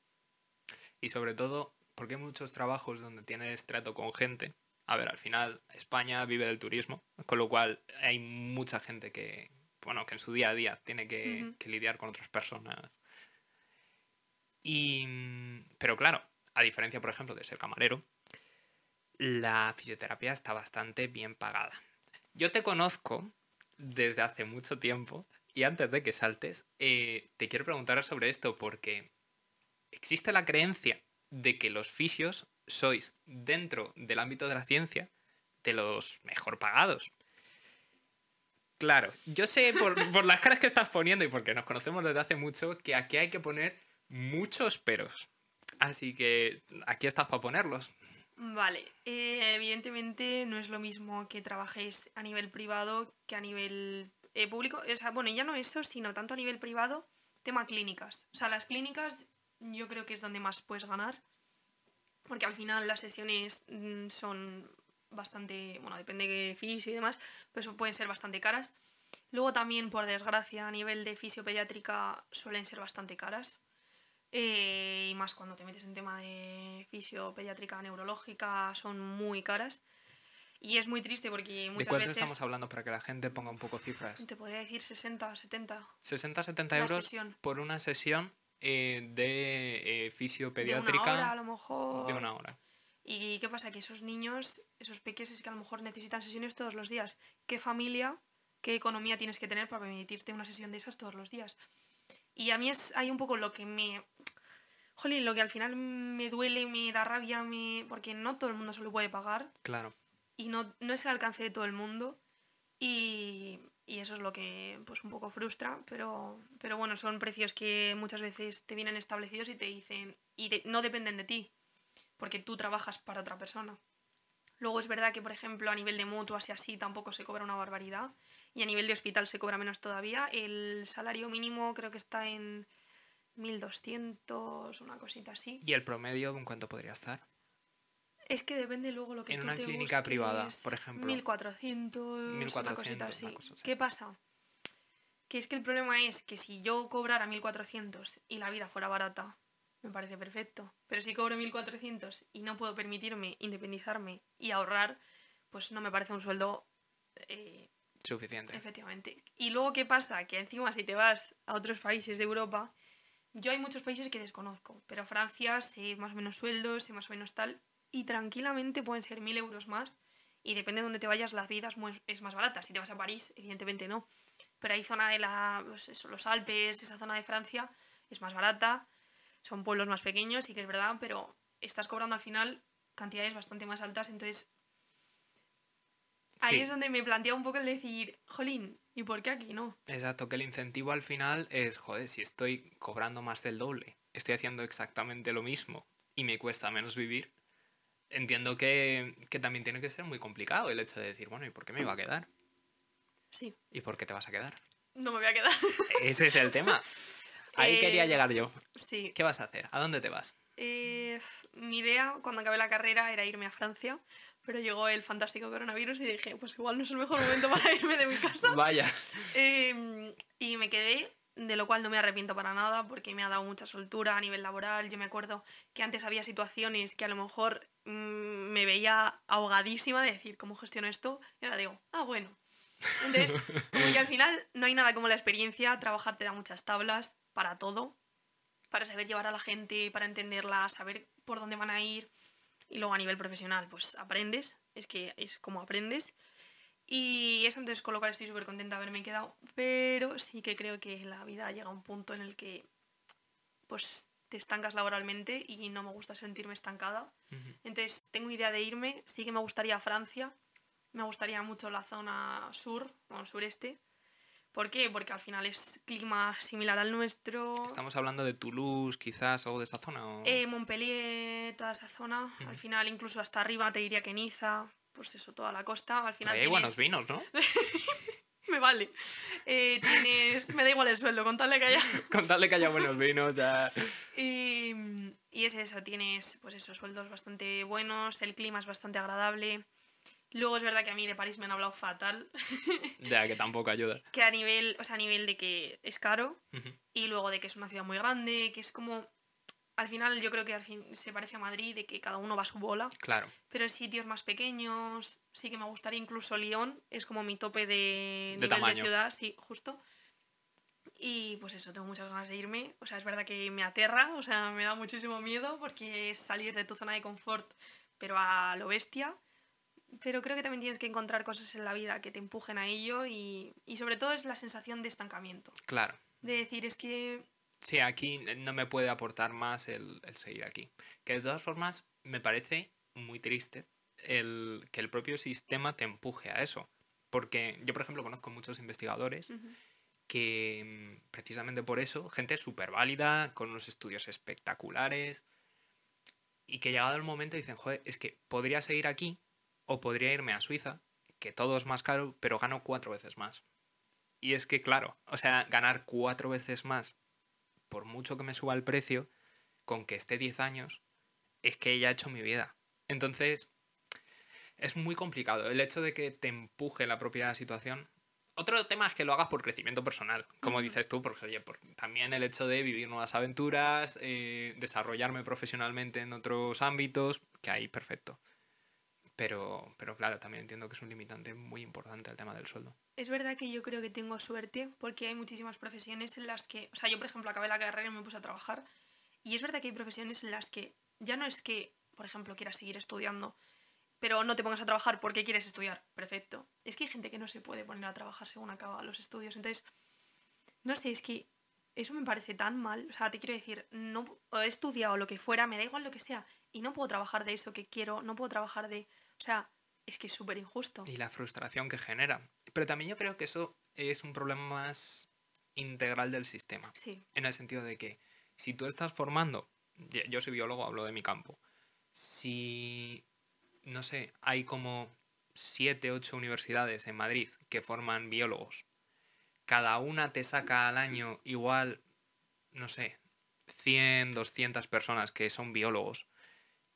S1: Y sobre todo, porque hay muchos trabajos donde tienes trato con gente. A ver, al final España vive del turismo, con lo cual hay mucha gente que, bueno, que en su día a día tiene que, que lidiar con otras personas. Y, pero claro, a diferencia, por ejemplo, de ser camarero, la fisioterapia está bastante bien pagada. Yo te conozco desde hace mucho tiempo y antes de que saltes, eh, te quiero preguntar sobre esto porque existe la creencia de que los fisios sois, dentro del ámbito de la ciencia, de los mejor pagados. Claro, yo sé por, las caras que estás poniendo y porque nos conocemos desde hace mucho que aquí hay que poner muchos peros. Así que aquí estás para ponerlos.
S2: Vale, eh, evidentemente no es lo mismo que trabajéis a nivel privado que a nivel eh, público. O sea, bueno, ya no eso, sino tanto a nivel privado, tema clínicas. O sea, las clínicas yo creo que es donde más puedes ganar, porque al final las sesiones mm, son bastante, bueno, depende de fisio y demás, pues pueden ser bastante caras. Luego también, por desgracia, a nivel de fisiopediátrica suelen ser bastante caras. Eh, y más cuando te metes en tema de fisiopediátrica neurológica, son muy caras. Y es muy triste porque muchas
S1: ¿De cuánto
S2: veces...
S1: estamos hablando para que la gente ponga un poco cifras?
S2: Te podría decir 60, 70.
S1: 60, 70 euros por una sesión eh, de eh, fisiopediátrica. De una
S2: hora, a lo mejor.
S1: De una hora.
S2: ¿Y qué pasa? Que esos niños, esos pequeños, es que a lo mejor necesitan sesiones todos los días. ¿Qué familia, qué economía tienes que tener para permitirte una sesión de esas todos los días? Y a mí es hay un poco lo que me... Jolín, lo que al final me duele, me da rabia, me... porque no todo el mundo se lo puede pagar.
S1: Claro.
S2: Y no, no es el alcance de todo el mundo. Y, y eso es lo que pues un poco frustra, pero, pero bueno, son precios que muchas veces te vienen establecidos y te dicen, y no dependen de ti, porque tú trabajas para otra persona. Luego es verdad que, por ejemplo, a nivel de mutuas y así tampoco se cobra una barbaridad. Y a nivel de hospital se cobra menos todavía. El salario mínimo creo que está en 1.200, una cosita así.
S1: ¿Y el promedio en cuánto podría estar?
S2: Es que depende luego lo que
S1: en una clínica privada, por ejemplo.
S2: 1400, 1400 una cosita así. ¿Qué pasa? Que es que el problema es que si yo cobrara 1400 y la vida fuera barata, me parece perfecto. Pero si cobro 1400 y no puedo permitirme independizarme y ahorrar, pues no me parece un sueldo eh,
S1: suficiente.
S2: Efectivamente. Y luego, ¿qué pasa? Que encima, si te vas a otros países de Europa, yo hay muchos países que desconozco, pero Francia sé más o menos sueldos, sé más o menos tal, y tranquilamente pueden ser mil euros más. Y depende de dónde te vayas, la vida es más barata. Si te vas a París, evidentemente no. Pero hay zona de la, pues los Alpes, esa zona de Francia, es más barata. Son pueblos más pequeños, y que es verdad, pero estás cobrando al final cantidades bastante más altas. Entonces, ahí es donde me plantea un poco el decir, jolín, ¿y por qué aquí no?
S1: Exacto, que el incentivo al final es, joder, si estoy cobrando más del doble, estoy haciendo exactamente lo mismo y me cuesta menos vivir, entiendo que, también tiene que ser muy complicado el hecho de decir, bueno, ¿y por qué me iba a quedar?
S2: Sí.
S1: ¿Y por qué te vas a quedar?
S2: No me voy a quedar.
S1: Ese es el tema. Ahí quería eh, llegar yo.
S2: Sí.
S1: ¿Qué vas a hacer? ¿A dónde te vas?
S2: Eh, mi idea cuando acabé la carrera era irme a Francia, pero llegó el fantástico coronavirus y dije, pues igual no es el mejor momento para irme de mi casa.
S1: Vaya.
S2: Em, y me quedé de lo cual no me arrepiento para nada porque me ha dado mucha soltura a nivel laboral. Yo me acuerdo que antes había situaciones que a lo mejor mm, me veía ahogadísima de decir, ¿cómo gestiono esto? Y ahora digo, ah, bueno. Entonces, como que al final no hay nada como la experiencia, trabajar te da muchas tablas para todo, para saber llevar a la gente, para entenderla, saber por dónde van a ir. Y luego a nivel profesional, pues aprendes, es que es como aprendes. Y eso entonces con lo cual estoy súper contenta de haberme quedado, pero sí que creo que la vida llega a un punto en el que pues te estancas laboralmente y no me gusta sentirme estancada. Entonces tengo idea de irme, sí que me gustaría Francia, me gustaría mucho la zona sur, bueno, sureste. ¿Por qué? Porque al final es clima similar al nuestro.
S1: ¿Estamos hablando de Toulouse, quizás, o de esa zona?
S2: Eh, Montpellier, toda esa zona. Al final, incluso hasta arriba, te diría que Niza pues eso, toda la costa. Al final.
S1: Hay buenos vinos, ¿no?
S2: me vale. Eh, tienes. Me da igual el sueldo, con tal de que haya.
S1: que haya buenos vinos, ya.
S2: Y, y es eso, tienes pues esos sueldos bastante buenos, el clima es bastante agradable. Luego es verdad que a mí de París me han hablado fatal.
S1: ya, que tampoco ayuda.
S2: que a nivel, o sea, a nivel de que es caro y luego de que es una ciudad muy grande, que es como al final yo creo que al fin se parece a Madrid de que cada uno va a su bola.
S1: Claro.
S2: Pero en sitios más pequeños, sí que me gustaría incluso Lyon, es como mi tope de,
S1: de
S2: nivel de ciudad, sí, justo. Y pues eso, tengo muchas ganas de irme. O sea, es verdad que me aterra, o sea, me da muchísimo miedo porque es salir de tu zona de confort, pero a lo bestia. Pero creo que también tienes que encontrar cosas en la vida que te empujen a ello y, y sobre todo es la sensación de estancamiento.
S1: Claro.
S2: De decir, es que
S1: Sí, aquí no me puede aportar más el, seguir aquí. Que de todas formas me parece muy triste el, que el propio sistema te empuje a eso. Porque yo, por ejemplo, conozco muchos investigadores que mm, precisamente por eso, gente súper válida, con unos estudios espectaculares, y que llegado el momento dicen, joder, es que podría seguir aquí o podría irme a Suiza, que todo es más caro, pero gano cuatro veces más. Y es que, claro, o sea, ganar cuatro veces más, por mucho que me suba el precio, con que esté 10 años, es que ya he hecho mi vida. Entonces, es muy complicado. El hecho de que te empuje la propia situación. Otro tema es que lo hagas por crecimiento personal, como dices tú, porque oye, también el hecho de vivir nuevas aventuras, eh, desarrollarme profesionalmente en otros ámbitos, que ahí perfecto. Pero, pero claro, también entiendo que es un limitante muy importante el tema del sueldo.
S2: Es verdad que yo creo que tengo suerte porque hay muchísimas profesiones en las que, o sea, yo por ejemplo acabé la carrera y me puse a trabajar y es verdad que hay profesiones en las que ya no es que, por ejemplo, quieras seguir estudiando, pero no te pongas a trabajar porque quieres estudiar. Perfecto. Es que hay gente que no se puede poner a trabajar según acaba los estudios. Entonces, no sé, es que eso me parece tan mal. O sea, te quiero decir, no he estudiado lo que fuera, me da igual lo que sea, y no puedo trabajar de eso que quiero, no puedo trabajar de o sea, es que es súper injusto.
S1: Y la frustración que genera. Pero también yo creo que eso es un problema más integral del sistema.
S2: Sí.
S1: En el sentido de que si tú estás formando, yo soy biólogo, hablo de mi campo, si, no sé, hay como siete, ocho universidades en Madrid que forman biólogos, cada una te saca al año igual, no sé, 100, 200 personas que son biólogos,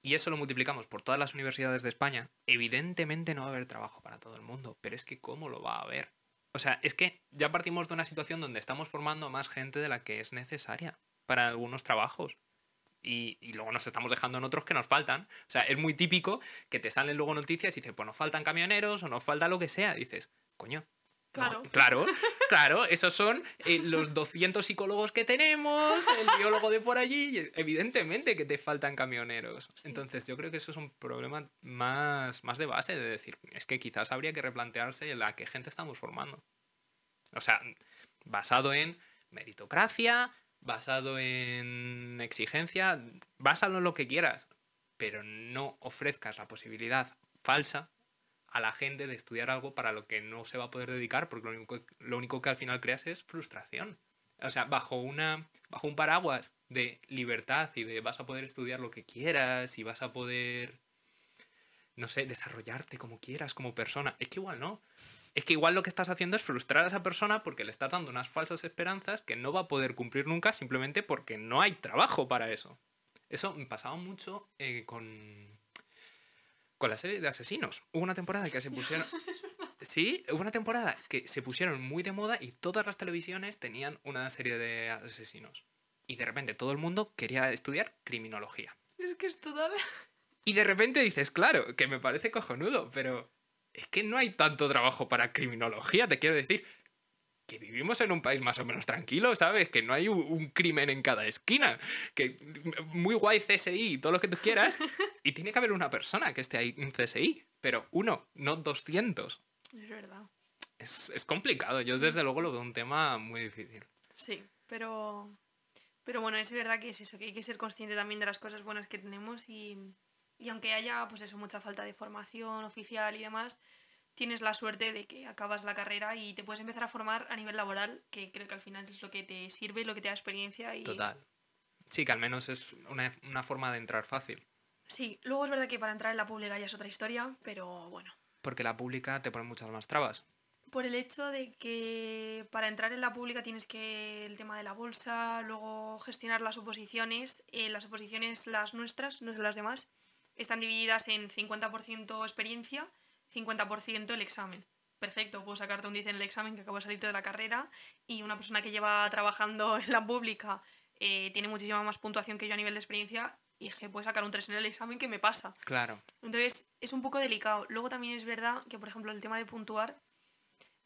S1: y eso lo multiplicamos por todas las universidades de España, evidentemente no va a haber trabajo para todo el mundo, pero es que ¿cómo lo va a haber? O sea, es que ya partimos de una situación donde estamos formando a más gente de la que es necesaria para algunos trabajos. Y, luego nos estamos dejando en otros que nos faltan. O sea, es muy típico que te salen luego noticias y dices, pues nos faltan camioneros o nos falta lo que sea. dices, coño,
S2: Claro.
S1: claro, claro, esos son eh, los 200 psicólogos que tenemos, el biólogo de por allí, evidentemente que te faltan camioneros. Entonces yo creo que eso es un problema más, más de base, de decir, es que quizás habría que replantearse la que gente estamos formando. O sea, basado en meritocracia, basado en exigencia, básalo en lo que quieras, pero no ofrezcas la posibilidad falsa a la gente de estudiar algo para lo que no se va a poder dedicar, porque lo único, lo único que al final creas es frustración. O sea, bajo, una, bajo un paraguas de libertad y de vas a poder estudiar lo que quieras y vas a poder, no sé, desarrollarte como quieras como persona. Es que igual no. Es que igual lo que estás haciendo es frustrar a esa persona porque le estás dando unas falsas esperanzas que no va a poder cumplir nunca simplemente porque no hay trabajo para eso. Eso me pasaba mucho eh, con, con la serie de asesinos. Hubo una temporada que se pusieron... Sí, hubo una temporada que se pusieron muy de moda y todas las televisiones tenían una serie de asesinos. Y de repente todo el mundo quería estudiar criminología.
S2: Es que es total...
S1: Y de repente dices, claro, que me parece cojonudo, pero es que no hay tanto trabajo para criminología, te quiero decir que vivimos en un país más o menos tranquilo, ¿sabes? Que no hay un, crimen en cada esquina. Que muy guay CSI, todo lo que tú quieras. Y tiene que haber una persona que esté ahí en CSI. Pero uno, no 200.
S2: Es verdad.
S1: Es, es complicado. Yo desde luego lo veo un tema muy difícil.
S2: Sí, pero... Pero bueno, es verdad que es eso, que hay que ser consciente también de las cosas buenas que tenemos y, y aunque haya pues eso, mucha falta de formación oficial y demás, tienes la suerte de que acabas la carrera y te puedes empezar a formar a nivel laboral, que creo que al final es lo que te sirve, lo que te da experiencia. Y...
S1: Total. Sí, que al menos es una, una forma de entrar fácil.
S2: Sí, luego es verdad que para entrar en la pública ya es otra historia, pero bueno.
S1: Porque la pública te pone muchas más trabas.
S2: Por el hecho de que para entrar en la pública tienes que el tema de la bolsa, luego gestionar las oposiciones. Eh, las oposiciones, las nuestras, no las demás, están divididas en 50% experiencia 50% el examen. Perfecto, puedo sacarte un 10 en el examen que acabo de salir de la carrera y una persona que lleva trabajando en la pública eh, tiene muchísima más puntuación que yo a nivel de experiencia y que puede sacar un 3 en el examen que me pasa.
S1: Claro.
S2: Entonces es un poco delicado. Luego también es verdad que, por ejemplo, el tema de puntuar,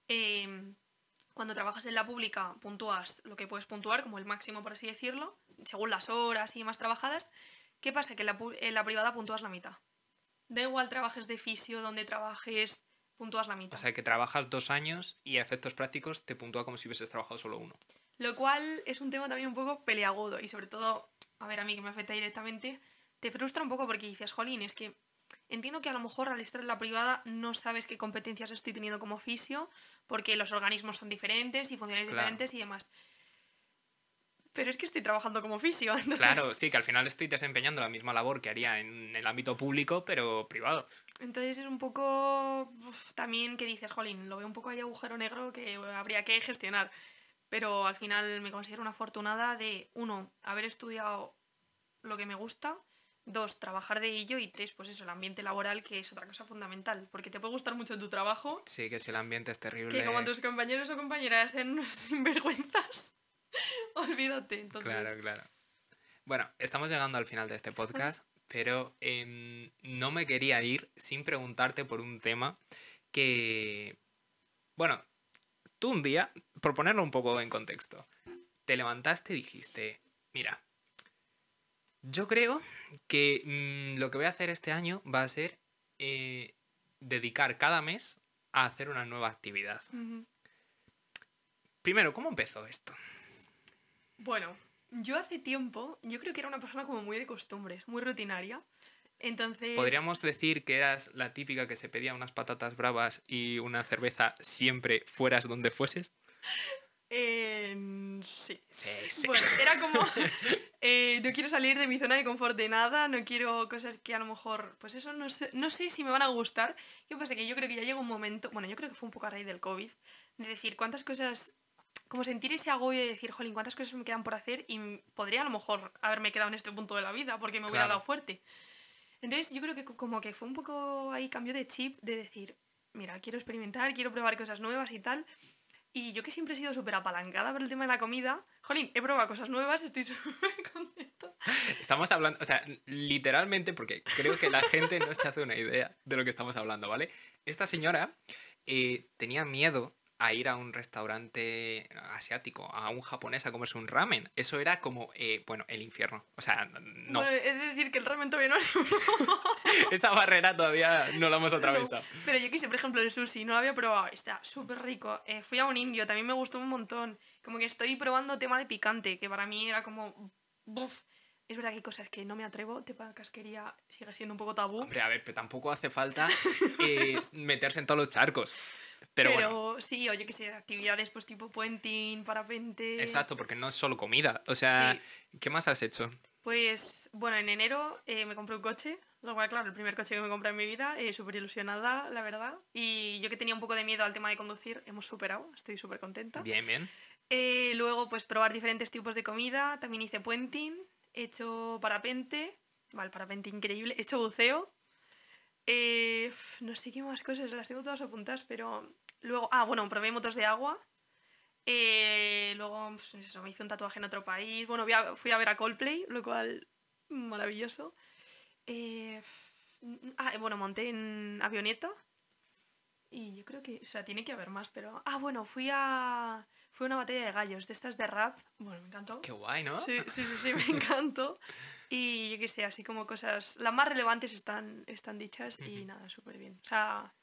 S2: em, cuando trabajas en la pública puntúas lo que puedes puntuar, como el máximo, por así decirlo, según las horas y demás trabajadas. ¿Qué pasa? Que en la, en la privada puntúas la mitad. Da igual trabajes de fisio, donde trabajes, puntúas la mitad.
S1: O sea, que trabajas dos años y a efectos prácticos te puntúa como si hubieses trabajado solo uno.
S2: Lo cual es un tema también un poco peleagudo y sobre todo, a ver, a mí que me afecta directamente, te frustra un poco porque dices, jolín, es que entiendo que a lo mejor al estar en la privada no sabes qué competencias estoy teniendo como fisio porque los organismos son diferentes y funciones diferentes y demás. Pero es que estoy trabajando como fisio.
S1: Claro, sí, que al final estoy desempeñando la misma labor que haría en el ámbito público, pero privado.
S2: Entonces es un poco también que dices, jolín, lo veo un poco ahí agujero negro que habría que gestionar. Pero al final me considero una afortunada de, uno, haber estudiado lo que me gusta, dos, trabajar de ello y tres, pues eso, el ambiente laboral, que es otra cosa fundamental, porque te puede gustar mucho tu trabajo.
S1: Sí, que si el ambiente es terrible.
S2: Que como tus compañeros o compañeras sean sinvergüenzas, olvídate. Entonces...
S1: Claro, claro. Bueno, estamos llegando al final de este podcast, pero em, no me quería ir sin preguntarte por un tema que, bueno, tú un día, por ponerlo un poco en contexto, te levantaste y dijiste, mira, yo creo que mm, lo que voy a hacer este año va a ser eh, dedicar cada mes a hacer una nueva actividad. Primero, ¿cómo empezó esto?
S2: Bueno, yo hace tiempo, yo creo que era una persona como muy de costumbres, muy rutinaria. Entonces...
S1: ¿Podríamos decir que eras la típica que se pedía unas patatas bravas y una cerveza siempre fueras donde fueses?
S2: sí. Bueno, era como, eh, no quiero salir de mi zona de confort de nada, no quiero cosas que a lo mejor, pues eso no sé, no sé si me van a gustar. ¿Qué pasa? Que yo creo que ya llega un momento, bueno, yo creo que fue un poco a raíz del COVID, de decir cuántas cosas, como sentir ese agobio de decir, jolín, cuántas cosas me quedan por hacer y podría a lo mejor haberme quedado en este punto de la vida porque me hubiera dado fuerte. Entonces yo creo que como que fue un poco ahí cambio de chip de decir, mira, quiero experimentar, quiero probar cosas nuevas y tal. Y yo que siempre he sido súper apalancada por el tema de la comida, jolín, he probado cosas nuevas, estoy súper contenta.
S1: Estamos hablando, o sea, literalmente, porque creo que la gente no se hace una idea de lo que estamos hablando, ¿vale? Esta señora eh, tenía miedo a ir a un restaurante asiático, a un japonés a comerse un ramen. Eso era como, eh, bueno, el infierno. O sea, no.
S2: Bueno, es decir, que el ramen todavía no.
S1: Esa barrera todavía no la hemos atravesado.
S2: pero yo quise, por ejemplo, el sushi, no lo había probado. Está súper rico. Eh, fui a un indio, también me gustó un montón. Como que estoy probando tema de picante, que para mí era como. Buf. Es verdad que hay cosas que no me atrevo, tema casquería sigue siendo un poco tabú.
S1: Hombre, a ver, pero tampoco hace falta eh, meterse en todos los charcos.
S2: Pero, sí, o yo que sé, actividades pues tipo puenting, parapente.
S1: Exacto, porque no es solo comida. O sea, ¿qué más has hecho?
S2: Pues bueno, en enero eh, me compré un coche, lo cual, claro, el primer coche que me compré en mi vida, eh, súper ilusionada, la verdad. Y yo que tenía un poco de miedo al tema de conducir, hemos superado, estoy súper contenta.
S1: Bien, bien.
S2: Eh, luego, pues probar diferentes tipos de comida, también hice puenting, he hecho parapente, vale, parapente increíble, he hecho buceo. Eh, no sé qué más cosas, las tengo todas apuntadas, pero Luego, ah, bueno, probé motos de agua. Eh, luego, pues eso, me hice un tatuaje en otro país. Bueno, fui a, ver a Coldplay, lo cual, maravilloso. Eh, ah, bueno, monté en avioneta. Y yo creo que, o sea, tiene que haber más, pero... Ah, bueno, fui a... Fui a una batalla de gallos, de estas de rap. Bueno, me encantó.
S1: Qué guay, ¿no?
S2: Sí, sí, sí, me encantó. Y yo qué sé, así como cosas... Las más relevantes están, están dichas y nada, súper bien. O sea...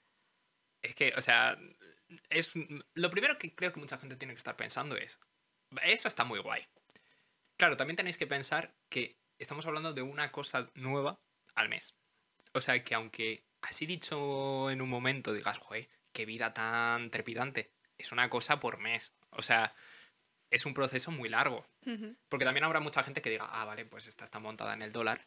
S1: Es que, o sea, es, lo primero que creo que mucha gente tiene que estar pensando es, eso está muy guay. Claro, también tenéis que pensar que estamos hablando de una cosa nueva al mes. O sea, que aunque así dicho en un momento digas, joder, qué vida tan trepidante, es una cosa por mes. O sea, es un proceso muy largo. Porque también habrá mucha gente que diga, ah, vale, pues esta está montada en el dólar.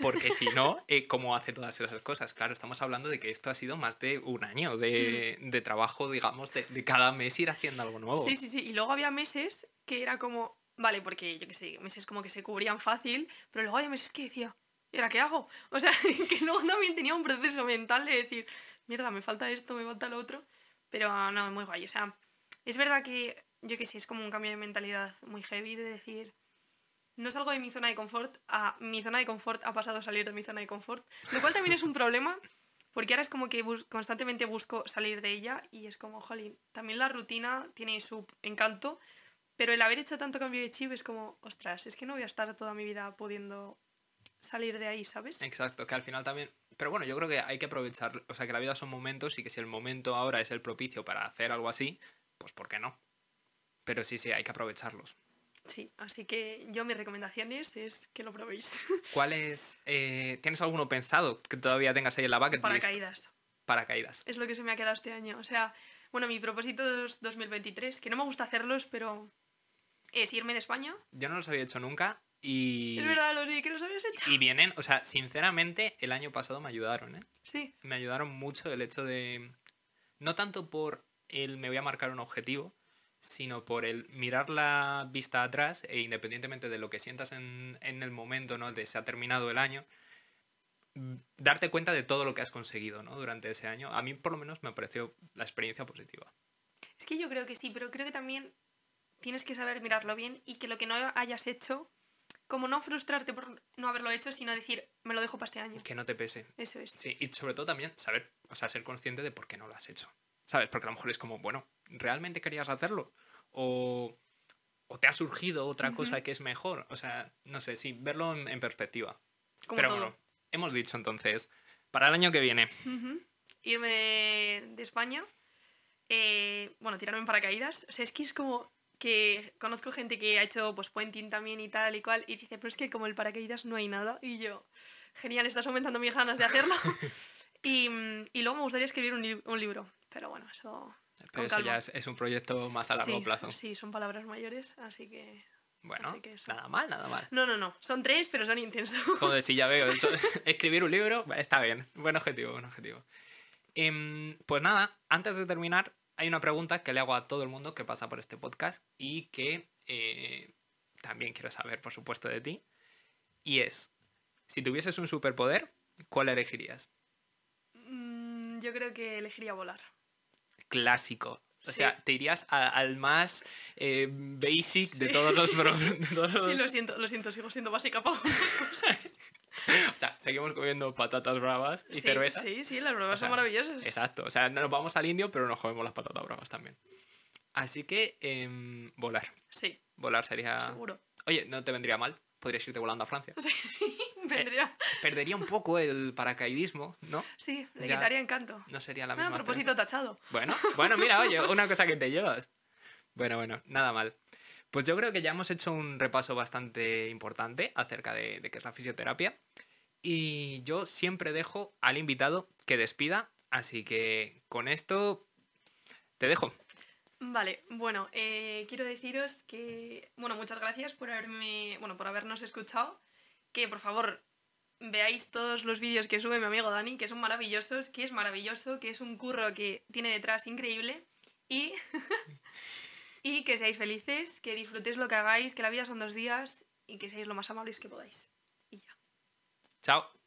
S1: Porque si no, eh, ¿cómo hace todas esas cosas? Claro, estamos hablando de que esto ha sido más de un año de, de trabajo, digamos, de, de, cada mes ir haciendo algo nuevo.
S2: Sí, sí, sí. Y luego había meses que era como, vale, porque yo qué sé, meses como que se cubrían fácil, pero luego había meses que decía, ¿y ahora qué hago? O sea, que luego también tenía un proceso mental de decir, mierda, me falta esto, me falta lo otro. Pero no, muy guay. O sea, es verdad que yo que sé, es como un cambio de mentalidad muy heavy de decir, no salgo de mi zona de confort, a mi zona de confort ha pasado a salir de mi zona de confort, lo cual también es un problema, porque ahora es como que constantemente busco salir de ella y es como, jolín, también la rutina tiene su encanto, pero el haber hecho tanto cambio de chip es como, ostras, es que no voy a estar toda mi vida pudiendo salir de ahí, ¿sabes?
S1: Exacto, que al final también... Pero bueno, yo creo que hay que aprovechar, o sea, que la vida son momentos y que si el momento ahora es el propicio para hacer algo así, pues ¿por qué no? Pero sí, sí, hay que aprovecharlos.
S2: Sí, así que yo mis recomendaciones es que lo probéis.
S1: ¿Cuál es? Eh, ¿Tienes alguno pensado que todavía tengas ahí en la bucket
S2: Paracaídas.
S1: Paracaídas.
S2: Es lo que se me ha quedado este año. O sea, bueno, mi propósito es 2023, que no me gusta hacerlos, pero es irme de España.
S1: Yo no los había hecho nunca y...
S2: Es verdad, los vi que los habías hecho.
S1: Y vienen, o sea, sinceramente, el año pasado me ayudaron, ¿eh?
S2: Sí.
S1: Me ayudaron mucho el hecho de... No tanto por el me voy a marcar un objetivo, sino por el mirar la vista atrás e independientemente de lo que sientas en, en el momento, ¿no? De se ha terminado el año, darte cuenta de todo lo que has conseguido, ¿no? Durante ese año. A mí, por lo menos, me pareció la experiencia positiva.
S2: Es que yo creo que sí, pero creo que también tienes que saber mirarlo bien y que lo que no hayas hecho, como no frustrarte por no haberlo hecho, sino decir, me lo dejo para este año.
S1: Que no te pese.
S2: Eso es.
S1: Sí, y sobre todo también saber, o sea, ser consciente de por qué no lo has hecho. ¿Sabes? Porque a lo mejor es como, bueno, ¿realmente querías hacerlo? O, o te ha surgido otra cosa que es mejor. O sea, no sé, sí, verlo en, perspectiva. Como Pero bueno, hemos dicho entonces, para el año que viene.
S2: Irme de, España, eh, bueno, tirarme en paracaídas. O sea, es que es como que conozco gente que ha hecho pues puenting también y tal y cual y dice, pero es que como el paracaídas no hay nada y yo, genial, estás aumentando mis ganas de hacerlo. y, y, luego me gustaría escribir un, un libro, pero bueno, eso...
S1: Pero eso ya es, un proyecto más a largo plazo.
S2: Sí, son palabras mayores, así que...
S1: Bueno, nada mal, nada mal.
S2: No, no, no. Son tres, pero son intensos.
S1: Joder, sí, ya veo. escribir un libro está bien. Buen objetivo, buen objetivo. Em, pues nada, antes de terminar, hay una pregunta que le hago a todo el mundo que pasa por este podcast y que eh, también quiero saber, por supuesto, de ti. Y es, si tuvieses un superpoder, ¿cuál elegirías?
S2: Mm, yo creo que elegiría volar.
S1: Clásico. O sea, te irías al más eh, basic de todos los...
S2: Sí, lo siento, lo siento, sigo siendo básica para algunas cosas.
S1: o sea, seguimos comiendo patatas bravas y cerveza.
S2: Sí, sí, las bravas son maravillosas.
S1: Exacto, o sea, nos vamos al indio, pero nos comemos las patatas bravas también. Así que, eh, volar.
S2: Sí.
S1: Volar sería...
S2: Seguro.
S1: Oye, no te vendría mal podrías irte volando a Francia.
S2: Sí, vendría. Eh,
S1: perdería un poco el paracaidismo, ¿no?
S2: Sí, le quitaría encanto.
S1: No sería la misma.
S2: Ah, propósito tachado.
S1: Bueno, bueno, mira, oye, una cosa que te llevas. Bueno, bueno, nada mal. Pues yo creo que ya hemos hecho un repaso bastante importante acerca de, de qué es la fisioterapia. Y yo siempre dejo al invitado que despida, así que con esto te dejo.
S2: Vale, bueno, eh, quiero deciros que, bueno, muchas gracias por haberme, bueno, por habernos escuchado, que por favor veáis todos los vídeos que sube mi amigo Dani, que son maravillosos, que es maravilloso, que es un curro que tiene detrás increíble y, y que seáis felices, que disfrutéis lo que hagáis, que la vida son dos días y que seáis lo más amables que podáis. Y ya.
S1: Chao.